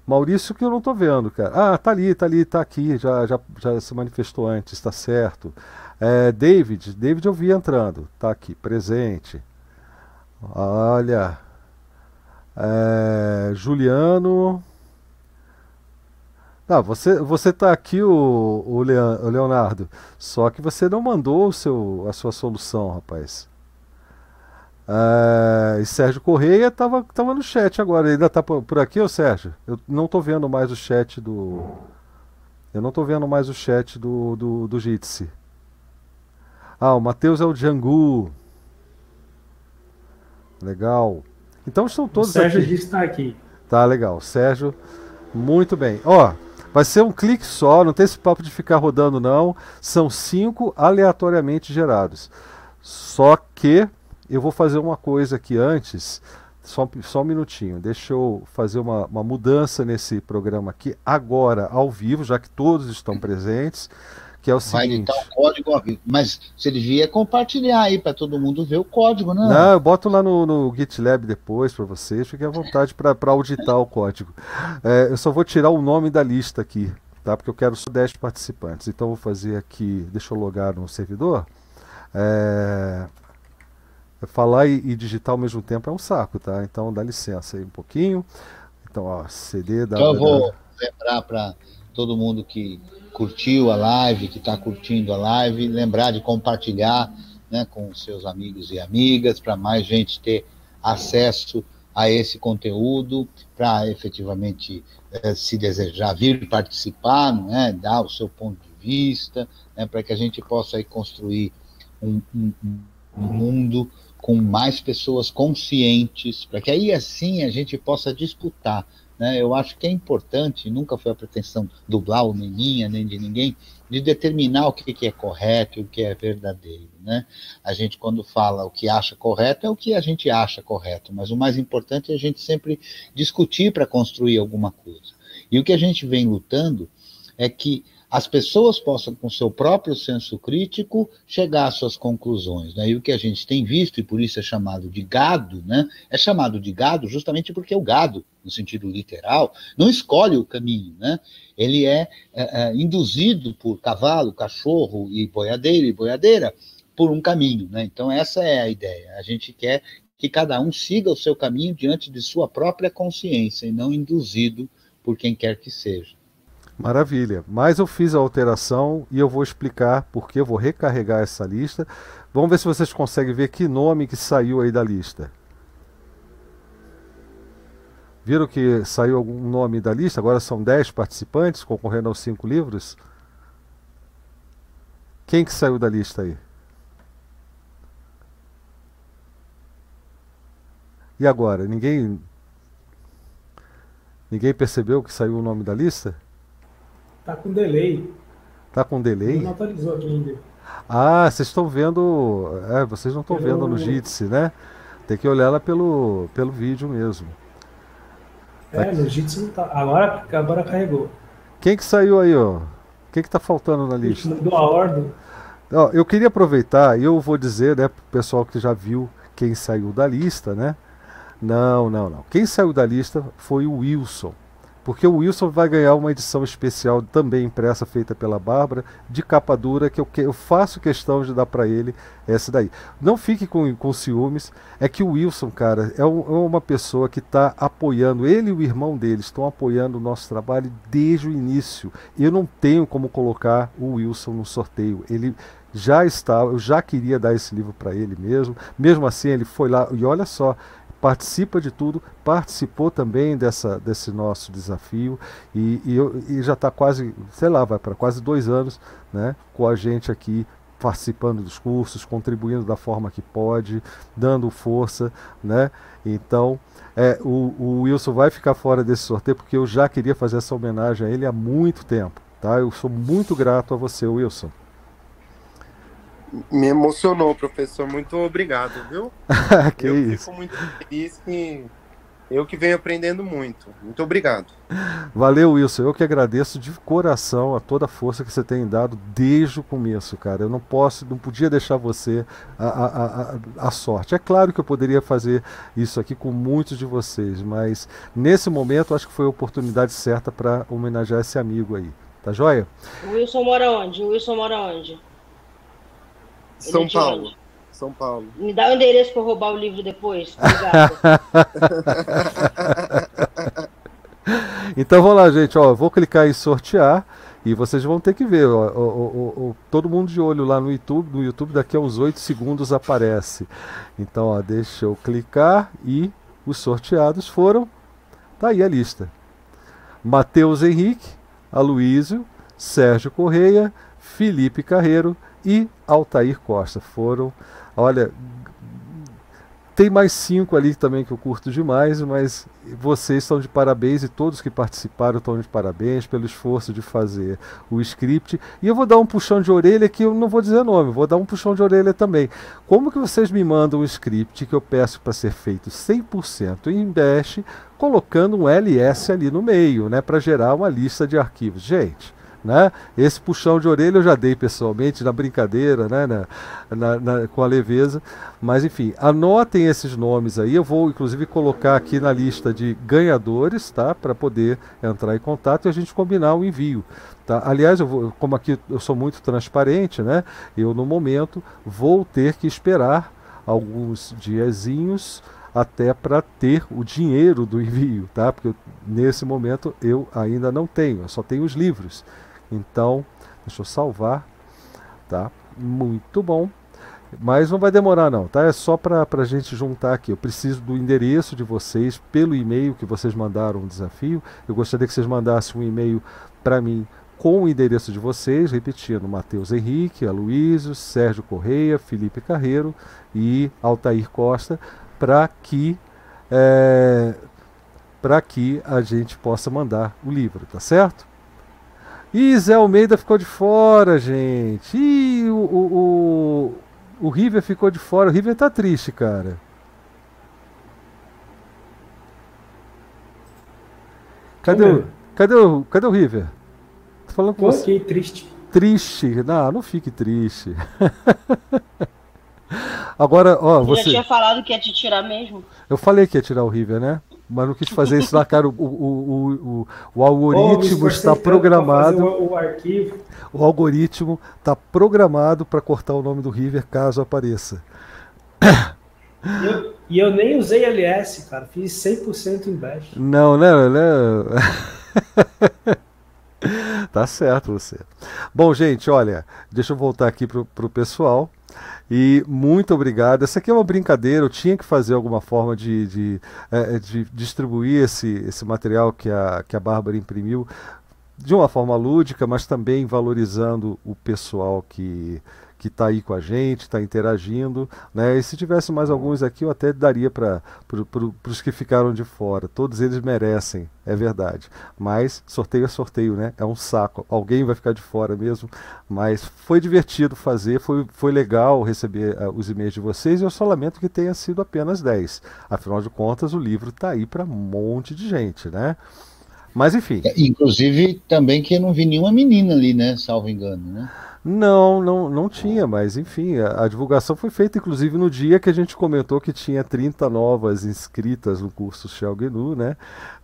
Maurício que eu não tô vendo, cara. Ah, tá ali, tá ali, tá aqui, já, já, já se manifestou antes, tá certo. É, David, David eu vi entrando, tá aqui, presente. Olha. É, Juliano. Ah, você, você tá aqui, o, o, Leonardo. Só que você não mandou o seu, a sua solução, rapaz. Uh, e Sérgio Correia estava tava no chat agora. Ele ainda está por, por, aqui, ô Sérgio? Eu não estou vendo mais o chat do. Eu não estou vendo mais o chat do, do, do Jitsi. Ah, o Matheus é o Django. Legal. Então estão todos o Sérgio aqui. está aqui. Tá legal. Sérgio, muito bem. Ó, vai ser um clique só, não tem esse papo de ficar rodando, não. São cinco aleatoriamente gerados. Só que eu vou fazer uma coisa aqui antes, só, só um minutinho, deixa eu fazer uma, uma mudança nesse programa aqui, agora, ao vivo, já que todos estão presentes, que é o Vai seguinte... Vai editar o código ao vivo, mas você devia compartilhar aí para todo mundo ver o código, né? Não, eu boto lá no, no GitLab depois para vocês, fiquem à vontade para auditar o código. É, eu só vou tirar o nome da lista aqui, tá? Porque eu quero só 10 participantes. Então eu vou fazer aqui, deixa eu logar no servidor. É, falar e, e, digitar ao mesmo tempo é um saco, tá? Então dá licença aí um pouquinho. Então, ó, CD da. Então eu vou lembrar para todo mundo que curtiu a live, que está curtindo a live, lembrar de compartilhar né, com seus amigos e amigas, para mais gente ter acesso a esse conteúdo, para efetivamente, eh, se desejar vir participar, não é? dar o seu ponto de vista, né, para que a gente possa aí construir um, um, um mundo com mais pessoas conscientes, para que aí assim a gente possa disputar. Né? Eu acho que é importante, nunca foi a pretensão do Blau, nem minha, nem de ninguém, de determinar o que, que é correto e o que é verdadeiro. Né? A gente, quando fala o que acha correto, é o que a gente acha correto, mas o mais importante é a gente sempre discutir para construir alguma coisa. E o que a gente vem lutando é que as pessoas possam, com seu próprio senso crítico, chegar às suas conclusões. Né? E o que a gente tem visto, e por isso é chamado de gado, né? é chamado de gado justamente porque o gado, no sentido literal, não escolhe o caminho. Né? Ele é, é, é induzido por cavalo, cachorro e boiadeiro e boiadeira por um caminho. Né? Então, essa é a ideia. A gente quer que cada um siga o seu caminho diante de sua própria consciência e não induzido por quem quer que seja. Maravilha. Mas eu fiz a alteração e eu vou explicar porque eu vou recarregar essa lista. Vamos ver se vocês conseguem ver que nome que saiu aí da lista. Viram que saiu algum nome da lista? Agora são 10 participantes concorrendo aos 5 livros. Quem que saiu da lista aí? E agora? Ninguém Ninguém percebeu que saiu o nome da lista? Tá com delay. Tá com delay? Não atualizou aqui ainda. Ah, vocês estão vendo. É, vocês não estão pelo... vendo no Jitsi, né? Tem que olhar ela pelo, pelo vídeo mesmo. É, Aqui. no Jitsi não tá. Agora, agora carregou. Quem que saiu aí, ó? Quem que tá faltando na lista? Mudou a ordem. Ó, eu queria aproveitar e eu vou dizer, né, pro pessoal que já viu quem saiu da lista, né? Não, não, não. Quem saiu da lista foi o Wilson porque o Wilson vai ganhar uma edição especial também impressa feita pela Bárbara de capa dura que eu, que eu faço questão de dar para ele essa daí. Não fique com, com ciúmes, é que o Wilson, cara, é, um, é uma pessoa que está apoiando, ele e o irmão dele estão apoiando o nosso trabalho desde o início. Eu não tenho como colocar o Wilson no sorteio. Ele já está, eu já queria dar esse livro para ele mesmo. Mesmo assim, ele foi lá e olha só, participa de tudo, participou também dessa, desse nosso desafio e, e, e já está quase, sei lá, vai para quase dois anos né, com a gente aqui participando dos cursos, contribuindo da forma que pode, dando força, né? Então, é, o, o Wilson vai ficar fora desse sorteio porque eu já queria fazer essa homenagem a ele há muito tempo, tá? Eu sou muito grato a você, Wilson me emocionou, professor. Muito obrigado, viu? que eu isso. fico muito feliz que eu que venho aprendendo muito. Muito obrigado. Valeu, Wilson. Eu que agradeço de coração a toda a força que você tem dado desde o começo, cara. Eu não posso, não podia deixar você a, a, a, a sorte. É claro que eu poderia fazer isso aqui com muitos de vocês, mas nesse momento acho que foi a oportunidade certa para homenagear esse amigo aí. Tá joia? O Wilson mora onde? O Wilson mora onde? São Paulo. São Paulo. Me dá o endereço para roubar o livro depois. Obrigado. então vamos lá, gente. Ó, vou clicar em sortear e vocês vão ter que ver. Ó, ó, ó, todo mundo de olho lá no YouTube. No YouTube, daqui a uns 8 segundos aparece. Então, ó, deixa eu clicar e os sorteados foram. Tá aí a lista: Matheus Henrique, Aloísio, Sérgio Correia, Felipe Carreiro e Altair Costa. Foram, olha, tem mais cinco ali também que eu curto demais, mas vocês estão de parabéns e todos que participaram estão de parabéns pelo esforço de fazer o script. E eu vou dar um puxão de orelha que eu não vou dizer nome, vou dar um puxão de orelha também. Como que vocês me mandam um script que eu peço para ser feito 100% em Bash, colocando um ls ali no meio, né, para gerar uma lista de arquivos? Gente, né? Esse puxão de orelha eu já dei pessoalmente na brincadeira, né? Na, na, na, com a leveza. Mas enfim, anotem esses nomes aí. Eu vou inclusive colocar aqui na lista de ganhadores, tá? Para poder entrar em contato e a gente combinar o envio. Tá? Aliás, eu vou, como aqui eu sou muito transparente, né? Eu no momento vou ter que esperar alguns diazinhos até para ter o dinheiro do envio, tá? Porque nesse momento eu ainda não tenho, eu só tenho os livros. Então, deixa eu salvar, tá? Muito bom. Mas não vai demorar não, tá? É só para a gente juntar aqui. Eu preciso do endereço de vocês pelo e-mail que vocês mandaram o desafio. Eu gostaria que vocês mandassem um e-mail para mim com o endereço de vocês, repetindo, Matheus Henrique, Aloysio, Sérgio Correia, Felipe Carreiro e Altair Costa, para que é, para que a gente possa mandar o livro, tá certo? Ih, Zé Almeida ficou de fora, gente. Ih, o, o, o, o River ficou de fora. O River tá triste, cara. Cadê o, cadê o, cadê o River? Tô falando com você. triste. Triste? Não, não fique triste. Agora, ó, você. Você já tinha falado que ia te tirar mesmo? Eu falei que ia tirar o River, né? Mas não quis fazer isso na cara. O, o, o, o, o algoritmo está programado. O, o, arquivo. O algoritmo está programado para cortar o nome do River caso apareça. E eu, e eu nem usei LS, cara. Fiz 100% em bash. Não, né? né? tá certo você. Bom, gente, olha, deixa eu voltar aqui pro, pro pessoal. E muito obrigado. Essa aqui é uma brincadeira, eu tinha que fazer alguma forma de, de, é, de distribuir esse, esse material que a, que a Bárbara imprimiu de uma forma lúdica, mas também valorizando o pessoal que, que está aí com a gente, está interagindo. Né? E se tivesse mais alguns aqui, eu até daria para os que ficaram de fora. Todos eles merecem, é verdade. Mas sorteio é sorteio, né? É um saco. Alguém vai ficar de fora mesmo. Mas foi divertido fazer, foi, foi legal receber uh, os e-mails de vocês. E eu só lamento que tenha sido apenas 10. Afinal de contas, o livro está aí para um monte de gente, né? Mas enfim. É, inclusive, também que eu não vi nenhuma menina ali, né? Salvo engano, né? Não, não, não tinha, mas enfim, a, a, divulgação foi feita inclusive no dia que a gente comentou que tinha 30 novas inscritas no curso Shell GNU, né?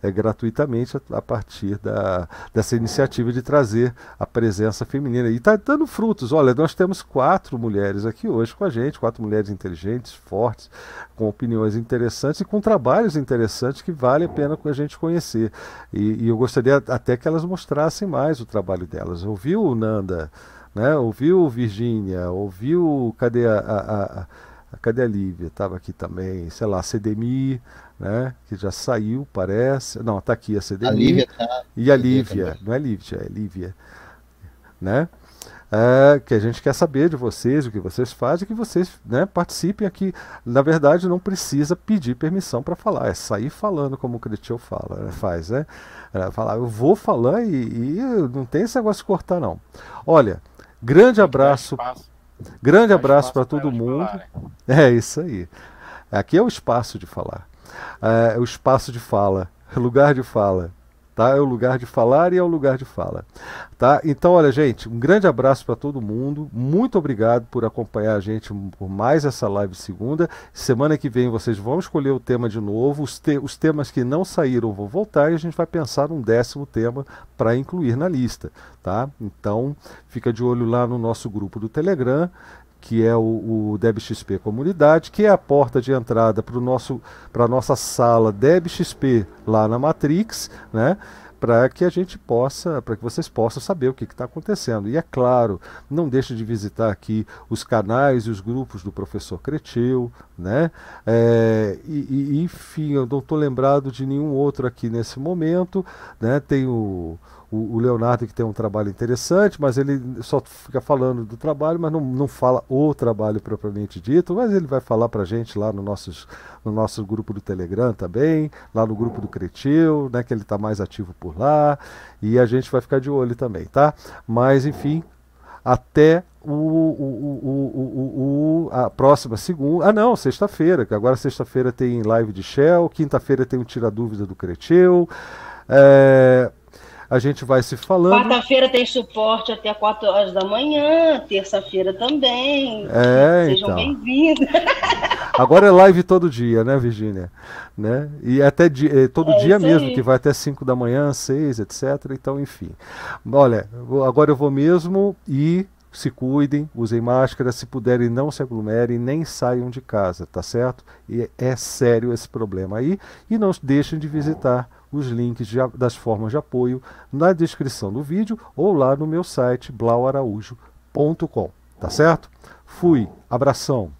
É, gratuitamente a, a, partir da, dessa iniciativa de trazer a presença feminina. E está dando frutos. Olha, nós temos quatro mulheres aqui hoje com a gente, quatro mulheres inteligentes, fortes, com opiniões interessantes e com trabalhos interessantes que vale a pena a gente conhecer. E, e eu gostaria até que elas mostrassem mais o trabalho delas. Ouviu, Nanda? Né? Ouviu Virgínia, ouviu cadê a, a, a, cadê a Lívia? Estava aqui também, sei lá, CDMI, né? Que já saiu, parece. Não, está aqui a CDMI. A Lívia tá... E a Lívia, não é Lívia, é Lívia, né? É, que a gente quer saber de vocês, o que vocês fazem, que vocês né, participem aqui. Na verdade, não precisa pedir permissão para falar, é sair falando como o Cretil fala, né, faz, né? É, falar, eu vou falar e, e, não tem esse negócio de cortar, não. Olha, Grande abraço. Grande abraço para todo mundo. É isso aí. Aqui é o espaço de falar. É o espaço de fala, lugar de fala tá? É o lugar de falar e é o lugar de fala, tá? Então, olha, gente, um grande abraço para todo mundo. Muito obrigado por acompanhar a gente por mais essa live segunda. Semana que vem vocês vão escolher o tema de novo. Os, te os temas que não saíram vão voltar e a gente vai pensar num décimo tema para incluir na lista, tá? Então, fica de olho lá no nosso grupo do Telegram que é o, o DebXP Comunidade, que é a porta de entrada para a nossa sala DebXP lá na Matrix, né? para que a gente possa, para que vocês possam saber o que está acontecendo. E é claro, não deixe de visitar aqui os canais e os grupos do professor Creteu, né? É, e, e, enfim, eu não estou lembrado de nenhum outro aqui nesse momento, né? Tem o o, o, Leonardo que tem um trabalho interessante, mas ele só fica falando do trabalho, mas não, não fala o trabalho propriamente dito, mas ele vai falar para gente lá no, nossos, no nosso grupo do Telegram também, lá no grupo do Cretil, né, que ele está mais ativo por lá, e a gente vai ficar de olho também, tá? Mas enfim, até o, o, o, a próxima segunda. Ah, não, sexta-feira, que agora sexta-feira tem live de Shell, quinta-feira tem o Tira Dúvida do Cretil. É, a gente vai se falando. Quarta-feira tem suporte até 4 horas da manhã, terça-feira também. É, Sejam então. bem-vindos. Agora é live todo dia, né, Virgínia? Né? E até dia, todo é dia mesmo, aí. que vai até 5 da manhã, 6, etc. Então, enfim. Olha, agora eu vou mesmo e se cuidem, usem máscara, se puderem não se aglomerem, nem saiam de casa, tá certo? E é sério esse problema aí. E não deixem de visitar os links de, das formas de apoio na descrição do vídeo ou lá no meu site blauaraújo.com. Tá certo? Fui, abração.